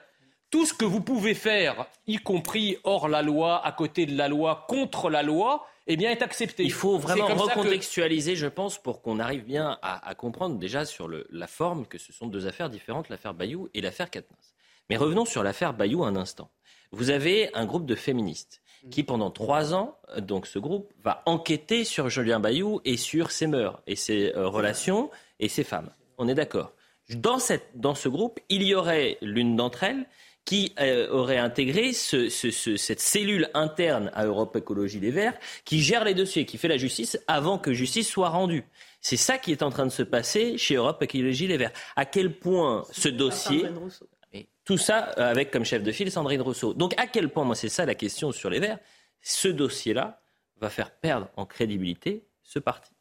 tout ce que vous pouvez faire, y compris hors la loi, à côté de la loi, contre la loi, eh bien, est accepté. Il faut vraiment recontextualiser, je pense, pour qu'on arrive bien à, comprendre déjà sur la forme que ce sont deux affaires différentes, l'affaire Bayou et l'affaire Katniss. Mais revenons sur l'affaire Bayou un instant. Vous avez un groupe de féministes qui pendant trois ans, donc ce groupe, va enquêter sur Julien Bayou et sur ses mœurs et ses euh, relations et ses femmes. On est d'accord. Dans, dans ce groupe, il y aurait l'une d'entre elles qui euh, aurait intégré cette cellule interne à Europe Écologie Les Verts qui gère les dossiers, qui fait la justice avant que justice soit rendue. C'est ça qui est en train de se passer chez Europe Écologie Les Verts. À quel point ce dossier tout ça euh, avec comme chef de file Sandrine Rousseau. Donc à quel point, moi c'est ça la question sur les Verts, ce dossier-là va faire perdre en crédibilité ce parti.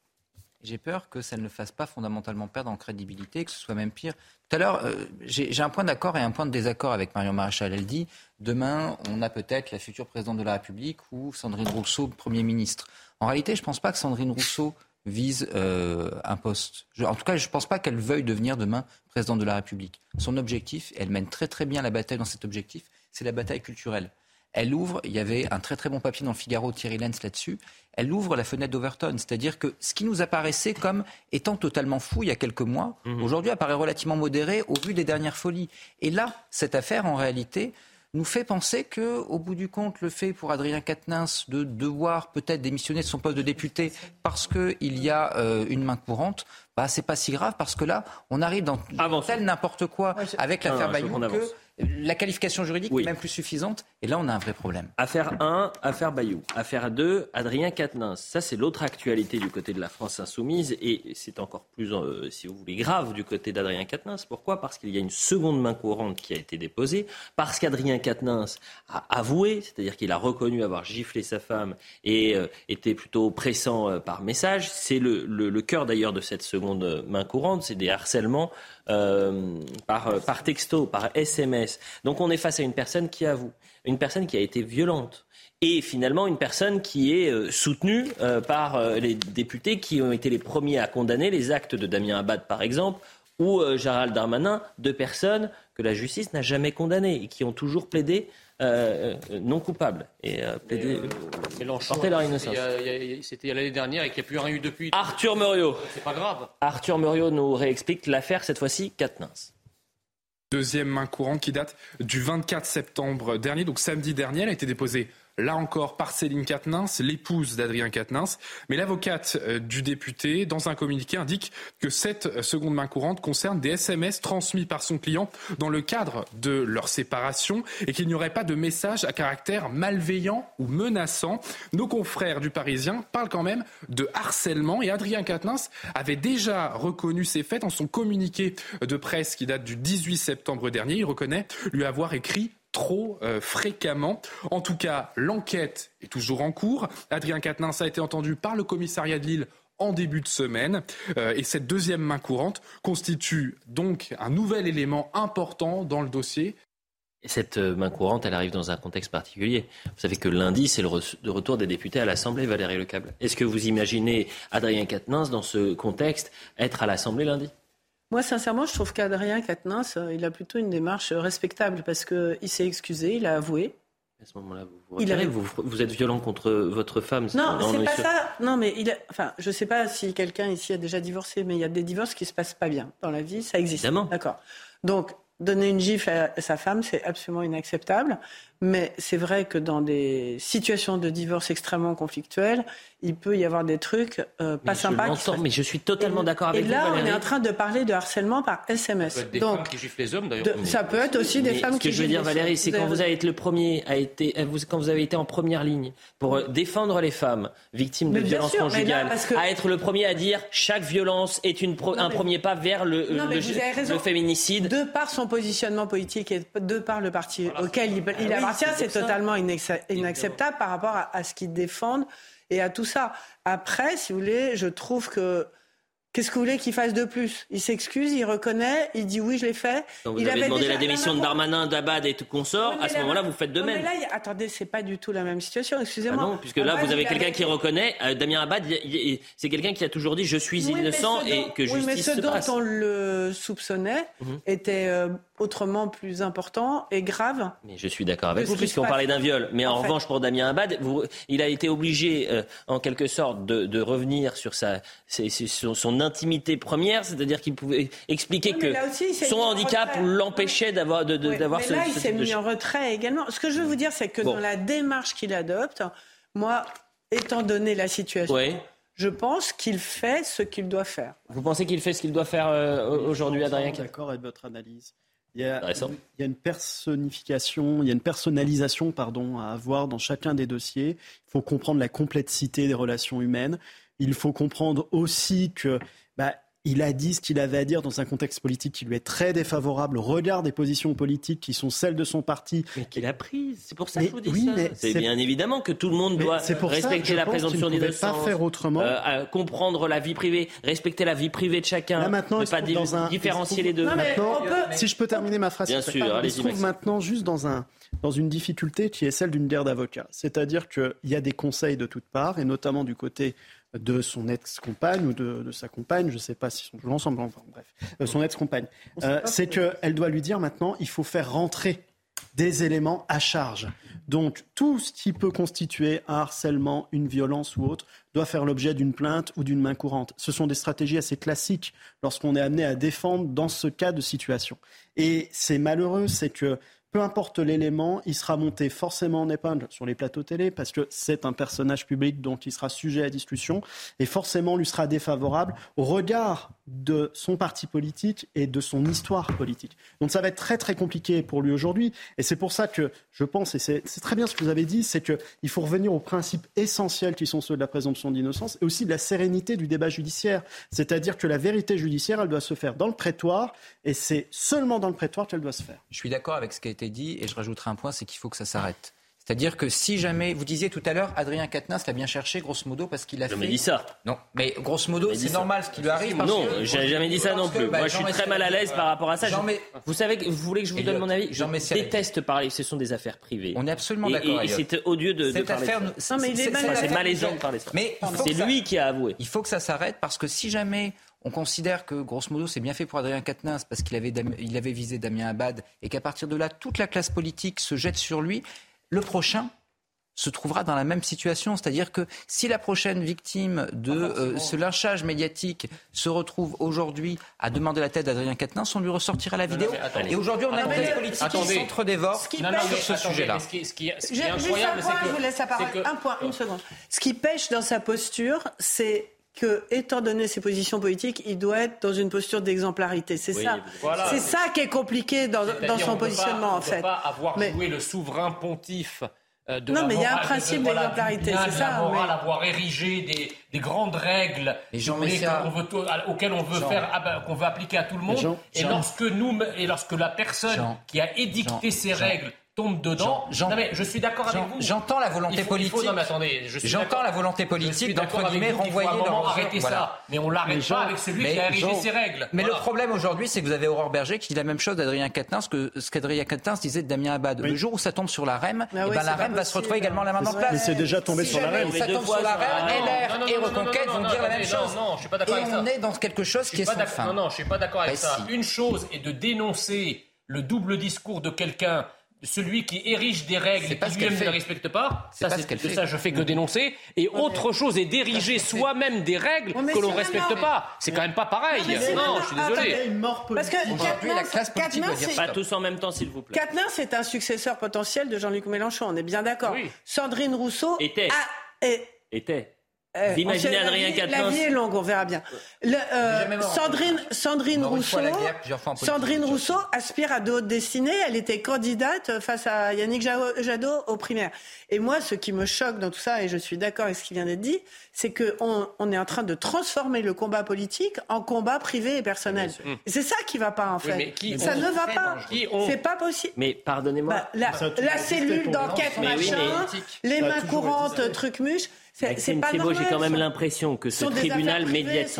J'ai peur que ça ne fasse pas fondamentalement perdre en crédibilité, que ce soit même pire. Tout à l'heure, euh, j'ai un point d'accord et un point de désaccord avec Marion Maréchal. Elle dit demain, on a peut-être la future présidente de la République ou Sandrine Rousseau, Premier ministre. En réalité, je ne pense pas que Sandrine Rousseau vise euh, un poste. en tout cas, je ne pense pas qu'elle veuille devenir demain présidente de la République. Son objectif, elle mène très très bien la bataille dans cet objectif, c'est la bataille culturelle. Elle ouvre, il y avait un très très bon papier dans le Figaro, Thierry Lenz là-dessus, elle ouvre la fenêtre d'Overton. C'est-à-dire que ce qui nous apparaissait comme étant totalement fou il y a quelques mois, mhm. aujourd'hui apparaît relativement modéré au vu des dernières folies. Et là, cette affaire, en réalité, nous fait penser que, au bout du compte, le fait pour Adrien Quatennens de devoir peut-être démissionner de son poste de député parce qu'il y a euh, une main courante, bah, c'est pas si grave parce que là, on arrive dans tel n'importe quoi avec l'affaire Bayou que la qualification juridique est même plus suffisante. Et là, on a un vrai problème. Affaire 1, affaire Bayou. Affaire 2, Adrien Quatennens. Ça, c'est l'autre actualité du côté de la France insoumise. Et c'est encore plus, euh, si vous voulez, grave du côté d'Adrien Quatennens. Pourquoi? Parce qu'il y a une seconde main courante qui a été déposée. Parce qu'Adrien Quatennens a avoué, c'est-à-dire qu'il a reconnu avoir giflé sa femme et euh, était plutôt pressant euh, par message. C'est le, le cœur d'ailleurs de cette seconde main courante. C'est des harcèlements euh, par, par texto, par SMS. Donc on est face à une personne qui avoue, une personne qui a été violente et finalement une personne qui est euh, soutenue euh, par les députés qui ont été les premiers à condamner les actes de Damien Abad, par exemple, ou Gérald Darmanin, deux personnes que la justice n'a jamais condamnées et qui ont toujours plaidé euh, euh, non coupables et euh, plaider, porter leur innocence. C'était l'année dernière et qu'il n'y a plus rien eu depuis. Arthur Muriot. C'est pas grave. Arthur Muriot nous réexplique l'affaire, cette fois-ci, Katnins. Deuxième main courante qui date du 24 septembre dernier, donc samedi dernier, elle a été déposée là encore par Céline Quatennens, l'épouse d'Adrien Quatennens. Mais l'avocate euh, du député, dans un communiqué, indique que cette seconde main courante concerne des SMS transmis par son client dans le cadre de leur séparation et qu'il n'y aurait pas de message à caractère malveillant ou menaçant. Nos confrères du Parisien parlent quand même de harcèlement et Adrien Quatennens avait déjà reconnu ces faits dans son communiqué de presse qui date du 18 septembre dernier. Il reconnaît lui avoir écrit trop euh, fréquemment. En tout cas, l'enquête est toujours en cours. Adrien Quatennens a été entendu par le commissariat de Lille en début de semaine. Euh, et cette deuxième main courante constitue donc un nouvel élément important dans le dossier. Et cette euh, main courante, elle arrive dans un contexte particulier. Vous savez que lundi, c'est le, retour des députés à l'Assemblée, Valérie Lecable. Est-ce que vous imaginez Adrien Quatennens dans ce contexte être à l'Assemblée lundi? Moi, sincèrement, je trouve qu'Adrien Quatennens, euh, il a plutôt une démarche respectable parce qu'il s'est excusé, il a avoué. À ce moment-là, vous, vous, êtes violent contre votre femme. Non, c'est pas ça. Non, mais il enfin, je ne sais pas si quelqu'un ici a déjà divorcé, mais il y a des divorces qui se passent pas bien dans la vie, ça existe. D'accord. Donc, donner une gifle à sa femme, c'est absolument inacceptable. Mais c'est vrai que dans des situations de divorce extrêmement conflictuelles, il peut y avoir des trucs euh, pas sympas. mais je suis totalement d'accord avec vous. Et là, on est en train de parler de harcèlement par SMS. Ça peut être des Donc, femmes qui giflent les hommes, d'ailleurs. Ça peut être aussi des femmes qui. Ce que je veux dire, Valérie, c'est quand vous avez été le premier, a été, euh, quand vous avez été en première ligne pour euh, défendre les femmes victimes de violences conjugales, à être le premier à dire chaque violence est une un premier pas vers le, le, féminicide. De par son positionnement politique et de par le parti auquel il, il ah appartient, c'est totalement inacceptable par rapport à, à ce qu'ils défendent et à tout ça. Après, si vous voulez, je trouve que Qu'est-ce que vous voulez qu'il fasse de plus? Il s'excuse, il reconnaît, il dit oui, je l'ai fait. vous il avez demandé la démission de Darmanin, d'Abad et tout consort. à ce moment-là, vous faites de même. Mais là, attendez, c'est pas du tout la même situation. Excusez-moi. Ah non, puisque là, vous avez quelqu'un qui reconnaît. Euh, Damien Abad, c'est quelqu'un qui a toujours dit je suis innocent et que justice oui, mais ce dont on le soupçonnait mhm. était euh, autrement plus important et grave. Mais je suis d'accord avec vous, puisqu'on parlait d'un viol. Mais en, revanche, pour Damien Abad, il a été obligé, euh, en quelque sorte, de, revenir sur sa, son, son intimité première c'est-à-dire qu'il pouvait expliquer que son handicap l'empêchait d'avoir de, d'avoir ce. Là, il s'est mis en retrait également. Ce que je veux vous dire, c'est que dans la démarche qu'il adopte, moi, étant donné la situation. Je pense qu'il fait ce qu'il doit faire. Vous pensez qu'il fait ce qu'il doit faire euh, aujourd'hui, Adrien D'accord avec votre analyse. Il y, a, il y, a, une personnification, il y a une personnalisation pardon, à avoir dans chacun des dossiers. Il faut comprendre la complexité des relations humaines. Il faut comprendre aussi que bah, il a dit ce qu'il avait à dire dans un contexte politique qui lui est très défavorable, regard des positions politiques qui sont celles de son parti. Mais qu'il a prise, c'est pour ça que je vous dis ça. C'est bien évidemment que tout le monde doit respecter la présomption d'innocence, pas faire autrement. Euh, comprendre la vie privée, respecter la vie privée de chacun, Là, maintenant, ne pas dans un... différencier les deux. Si je peux terminer ma phrase, bien sûr, il se trouve maintenant juste dans, un, dans une difficulté qui est celle d'une guerre d'avocats. C'est-à-dire qu'il y a des conseils de toutes parts, et notamment du côté de son ex-compagne ou de, sa compagne, je ne sais pas s'ils sont toujours ensemble, enfin, bref, euh, son ex-compagne, euh, c'est qu'elle doit lui dire maintenant, il faut faire rentrer des éléments à charge. Donc tout ce qui peut constituer un harcèlement, une violence ou autre doit faire l'objet d'une plainte ou d'une main courante. Ce sont des stratégies assez classiques lorsqu'on est amené à défendre dans ce cas de situation. Et c'est malheureux, c'est que peu importe l'élément, il sera monté forcément en épingle sur les plateaux télé parce que c'est un personnage public dont il sera sujet à discussion et forcément lui sera défavorable au regard de son parti politique et de son histoire politique. Donc ça va être très très compliqué pour lui aujourd'hui et c'est pour ça que je pense, et c'est très bien ce que vous avez dit, c'est qu'il faut revenir aux principes essentiels qui sont ceux de la présomption d'innocence et aussi de la sérénité du débat judiciaire. C'est-à-dire que la vérité judiciaire, elle doit se faire dans le prétoire et c'est seulement dans le prétoire qu'elle doit se faire. Je suis d'accord avec ce qui a été dit et je rajouterai un point, c'est qu'il faut que ça s'arrête. C'est-à-dire que si jamais, vous disiez tout à l'heure, Adrien Quatennens l'a bien cherché, grosso modo, parce qu'il a fait. Jamais dit ça. Non, mais grosso modo, c'est normal ce qui lui arrive. non, j'ai jamais dit ça non plus. Moi, je suis très mal à l'aise par rapport à ça. Vous savez, vous voulez que je vous donne mon avis? Je déteste parler. Ce sont des affaires privées. On est absolument d'accord. Et, c'est odieux de, de parler. Affaire, ça. mais c'est malaisant de parler. Mais c'est lui qui a avoué. Il faut que ça s'arrête parce que si jamais on considère que, grosso modo, c'est bien fait pour Adrien Quatennens parce qu'il avait, il avait visé Damien Abad et qu'à partir de là, toute la classe politique se jette sur lui. Le prochain, se trouvera dans la même situation. C'est-à-dire que si la prochaine victime de euh, ce lynchage médiatique se retrouve aujourd'hui à demander la tête d'Adrien Quatennens, on lui ressortira la vidéo. Et aujourd'hui, on a une politique qui s'entre-dévore sur ce sujet-là. Ce qui, est incroyable, c'est que... Je vous laisse Un point, une seconde. Ce qui pêche dans sa posture, c'est que, étant donné ses positions politiques, il doit être dans une posture d'exemplarité. C'est ça. C'est ça qui est compliqué dans, son positionnement, en fait. On ne peut pas avoir joué le souverain pontife euh, non, mais il y a un principe d'exemplarité, c'est ça. Morale, avoir érigé des, des grandes règles auxquelles on veut faire, ah ben, qu'on veut appliquer à tout le monde. et lorsque nous, et lorsque la personne qui a édicté ces règles tombe dedans. je suis d'accord avec vous. J'entends la volonté politique. J'entends la volonté politique d'entre guillemets renvoyer leur arrêter ça. Mais on l'arrête pas avec celui qui a érigé ses règles. Mais le problème aujourd'hui, c'est que vous avez Aurore Berger qui dit la même chose d'Adrien Quatennens que ce qu'Adrien Quatennens disait de Damien Abad. Le jour où ça tombe sur la REM, eh ben, la REM va se retrouver également la main en place. Mais c'est déjà tombé sur la REM. Ça tombe sur la REM, LR et Reconquête vont dire la même chose. Non, je suis pas d'accord avec ça. Et on est dans quelque chose qui est sans fin. Non, non, je suis pas d'accord avec ça. Une chose est de dénoncer le double discours de quelqu'un celui qui érige des règles et qui lui-même ne les respecte pas, ça, c'est ça je fais que dénoncer. Et autre chose est d'ériger soi-même des règles que l'on ne respecte pas. C'est quand même pas pareil. Non, je suis désolé. Parce que Katnins, pas tous en même temps, s'il vous plaît. Katnins c'est un successeur potentiel de Jean-Luc Mélenchon. On est bien d'accord. Sandrine Rousseau était. était. Euh, Imaginez Adrien La vie est longue, on verra bien. Euh, Sandrine, Sandrine Rousseau, Sandrine Rousseau aspire à d'autres destinées. Elle était candidate face à Yannick Jadot aux primaires. Et moi, ce qui me choque dans tout ça, et je suis d'accord avec ce qui vient d'être dit, c'est qu'on on est en train de transformer le combat politique en combat privé et personnel. c'est ça qui va pas, en fait. ça ne va pas. C'est pas possible. Mais pardonnez-moi. Bah, la, cellule d'enquête, machin, les mains courantes, truc muche. C'est pas j'ai quand même l'impression que ce tribunal médiatique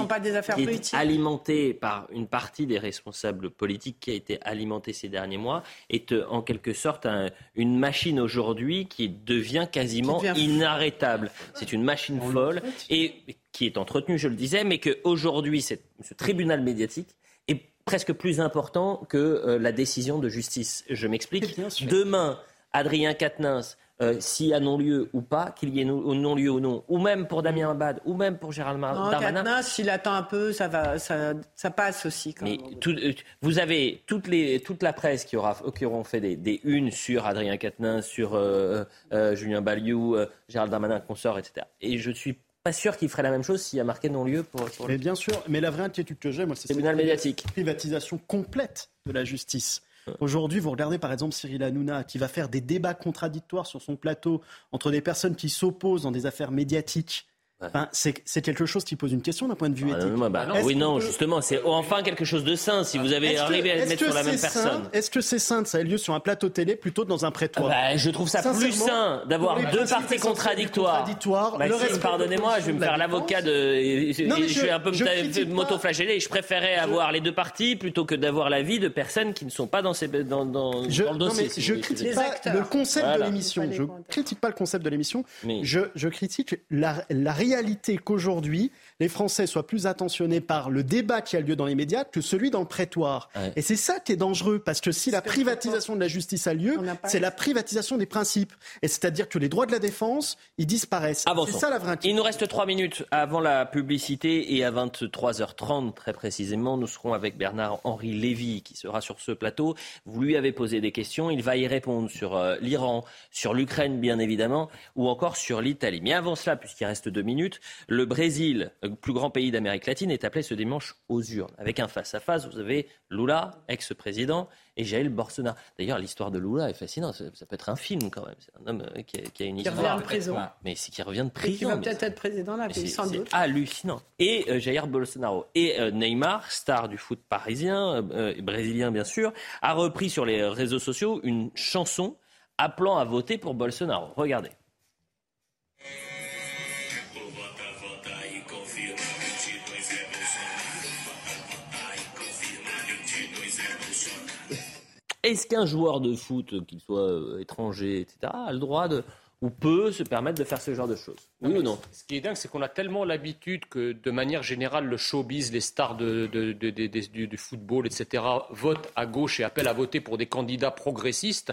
est alimenté par une partie des responsables politiques qui a été alimenté ces derniers mois est euh, en quelque sorte une machine aujourd'hui qui devient quasiment inarrêtable. C'est une machine folle et qui est entretenue, je le disais, mais qu'aujourd'hui, ce tribunal médiatique est presque plus important que euh, la décision de justice. Je m'explique. Demain, Adrien Quatennens euh, s'il y a non-lieu ou pas, qu'il y ait non-lieu ou non, ou même pour Damien Abad, ou même pour Gérald non, Darmanin. s'il attend un peu, ça, va, ça, ça passe aussi. Quand mais euh, vous avez toutes les, toute la presse qui, aura, qui auront fait des, des unes sur Adrien Quatennens, sur euh, Julien Baliou, Gérald Darmanin, consort, etc. Et je suis pas sûr qu'il ferait la même chose s'il y a marqué non-lieu pour, Mais bien sûr, mais la vraie inquiétude que j'ai, moi, c'est cette médiatique. privatisation complète de la justice. Aujourd'hui, vous regardez par exemple Cyril Hanouna qui va faire des débats contradictoires sur son plateau entre des personnes qui s'opposent dans des affaires médiatiques c'est quelque chose qui pose une question d'un point de vue ah, éthique. Bah, oui, non, justement, c'est enfin quelque chose de sain si vous avez arrivé à le mettre sur la même personne. Est-ce que c'est sain que ça ait lieu sur un plateau télé plutôt que dans un prétoire bah, Je trouve ça plus sain d'avoir deux parties contradictoires. Bah, pardonnez-moi, je vais me faire l'avocat de. je, vais un peu m'auto-flageller. Je préférais avoir les deux parties plutôt que d'avoir l'avis de personnes qui ne sont pas dans, ces, dans, dans, je, le dossier. je critique pas le concept de l'émission. Je critique pas le concept de l'émission. Je critique la réalité réalité qu'aujourd'hui, les Français soient plus attentionnés par le débat qui a lieu dans les médias que celui dans le prétoire. Et c'est ça qui est dangereux, parce que si la privatisation de la justice a lieu, c'est la privatisation des principes. Et c'est-à-dire que les droits de la défense, ils disparaissent. C'est ça la vraie Il nous reste trois minutes avant la publicité et à 23h30 très précisément, nous serons avec Bernard-Henri Lévy qui sera sur ce plateau. Vous lui avez posé des questions, il va y répondre sur euh, l'Iran, sur l'Ukraine bien évidemment, ou encore sur l'Italie. Mais avant cela, puisqu'il reste deux minutes, le Brésil, plus grand pays d'Amérique latine, est appelé ce dimanche aux urnes. Avec un face-à-face, vous avez Lula, ex-président, et Jair Bolsonaro. D'ailleurs, l'histoire de Lula est fascinante. Ça, peut être un film quand même. C'est un homme euh, qui a, une histoire. Qui revient de prison. Mais c'est qui revient de prison. Et qui va peut-être être président là, sans doute. Hallucinant. Et euh, Jair Bolsonaro. Et euh, Neymar, star du foot parisien, brésilien bien sûr, a repris sur les réseaux sociaux une chanson appelant à voter pour Bolsonaro. Regardez. Est-ce qu'un joueur de foot, qu'il soit euh, étranger, etc., a le droit de, ou peut se permettre de faire ce genre de choses? Oui ou non? Ce qui est dingue, c'est qu'on a tellement l'habitude que, de manière générale, le showbiz, les stars de, du, football, etc., votent à gauche et appellent à voter pour des candidats progressistes,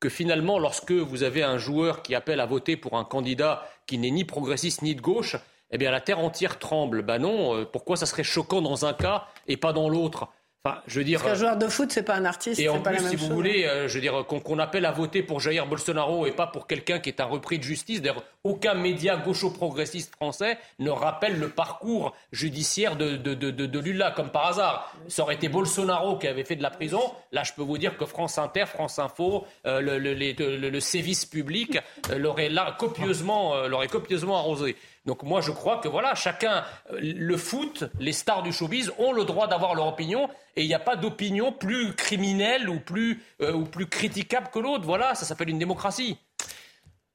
que finalement, lorsque vous avez un joueur qui appelle à voter pour un candidat qui n'est ni progressiste ni de gauche, eh bien la terre entière tremble. Ben non, euh, pourquoi ça serait choquant dans un cas et pas dans l'autre? Enfin, je veux dire. Parce qu'un joueur de foot, c'est pas un artiste. Et en plus, si vous voulez, euh, je veux dire, qu'on appelle à voter pour Jair Bolsonaro et pas pour quelqu'un qui est un repris de justice. D'ailleurs, aucun média gaucho-progressiste français ne rappelle le parcours judiciaire de, de, de, de, Lula, comme par hasard. Ça aurait été Bolsonaro qui avait fait de la prison. Là, je peux vous dire que France Inter, France Info, euh, le, le, le, le, service public euh, l'aurait copieusement, l'aurait copieusement arrosé. Donc moi je crois que voilà, chacun, euh, le foot, les stars du showbiz ont le droit d'avoir leur opinion et il n'y a pas d'opinion plus criminelle ou plus, euh, ou plus critiquable que l'autre. Voilà, ça s'appelle une démocratie.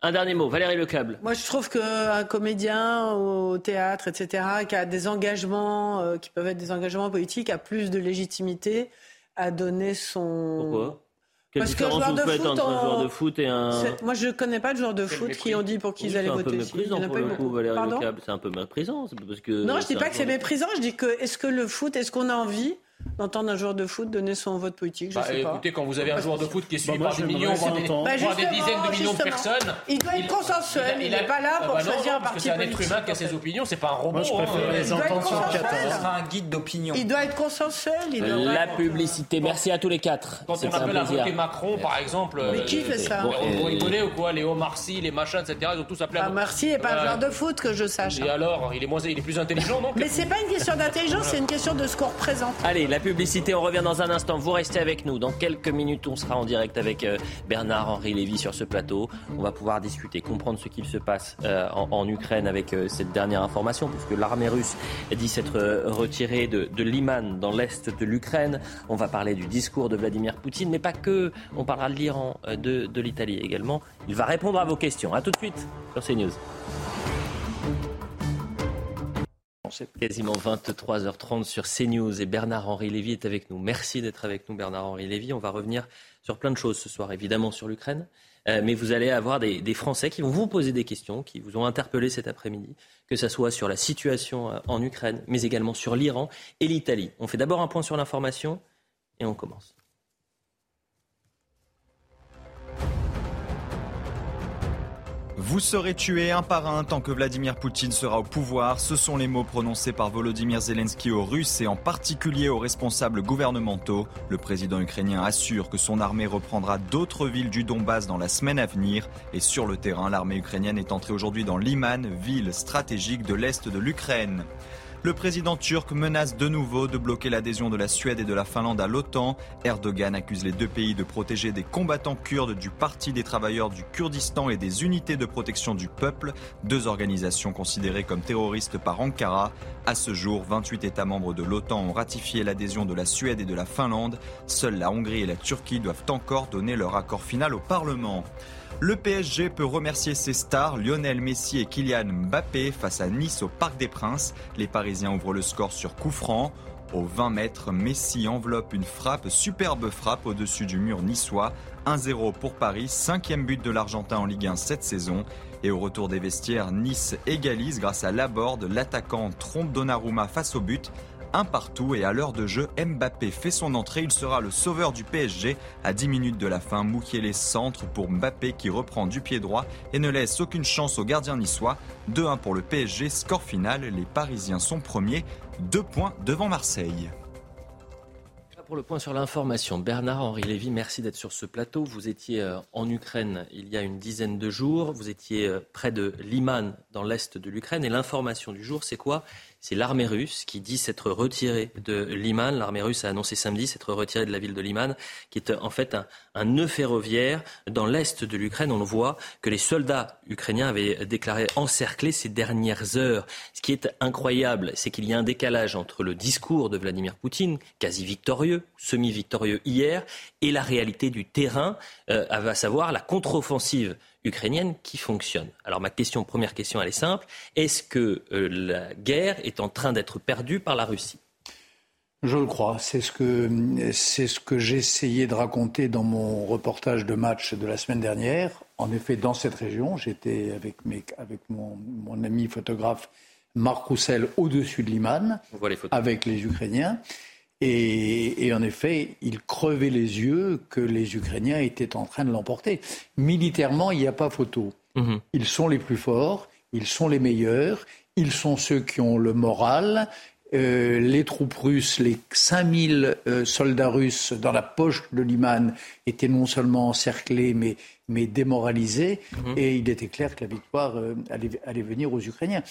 Un dernier mot, Valérie Lecable. Moi, je trouve qu'un comédien au théâtre, etc., qui a des engagements, euh, qui peuvent être des engagements politiques, a plus de légitimité à donner son. Pourquoi? Quelle Parce différence vous faites entre un joueur de foot et un. Moi, je ne connais pas de joueurs de foot qui ont dit pour qu'ils allaient voter. C'est un peu méprisant pour le coup, C'est un peu méprisant. Parce que non, je ne dis pas que c'est méprisant. Je dis que est-ce que le foot, est-ce qu'on a envie d'entendre un joueur de foot donner son vote politique. Je bah, sais écoutez, quand vous avez un joueur de foot qui est suivi bah, par des millions, voire des, bah, des, dizaines de millions de personnes. Il doit être consensuel, il n'est pas là pour bah choisir un parti C'est un être humain qui a ses opinions, c'est pas un robot. Moi, je préfère hein. les entendre sur 14. un guide d'opinion. Il doit être consensuel. La publicité. Merci à tous les quatre. Quand on appelle à voter Macron, par exemple. Mais qui fait ça On rigolait ou quoi Les Marcy, les machins, etc. Ils ont tous appelé à Marcy n'est pas un joueur de foot que je sache. Et alors Il est plus intelligent, donc Mais c'est pas une question d'intelligence, c'est une question de ce qu'on représente. Allez, la publicité, on revient dans un instant. Vous restez avec nous. Dans quelques minutes, on sera en direct avec euh, Bernard-Henri Lévy sur ce plateau. On va pouvoir discuter, comprendre ce qu'il se passe euh, en, Ukraine avec euh, cette dernière information, puisque l'armée russe dit s'être retirée de, Liman dans l'est de l'Ukraine. On va parler du discours de Vladimir Poutine, mais pas que. On parlera de l'Iran, de, de l'Italie également. Il va répondre à vos questions. A tout de suite sur CNews. Quasiment 23h30 sur CNews et Bernard-Henri Lévy est avec nous. Merci d'être avec nous Bernard-Henri Lévy. On va revenir sur plein de choses ce soir, évidemment sur l'Ukraine, euh, mais vous allez avoir des, des, Français qui vont vous poser des questions, qui vous ont interpellé cet après-midi, que ce soit sur la situation euh, en Ukraine, mais également sur l'Iran et l'Italie. On fait d'abord un point sur l'information et on commence. Vous serez tués un par un tant que Vladimir Poutine sera au pouvoir. Ce sont les mots prononcés par Volodymyr Zelensky aux Russes et en particulier aux responsables gouvernementaux. Le président ukrainien assure que son armée reprendra d'autres villes du Donbass dans la semaine à venir. Et sur le terrain, l'armée ukrainienne est entrée aujourd'hui dans Liman, ville stratégique de l'est de l'Ukraine. Le président turc menace de nouveau de bloquer l'adhésion de la Suède et de la Finlande à l'OTAN. Erdogan accuse les deux pays de protéger des combattants kurdes du Parti des travailleurs du Kurdistan et des unités de protection du peuple, deux organisations considérées comme terroristes par Ankara. À ce jour, 28 États membres de l'OTAN ont ratifié l'adhésion de la Suède et de la Finlande. Seules la Hongrie et la Turquie doivent encore donner leur accord final au Parlement. Le PSG peut remercier ses stars Lionel Messi et Kylian Mbappé face à Nice au Parc des Princes. Les Parisiens ouvrent le score sur coup franc. Au 20 mètres, Messi enveloppe une frappe, superbe frappe au-dessus du mur niçois. 1-0 pour Paris, cinquième but de l'Argentin en Ligue 1 cette saison. Et au retour des vestiaires, Nice égalise grâce à Laborde. L'attaquant trompe Donnarumma face au but un partout et à l'heure de jeu, Mbappé fait son entrée. Il sera le sauveur du PSG. À 10 minutes de la fin, les centre pour Mbappé qui reprend du pied droit et ne laisse aucune chance au gardien niçois. 2-1 pour le PSG, score final. Les Parisiens sont premiers, deux points devant Marseille pour le point sur l'information. Bernard-Henri Lévy, merci d'être sur ce plateau. Vous étiez euh, en Ukraine il y a une dizaine de jours. Vous étiez euh, près de Liman, dans l'est de l'Ukraine. Et l'information du jour, c'est quoi? C'est l'armée russe qui dit s'être retirée de Liman. L'armée russe a annoncé samedi s'être retirée de la ville de Liman, qui est en fait un, nœud ferroviaire dans l'est de l'Ukraine. On voit que les soldats ukrainiens avaient déclaré encercler ces dernières heures. Ce qui est incroyable, c'est qu'il y a un décalage entre le discours de Vladimir Poutine, quasi victorieux, semi-victorieux hier, et la réalité du terrain, euh, à savoir la contre-offensive ukrainienne qui fonctionne. Alors ma question, première question, elle est simple. Est-ce que euh, la guerre est en train d'être perdue par la Russie? Je le crois. C'est ce que, c'est ce que j'ai essayé de raconter dans mon reportage de match de la semaine dernière. En effet, dans cette région, j'étais avec, mes, avec mon, mon, ami photographe Marc Roussel au-dessus de Liman, avec les Ukrainiens. Et, en effet, il crevait les yeux que les Ukrainiens étaient en train de l'emporter. Militairement, il n'y a pas photo. Mhm. Ils sont les plus forts, ils sont les meilleurs, ils sont ceux qui ont le moral. Euh, les troupes russes, les 5000 euh, soldats russes dans la poche de Liman étaient non seulement encerclés, mais, mais démoralisés. Mhm. Et il était clair que la victoire euh, allait venir aux Ukrainiens.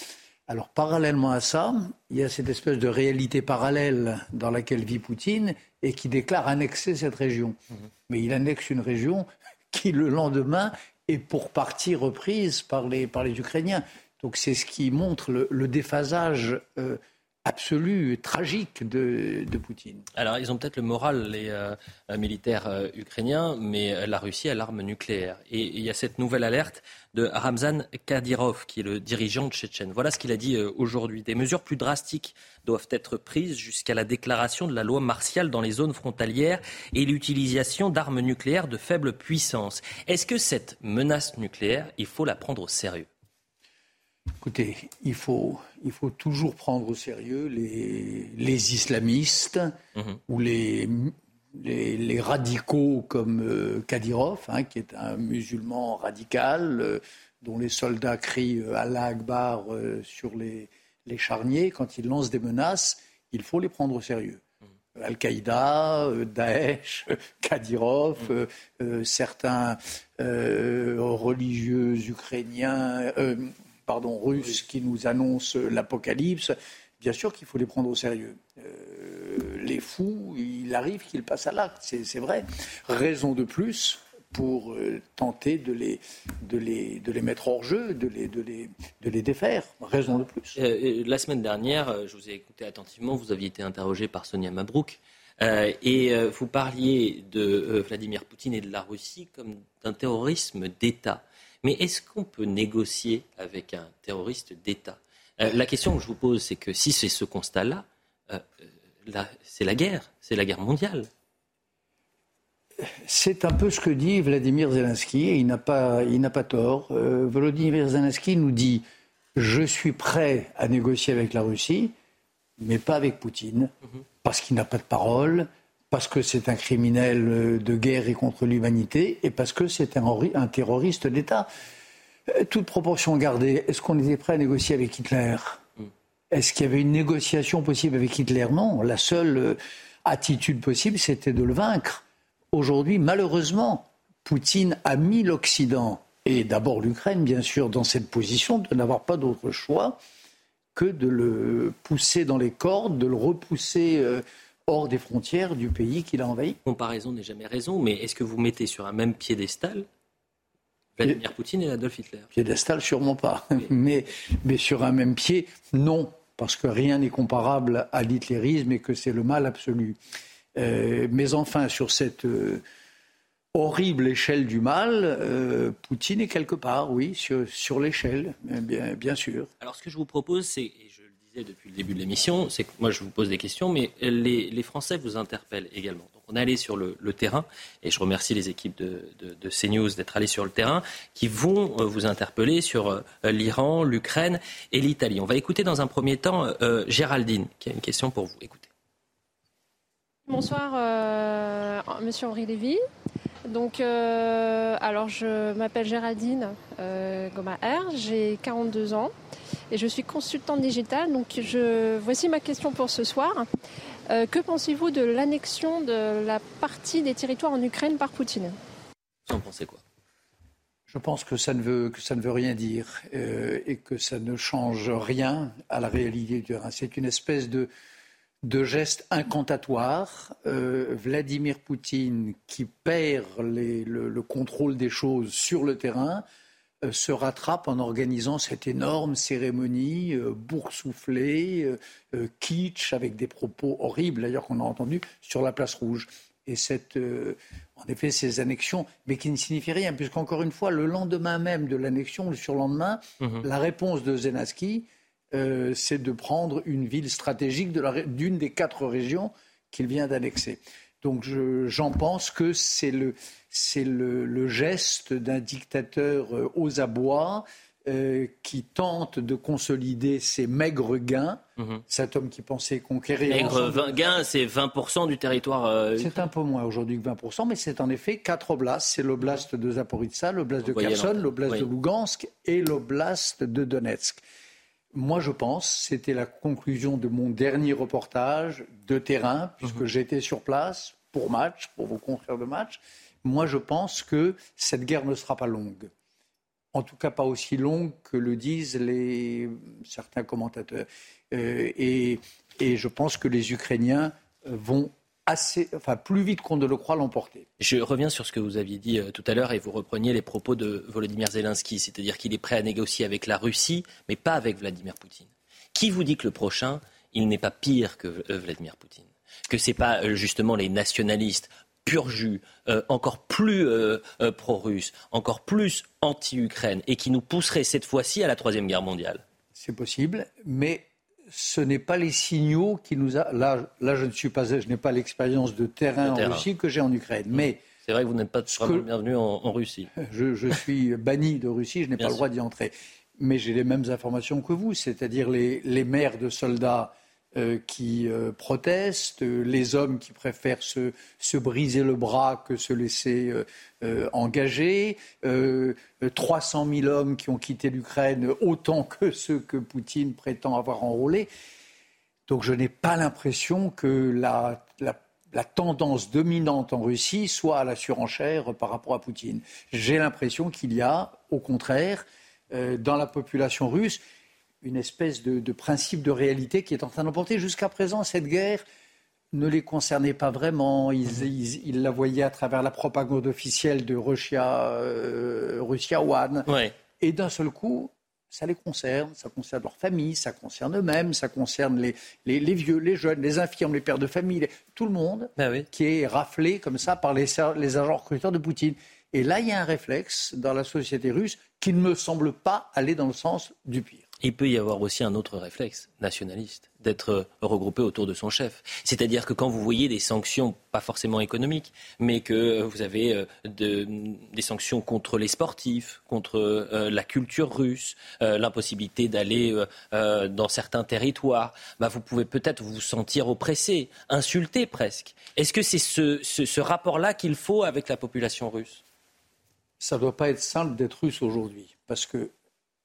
Alors parallèlement à ça, il y a cette espèce de réalité parallèle dans laquelle vit Poutine et qui déclare annexer cette région. Mhm. Mais il annexe une région qui le lendemain est pour partie reprise par les, par les Ukrainiens. Donc c'est ce qui montre le, déphasage euh, absolu, tragique de, Poutine. Alors, ils ont peut-être le moral, les euh, militaires euh, ukrainiens, mais la Russie a l'arme nucléaire. Et il y a cette nouvelle alerte de Ramzan Kadyrov, qui est le dirigeant tchétchène. Voilà ce qu'il a dit euh, aujourd'hui. Des mesures plus drastiques doivent être prises jusqu'à la déclaration de la loi martiale dans les zones frontalières et l'utilisation d'armes nucléaires de faible puissance. Est-ce que cette menace nucléaire, il faut la prendre au sérieux? Écoutez, il faut, il faut toujours prendre au sérieux les, les islamistes mhm. ou les, les, radicaux comme euh, Kadyrov, hein, qui est un musulman radical, euh, dont les soldats crient euh, Allah Akbar sur les, les, charniers, quand ils lancent des menaces, il faut les prendre au sérieux. Mhm. Al-Qaïda, Daesh, Kadyrov, certains religieux ukrainiens, pardon, russes qui nous annoncent l'apocalypse. Bien sûr qu'il faut les prendre au sérieux. Euh, les fous, il arrive qu'ils passent à l'acte, c'est vrai. Raison de plus pour euh, tenter de les, de, les, de les mettre hors jeu, de les, de les, de les défaire. Raison de plus. Euh, la semaine dernière, je vous ai écouté attentivement, vous aviez été interrogé par Sonia Mabrouk. et vous parliez de Vladimir Poutine et de la Russie comme d'un terrorisme d'État. Mais est-ce qu'on peut négocier avec un terroriste d'État? La question que je vous pose, c'est que si c'est ce constat-là, c'est la guerre, c'est la guerre mondiale. C'est un peu ce que dit Vladimir Zelensky et il n'a pas, pas tort. Euh, Volodymyr Zelensky nous dit Je suis prêt à négocier avec la Russie, mais pas avec Poutine, mhm. parce qu'il n'a pas de parole, parce que c'est un criminel de guerre et contre l'humanité, et parce que c'est un, un, terroriste d'État. Euh, toute proportion gardée, est-ce qu'on était prêt à négocier avec Hitler? Est-ce qu'il y avait une négociation possible avec Hitler? Non. La seule euh, attitude possible, c'était de le vaincre. Aujourd'hui, malheureusement, Poutine a mis l'Occident, et d'abord l'Ukraine, bien sûr, dans cette position de n'avoir pas d'autre choix que de le pousser dans les cordes, de le repousser euh, hors des frontières du pays qu'il a envahi. Comparaison n'est jamais raison, mais est-ce que vous mettez sur un même piédestal Vladimir Poutine et Adolf Hitler? Piédestal, sûrement pas. Mais, mais sur un même pied, non, parce que rien n'est comparable à l'hitlérisme et que c'est le mal absolu. Euh, mais enfin, sur cette euh, horrible échelle du mal, Poutine est quelque part, oui, sur, sur l'échelle, bien, bien sûr. Alors ce que je vous propose, c'est, depuis le début de l'émission, c'est que moi je vous pose des questions, mais les, Français vous interpellent également. Donc on est allé sur le, terrain, et je remercie les équipes de, CNews d'être allées sur le terrain, qui vont euh, vous interpeller sur euh, l'Iran, l'Ukraine et l'Italie. On va écouter dans un premier temps euh, Géraldine, qui a une question pour vous. Écoutez. Bonsoir, Monsieur Henri Lévy. Donc, alors je m'appelle Géraldine Gomaher, j'ai 42 ans et je suis consultante digitale. Donc je, voici ma question pour ce soir. Euh, que pensez-vous de l'annexion de la partie des territoires en Ukraine par Poutine? Vous en pensez quoi? Je pense que ça ne veut, que ça ne veut rien dire euh, et que ça ne change rien à la réalité du terrain. C'est une espèce de, de geste incantatoire. Euh, Vladimir Poutine qui perd les, le, le, contrôle des choses sur le terrain se rattrape en organisant cette énorme cérémonie euh, boursouflée, euh, kitsch, avec des propos horribles d'ailleurs qu'on a entendus sur la place rouge. Et cette, en effet, ces annexions, mais qui ne signifient rien, puisqu'encore une fois, le lendemain même de l'annexion, le surlendemain, mhm. la réponse de Zelensky, c'est de prendre une ville stratégique d'une des quatre régions qu'il vient d'annexer. Donc j'en pense que c'est le, le, geste d'un dictateur euh, aux abois euh, qui tente de consolider ses maigres gains. Mhm. Cet homme qui pensait conquérir. Maigre gains, c'est 20% du territoire. Euh, c'est un peu moins aujourd'hui que 20%, mais c'est en effet quatre oblasts. C'est l'oblast de Zaporizhzhia, l'oblast de Kherson, l'oblast de Lugansk et l'oblast de Donetsk. Moi, je pense, c'était la conclusion de mon dernier reportage de terrain, puisque mhm. j'étais sur place pour match, pour vos confrères de match. Moi, je pense que cette guerre ne sera pas longue. En tout cas, pas aussi longue que le disent certains commentateurs. Euh, et, et je pense que les Ukrainiens vont assez, enfin plus vite qu'on ne le croit l'emporter. Je reviens sur ce que vous aviez dit euh, tout à l'heure et vous repreniez les propos de Volodymyr Zelensky, c'est-à-dire qu'il est prêt à négocier avec la Russie, mais pas avec Vladimir Poutine. Qui vous dit que le prochain, il n'est pas pire que euh, Vladimir Poutine? Que ce n'est pas euh, justement les nationalistes pur jus, encore plus pro-russes, encore plus anti-Ukraine, et qui nous pousserait cette fois-ci à la Troisième Guerre mondiale C'est possible, mais ce n'est pas les signaux qui nous a. Là, là je ne suis pas, je n'ai pas l'expérience de terrain, en Russie que j'ai en Ukraine. Mais c'est vrai que vous n'êtes pas vraiment bienvenu en, Russie. Je, suis banni de Russie, je n'ai pas le droit d'y entrer. Mais j'ai les mêmes informations que vous, c'est-à-dire les, les maires de soldats euh, qui euh, protestent, les hommes qui préfèrent se, se, briser le bras que se laisser euh, engager, 300 000 hommes qui ont quitté l'Ukraine, autant que ceux que Poutine prétend avoir enrôlés. Donc je n'ai pas l'impression que la, la, tendance dominante en Russie soit à la surenchère par rapport à Poutine. J'ai l'impression qu'il y a, au contraire, dans la population russe, une espèce de, principe de réalité qui est en train d'emporter. Jusqu'à présent, cette guerre ne les concernait pas vraiment. Ils, la voyaient à travers la propagande officielle de Russia, euh, Russia One. Et d'un seul coup, ça les concerne, ça concerne leur famille, ça concerne eux-mêmes, ça concerne les, les, vieux, les jeunes, les infirmes, les pères de famille, tout le monde bah qui est raflé comme ça par les, les agents recruteurs de Poutine. Et là, il y a un réflexe dans la société russe qui ne me semble pas aller dans le sens du pire. Il peut y avoir aussi un autre réflexe nationaliste, d'être regroupé autour de son chef. C'est-à-dire que quand vous voyez des sanctions, pas forcément économiques, mais que vous avez euh, des sanctions contre les sportifs, contre euh, la culture russe, euh, l'impossibilité d'aller dans certains territoires, bah vous pouvez peut-être vous sentir oppressé, insulté presque. Est-ce que c'est ce, ce rapport-là qu'il faut avec la population russe? Ça ne doit pas être simple d'être russe aujourd'hui, parce que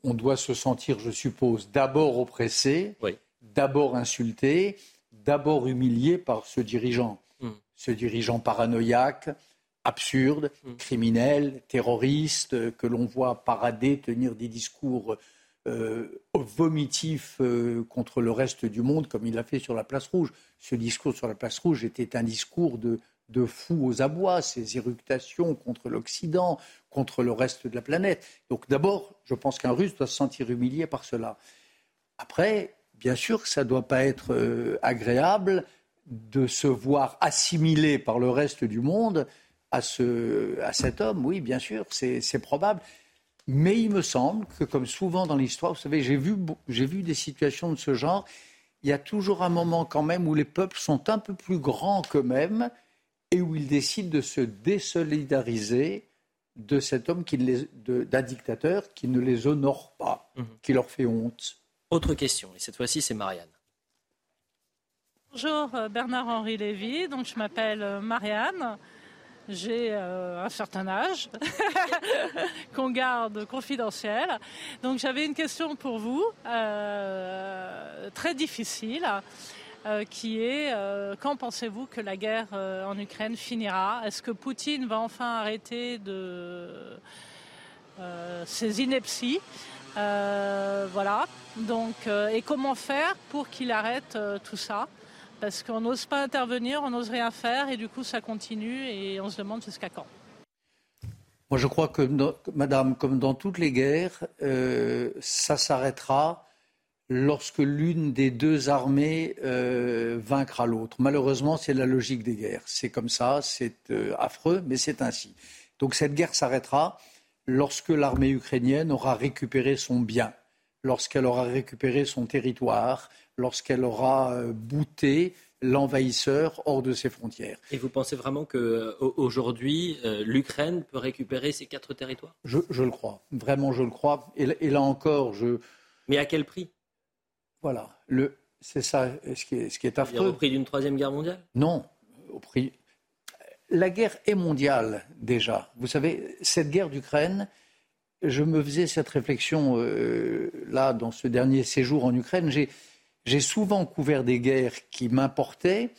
on doit se sentir, je suppose, d'abord oppressé, d'abord insulté, d'abord humilié par ce dirigeant. Hmm. Ce dirigeant paranoïaque, absurde, hmm. criminel, terroriste, que l'on voit parader, tenir des discours vomitif contre le reste du monde comme il l'a fait sur la place rouge. Ce discours sur la place rouge était un discours de, de fou aux abois, ces éructations contre l'Occident, contre le reste de la planète. Donc d'abord, je pense qu'un Russe doit se sentir humilié par cela. Après, bien sûr ça ne doit pas être euh, agréable de se voir assimilé par le reste du monde à, ce, à cet homme. Oui, bien sûr, c'est probable. Mais il me semble que, comme souvent dans l'histoire, vous savez, j'ai vu, vu des situations de ce genre. Il y a toujours un moment quand même où les peuples sont un peu plus grands qu'eux-mêmes et où ils décident de se désolidariser de cet homme, d'un dictateur qui ne les honore pas, mhm. qui leur fait honte. Autre question, et cette fois-ci c'est Marianne. Bonjour euh, Bernard-Henri Lévy, donc je m'appelle euh, Marianne. J'ai euh, un certain âge qu'on garde confidentiel. Donc j'avais une question pour vous, très difficile. Euh, qui est euh, quand pensez-vous que la guerre euh, en Ukraine finira? Est-ce que Poutine va enfin arrêter de ses inepties? Voilà. Donc, et comment faire pour qu'il arrête tout ça? Parce qu'on n'ose pas intervenir, on n'ose rien faire, et du coup ça continue, et on se demande jusqu'à quand. Moi, je crois que, Madame, comme dans toutes les guerres, ça s'arrêtera lorsque l'une des deux armées euh, vaincra l'autre. Malheureusement, c'est la logique des guerres. C'est comme ça, c'est euh, affreux, mais c'est ainsi. Donc cette guerre s'arrêtera lorsque l'armée ukrainienne aura récupéré son bien, lorsqu'elle aura récupéré son territoire, lorsqu'elle aura euh, bouté l'envahisseur hors de ses frontières. Et vous pensez vraiment qu'aujourd'hui, l'Ukraine peut récupérer ces quatre territoires? Je, le crois, vraiment je le crois. et là encore, je... Mais à quel prix? Voilà. Le, c'est ça ce qui est, ce qui est affreux. Au prix d'une troisième guerre mondiale? Non. Au prix. La guerre est mondiale déjà. Vous savez, cette guerre d'Ukraine, je me faisais cette réflexion euh, là dans ce dernier séjour en Ukraine. J'ai, souvent couvert des guerres qui m'importaient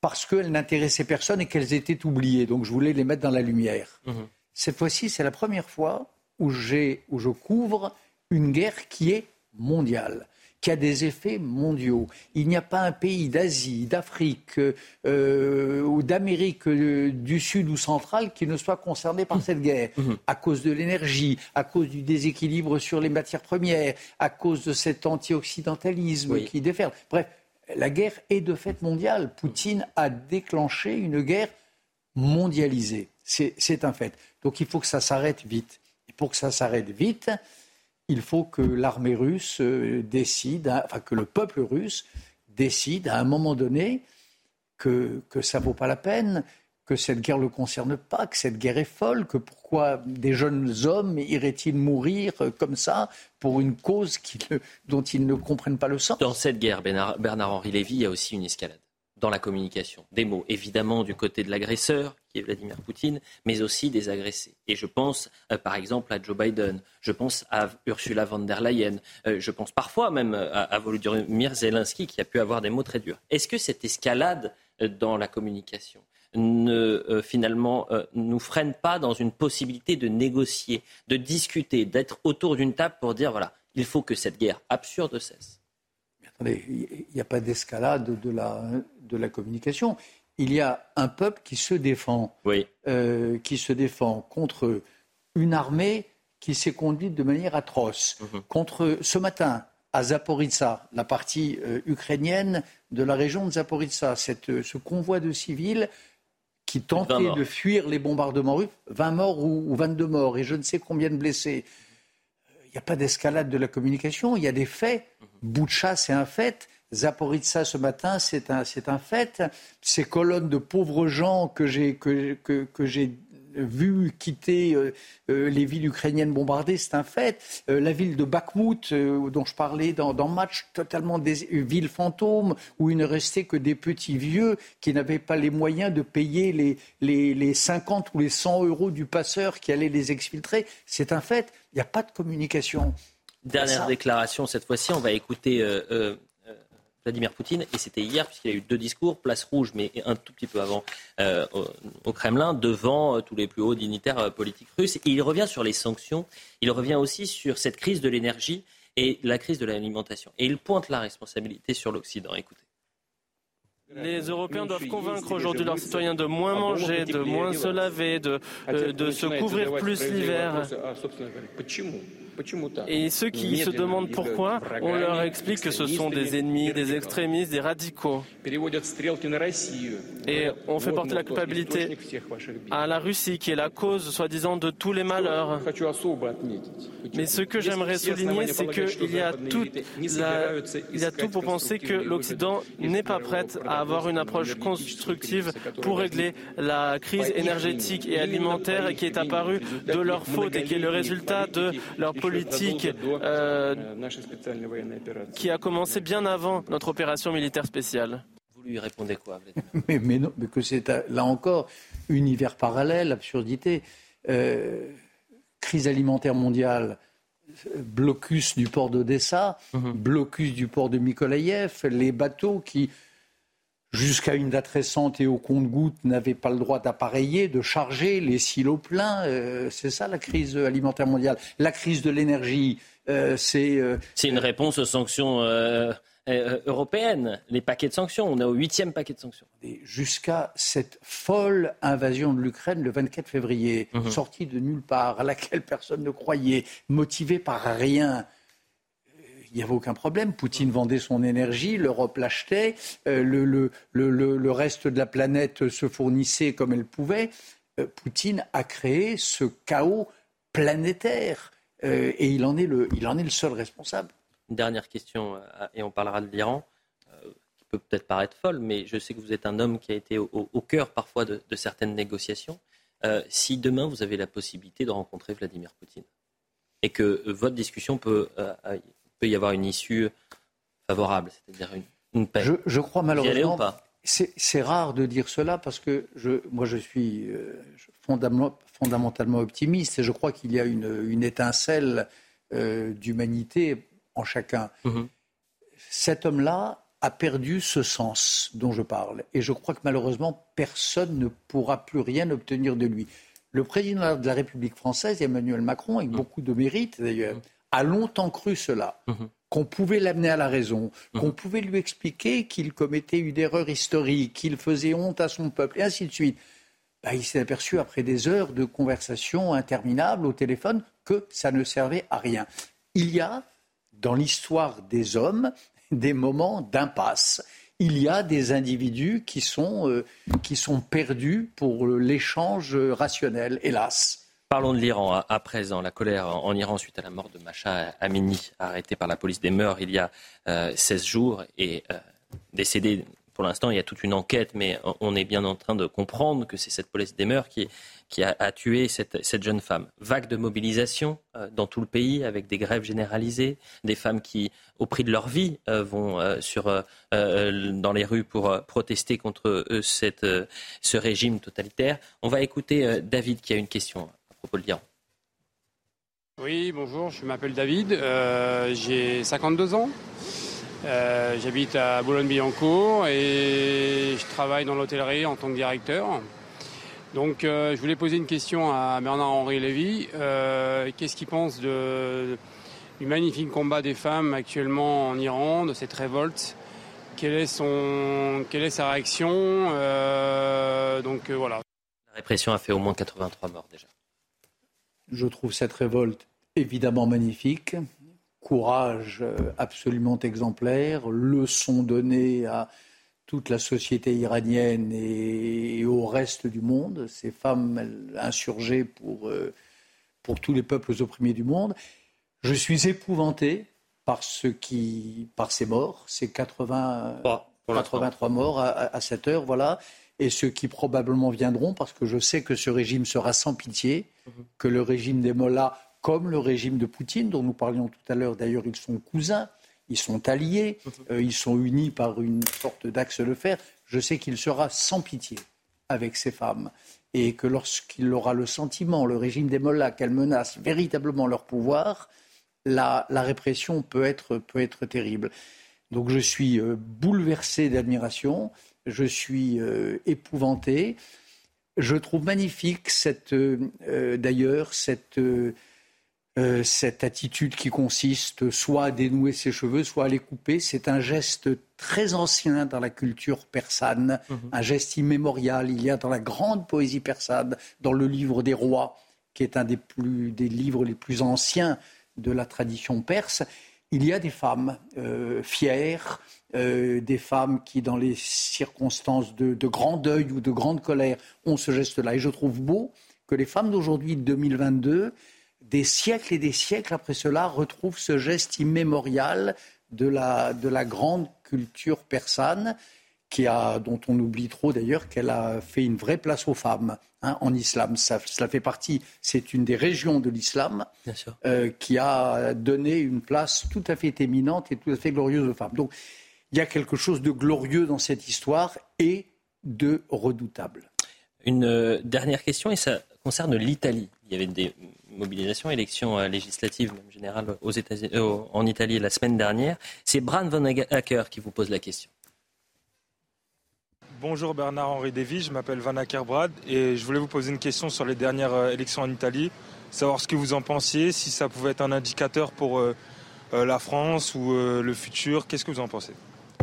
parce qu'elles n'intéressaient personne et qu'elles étaient oubliées. Donc je voulais les mettre dans la lumière. Mhm. Cette fois-ci, c'est la première fois où, j'ai, où je couvre une guerre qui est mondiale qui a des effets mondiaux. Il n'y a pas un pays d'Asie, d'Afrique euh, ou d'Amérique euh, du Sud ou centrale qui ne soit concerné par cette guerre, mmh. Mmh. à cause de l'énergie, à cause du déséquilibre sur les matières premières, à cause de cet anti-occidentalisme qui déferle. Bref, la guerre est de fait mondiale. Poutine a déclenché une guerre mondialisée. C'est un fait. Donc il faut que ça s'arrête vite. Et pour que ça s'arrête vite, il faut que l'armée russe euh, décide, enfin que le peuple russe décide à un moment donné que, que ça ne vaut pas la peine, que cette guerre ne le concerne pas, que cette guerre est folle, que pourquoi des jeunes hommes iraient-ils mourir euh, comme ça pour une cause dont ils ne comprennent pas le sens? Dans cette guerre, Bernard-Henri Lévy, il y a aussi une escalade dans la communication. Des mots, évidemment, du côté de l'agresseur, qui est Vladimir Poutine, mais aussi des agressés. Et je pense, euh, par exemple, à Joe Biden, je pense à Ursula von der Leyen, euh, je pense parfois même à, à, Volodymyr Zelensky, qui a pu avoir des mots très durs. Est-ce que cette escalade euh, dans la communication ne finalement nous freine pas dans une possibilité de négocier, de discuter, d'être autour d'une table pour dire voilà, il faut que cette guerre absurde cesse il n'y a pas d'escalade de la, de la communication. Il y a un peuple qui se défend, euh, qui se défend contre une armée qui s'est conduite de manière atroce. Mhm. Contre ce matin, à Zaporizhzhia, la partie euh, ukrainienne de la région de Zaporizhzhia, cette, ce convoi de civils qui tentait de fuir les bombardements russes, 20 morts ou, ou 22 morts et je ne sais combien de blessés. Il n'y a pas d'escalade de la communication, il y a des faits. Boucha, c'est un fait. Zaporizhzhia ce matin, c'est un, c'est un fait. Ces colonnes de pauvres gens que j'ai, que, que, que j'ai vu quitter euh, euh, les villes ukrainiennes bombardées, c'est un fait. Euh, la ville de Bakhmut, dont je parlais dans, dans Match, totalement des villes fantômes, où il ne restait que des petits vieux qui n'avaient pas les moyens de payer les, les, les 50 ou les 100 euros du passeur qui allait les exfiltrer. C'est un fait. Il n'y a pas de communication. Dernière déclaration, cette fois-ci, on va écouter euh, euh, Vladimir Poutine, et c'était hier, puisqu'il y a eu deux discours, place rouge, mais un tout petit peu avant, euh, au, Kremlin, devant tous les plus hauts dignitaires politiques russes. Et il revient sur les sanctions, il revient aussi sur cette crise de l'énergie et la crise de l'alimentation. Et il pointe la responsabilité sur l'Occident. Écoutez. Les Européens doivent convaincre aujourd'hui leurs citoyens de moins manger, de moins se laver, de, euh, de se couvrir plus l'hiver. Et ceux qui se demandent pourquoi, on leur explique que ce sont des ennemis, des extrémistes, des radicaux. Et on fait porter la culpabilité à la Russie, qui est la cause, soi-disant, de tous les malheurs. Mais ce que j'aimerais souligner, c'est qu'il y, a tout, il y a tout pour penser que l'Occident n'est pas prêt à avoir une approche constructive pour régler la crise énergétique et alimentaire qui est apparue de leur faute et qui est le résultat de leur politique politique euh, qui a commencé bien avant notre opération militaire spéciale. Vous lui répondez quoi mais, mais, non, mais que c'est euh, là encore univers parallèle, absurdité. Euh, crise alimentaire mondiale, blocus du port d'Odessa, mhm. blocus du port de Mykolaïev, les bateaux qui jusqu'à une date récente et au compte-gouttes, n'avaient pas le droit d'appareiller, de charger les silos pleins. Euh, c'est ça la crise alimentaire mondiale. La crise de l'énergie, euh, c'est... Euh, c'est une réponse aux sanctions européennes, les paquets de sanctions. On est au huitième paquet de sanctions. Jusqu'à cette folle invasion de l'Ukraine le 24 février, mhm. sortie de nulle part, à laquelle personne ne croyait, motivée par rien il n'y avait aucun problème. Poutine vendait son énergie, l'Europe l'achetait, euh, le, reste de la planète se fournissait comme elle pouvait. Euh, Poutine a créé ce chaos planétaire euh, et il en, est le, seul responsable. Une dernière question, et on parlera de l'Iran, qui peut peut-être paraître folle, mais je sais que vous êtes un homme qui a été au, cœur parfois de, de certaines négociations. si demain vous avez la possibilité de rencontrer Vladimir Poutine et que votre discussion peut peut y avoir une issue favorable, c'est-à-dire une, paix. Je, crois malheureusement. C'est rare de dire cela parce que je, moi je suis euh, fondamentalement optimiste et je crois qu'il y a une, étincelle euh, d'humanité en chacun. Mhm. Cet homme-là a perdu ce sens dont je parle et je crois que malheureusement personne ne pourra plus rien obtenir de lui. Le président de la République française, Emmanuel Macron, avec mhm. beaucoup de mérite d'ailleurs, mhm a longtemps cru cela. Mhm. qu'on pouvait l'amener à la raison, mhm. qu'on pouvait lui expliquer qu'il commettait une erreur historique, qu'il faisait honte à son peuple, et ainsi de suite. Bah, il s'est aperçu, après des heures de conversation interminables au téléphone, que ça ne servait à rien. Il y a, dans l'histoire des hommes, des moments d'impasse. Il y a des individus qui sont, euh, qui sont perdus pour l'échange rationnel, hélas. Parlons de l'Iran à, présent. La colère en, Iran suite à la mort de Macha Amini, arrêté par la police des mœurs il y a 16 euh, jours et euh, décédé. Pour l'instant, il y a toute une enquête, mais on est bien en train de comprendre que c'est cette police des mœurs qui, a, tué cette, jeune femme. Vague de mobilisation euh, dans tout le pays avec des grèves généralisées, des femmes qui, au prix de leur vie, vont dans les rues pour protester contre ce régime totalitaire. On va écouter David qui a une question oui, bonjour, je m'appelle David, euh, j'ai 52 ans. Euh, j'habite à Boulogne-Billancourt et je travaille dans l'hôtellerie en tant que directeur. Donc euh, je voulais poser une question à Bernard-Henri Lévy. Qu'est-ce qu'il pense de, du magnifique combat des femmes actuellement en Iran, de cette révolte? Quelle est, son, quelle est sa réaction? Donc voilà. La répression a fait au moins 83 morts déjà. Je trouve cette révolte évidemment magnifique, courage euh, absolument exemplaire, leçon donnée à toute la société iranienne et au reste du monde. Ces femmes insurgées pour, euh, pour tous les peuples opprimés du monde. Je suis épouvanté par, ce qui, par ces morts, ces 80, 83 morts à, cette heure, voilà et ceux qui probablement viendront, parce que je sais que ce régime sera sans pitié, que le régime des Mollahs, comme le régime de Poutine, dont nous parlions tout à l'heure, d'ailleurs, ils sont cousins, ils sont alliés, euh, ils sont unis par une sorte d'axe de fer, je sais qu'il sera sans pitié avec ces femmes. Et que lorsqu'il aura le sentiment, le régime des Mollahs, qu'elle menace véritablement leur pouvoir, la, répression peut être, peut être terrible. Donc je suis euh, bouleversé d'admiration je suis euh, épouvanté. Je trouve magnifique cette, euh, d'ailleurs cette, euh, cette attitude qui consiste soit à dénouer ses cheveux, soit à les couper. C'est un geste très ancien dans la culture persane, mhm. un geste immémorial. Il y a dans la grande poésie persane, dans le livre des rois, qui est un des, plus, des livres les plus anciens de la tradition perse, il y a des femmes euh, fières, euh, des femmes qui, dans les circonstances de, grand deuil ou de grande colère, ont ce geste-là. Et je trouve beau que les femmes d'aujourd'hui, 2022, des siècles et des siècles après cela, retrouvent ce geste immémorial de la grande culture persane, qui a, dont on oublie trop d'ailleurs qu'elle a fait une vraie place aux femmes hein, en islam. Ça, cela fait partie, c'est une des régions de l'islam euh, qui a donné une place tout à fait éminente et tout à fait glorieuse aux femmes. Donc il y a quelque chose de glorieux dans cette histoire et de redoutable. Une euh, dernière question, et ça concerne l'Italie. Il y avait des mobilisation, élection euh, législative même générale aux États euh, en Italie la semaine dernière. C'est Bran Van Acker qui vous pose la question. Bonjour Bernard-Henri Lévy, je m'appelle Van Acker Brad et je voulais vous poser une question sur les dernières euh, élections en Italie, savoir ce que vous en pensiez, si ça pouvait être un indicateur pour la France ou le futur, qu'est-ce que vous en pensez?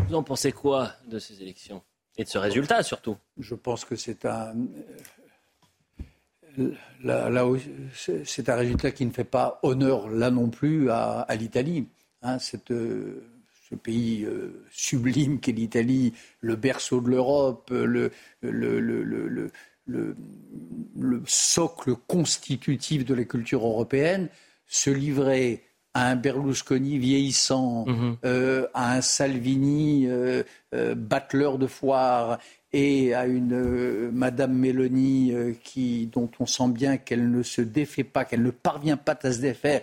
Vous en pensez quoi de ces élections? Et de ce résultat surtout? Je pense que c'est un c'est un résultat qui ne fait pas honneur là non plus à, l'Italie. Hein, euh, ce pays euh, sublime qu'est l'Italie, le berceau de l'Europe, le, le, socle constitutif de la culture européenne, se livrait à un Berlusconi vieillissant, mm-hmm. euh, à un Salvini battleur de foire et à une euh, Madame Mélanie euh, qui, dont on sent bien qu'elle ne se défait pas, qu'elle ne parvient pas à se défaire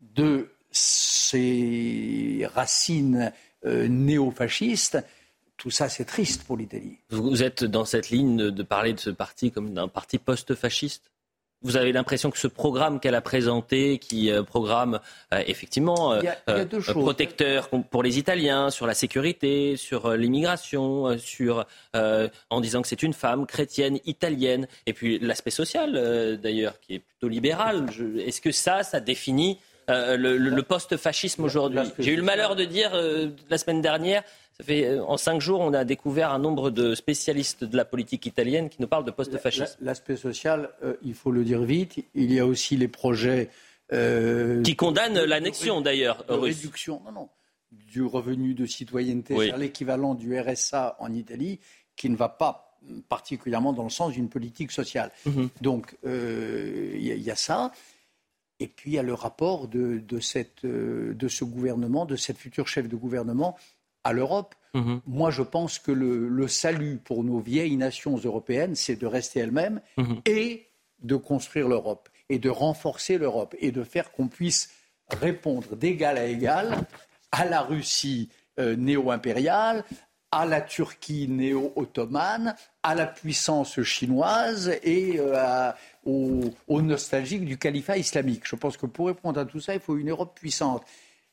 de ses racines euh, néofascistes. Tout ça, c'est triste pour l'Italie. Vous êtes dans cette ligne de parler de ce parti comme d'un parti post-fasciste? Vous avez l'impression que ce programme qu'elle a présenté, qui euh, programme euh, effectivement euh, protecteur pour les Italiens, sur la sécurité, sur l'immigration, sur en disant que c'est une femme chrétienne italienne, et puis l'aspect social d'ailleurs qui est plutôt libéral. Est-ce que ça, ça définit le, le post-fascisme aujourd'hui J'ai eu le malheur de dire la semaine dernière euh, en cinq jours, on a découvert un nombre de spécialistes de la politique italienne qui nous parlent de post-fascisme. L'aspect social, euh, il faut le dire vite. Il y a aussi les projets. Euh, qui condamnent l'annexion d'ailleurs. réduction, non, non, du revenu de citoyenneté, c'est l'équivalent du RSA en Italie, qui ne va pas particulièrement dans le sens d'une politique sociale. Mhm. Donc, il y, a ça. Et puis, il y a le rapport de, cette, de ce gouvernement, de cette future chef de gouvernement à l'Europe. Mhm. Moi, je pense que le, salut pour nos vieilles nations européennes, c'est de rester elles-mêmes mhm. et de construire l'Europe et de renforcer l'Europe et de faire qu'on puisse répondre d'égal à égal à la Russie euh, néo-impériale, à la Turquie néo-ottomane, à la puissance chinoise et euh, aux nostalgiques du califat islamique. Je pense que pour répondre à tout ça, il faut une Europe puissante.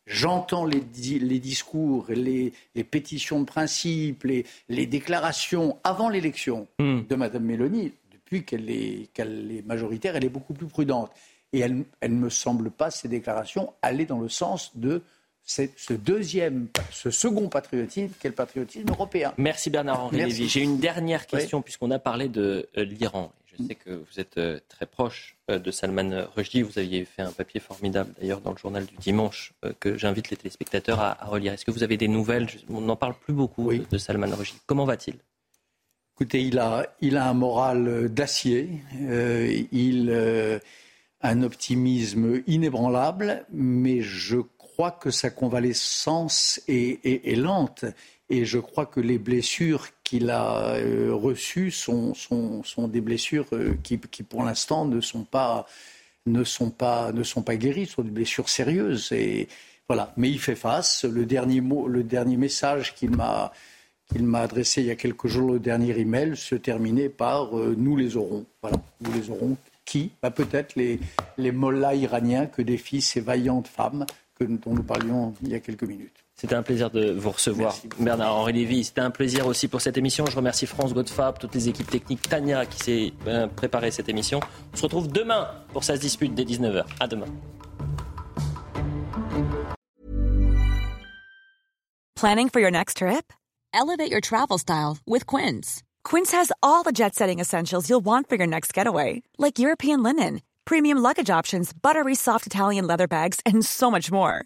J'entends les, discours, les, pétitions de principe, les, déclarations avant l'élection hmm. de Mme Mélanie. Depuis qu'elle est, majoritaire, elle est beaucoup plus prudente. Et elle ne me semble pas, ces déclarations, aller dans le sens de ce deuxième, ce second patriotisme qu'est le patriotisme européen. Merci Bernard-Henri Lévy. J'ai une dernière question puisqu'on a parlé de euh, l'Iran. Je sais que vous êtes euh, très proche euh, de Salman Rushdie. Vous aviez fait un papier formidable d'ailleurs dans le journal du dimanche euh, que j'invite les téléspectateurs à, relire. Est-ce que vous avez des nouvelles? On n'en parle plus beaucoup de Salman Rushdie. Comment va-t-il? Écoutez, il a, il a un moral d'acier. il a un optimisme inébranlable, mais je crois que sa convalescence est lente. Et je crois que les blessures qu'il a euh, reçues sont, sont, sont, des blessures euh, qui, qui pour l'instant, ne sont pas ne sont ne sont pas guéries, sont des blessures sérieuses. Et voilà. Mais il fait face. Le dernier mot, le dernier message qu'il m'a qu'il m'a adressé il y a quelques jours, le dernier email, se terminait par euh, nous les aurons. Voilà, nous les aurons. Qui? Bah, Peut-être les, les mollahs iraniens que défient ces vaillantes femmes que, dont nous parlions il y a quelques minutes. C'était un plaisir de vous recevoir, Bernard-Henri Lévy. C'était un plaisir aussi pour cette émission. Je remercie France Godfab, toutes les équipes techniques, Tania qui s'est euh, préparée cette émission. On se retrouve demain pour Ça se dispute dès 19h. À demain. Planning for your next trip? Elevate your travel style with Quince. Quince has all the jet setting essentials you'll want for your next getaway, like European linen, premium luggage options, buttery soft Italian leather bags, and so much more.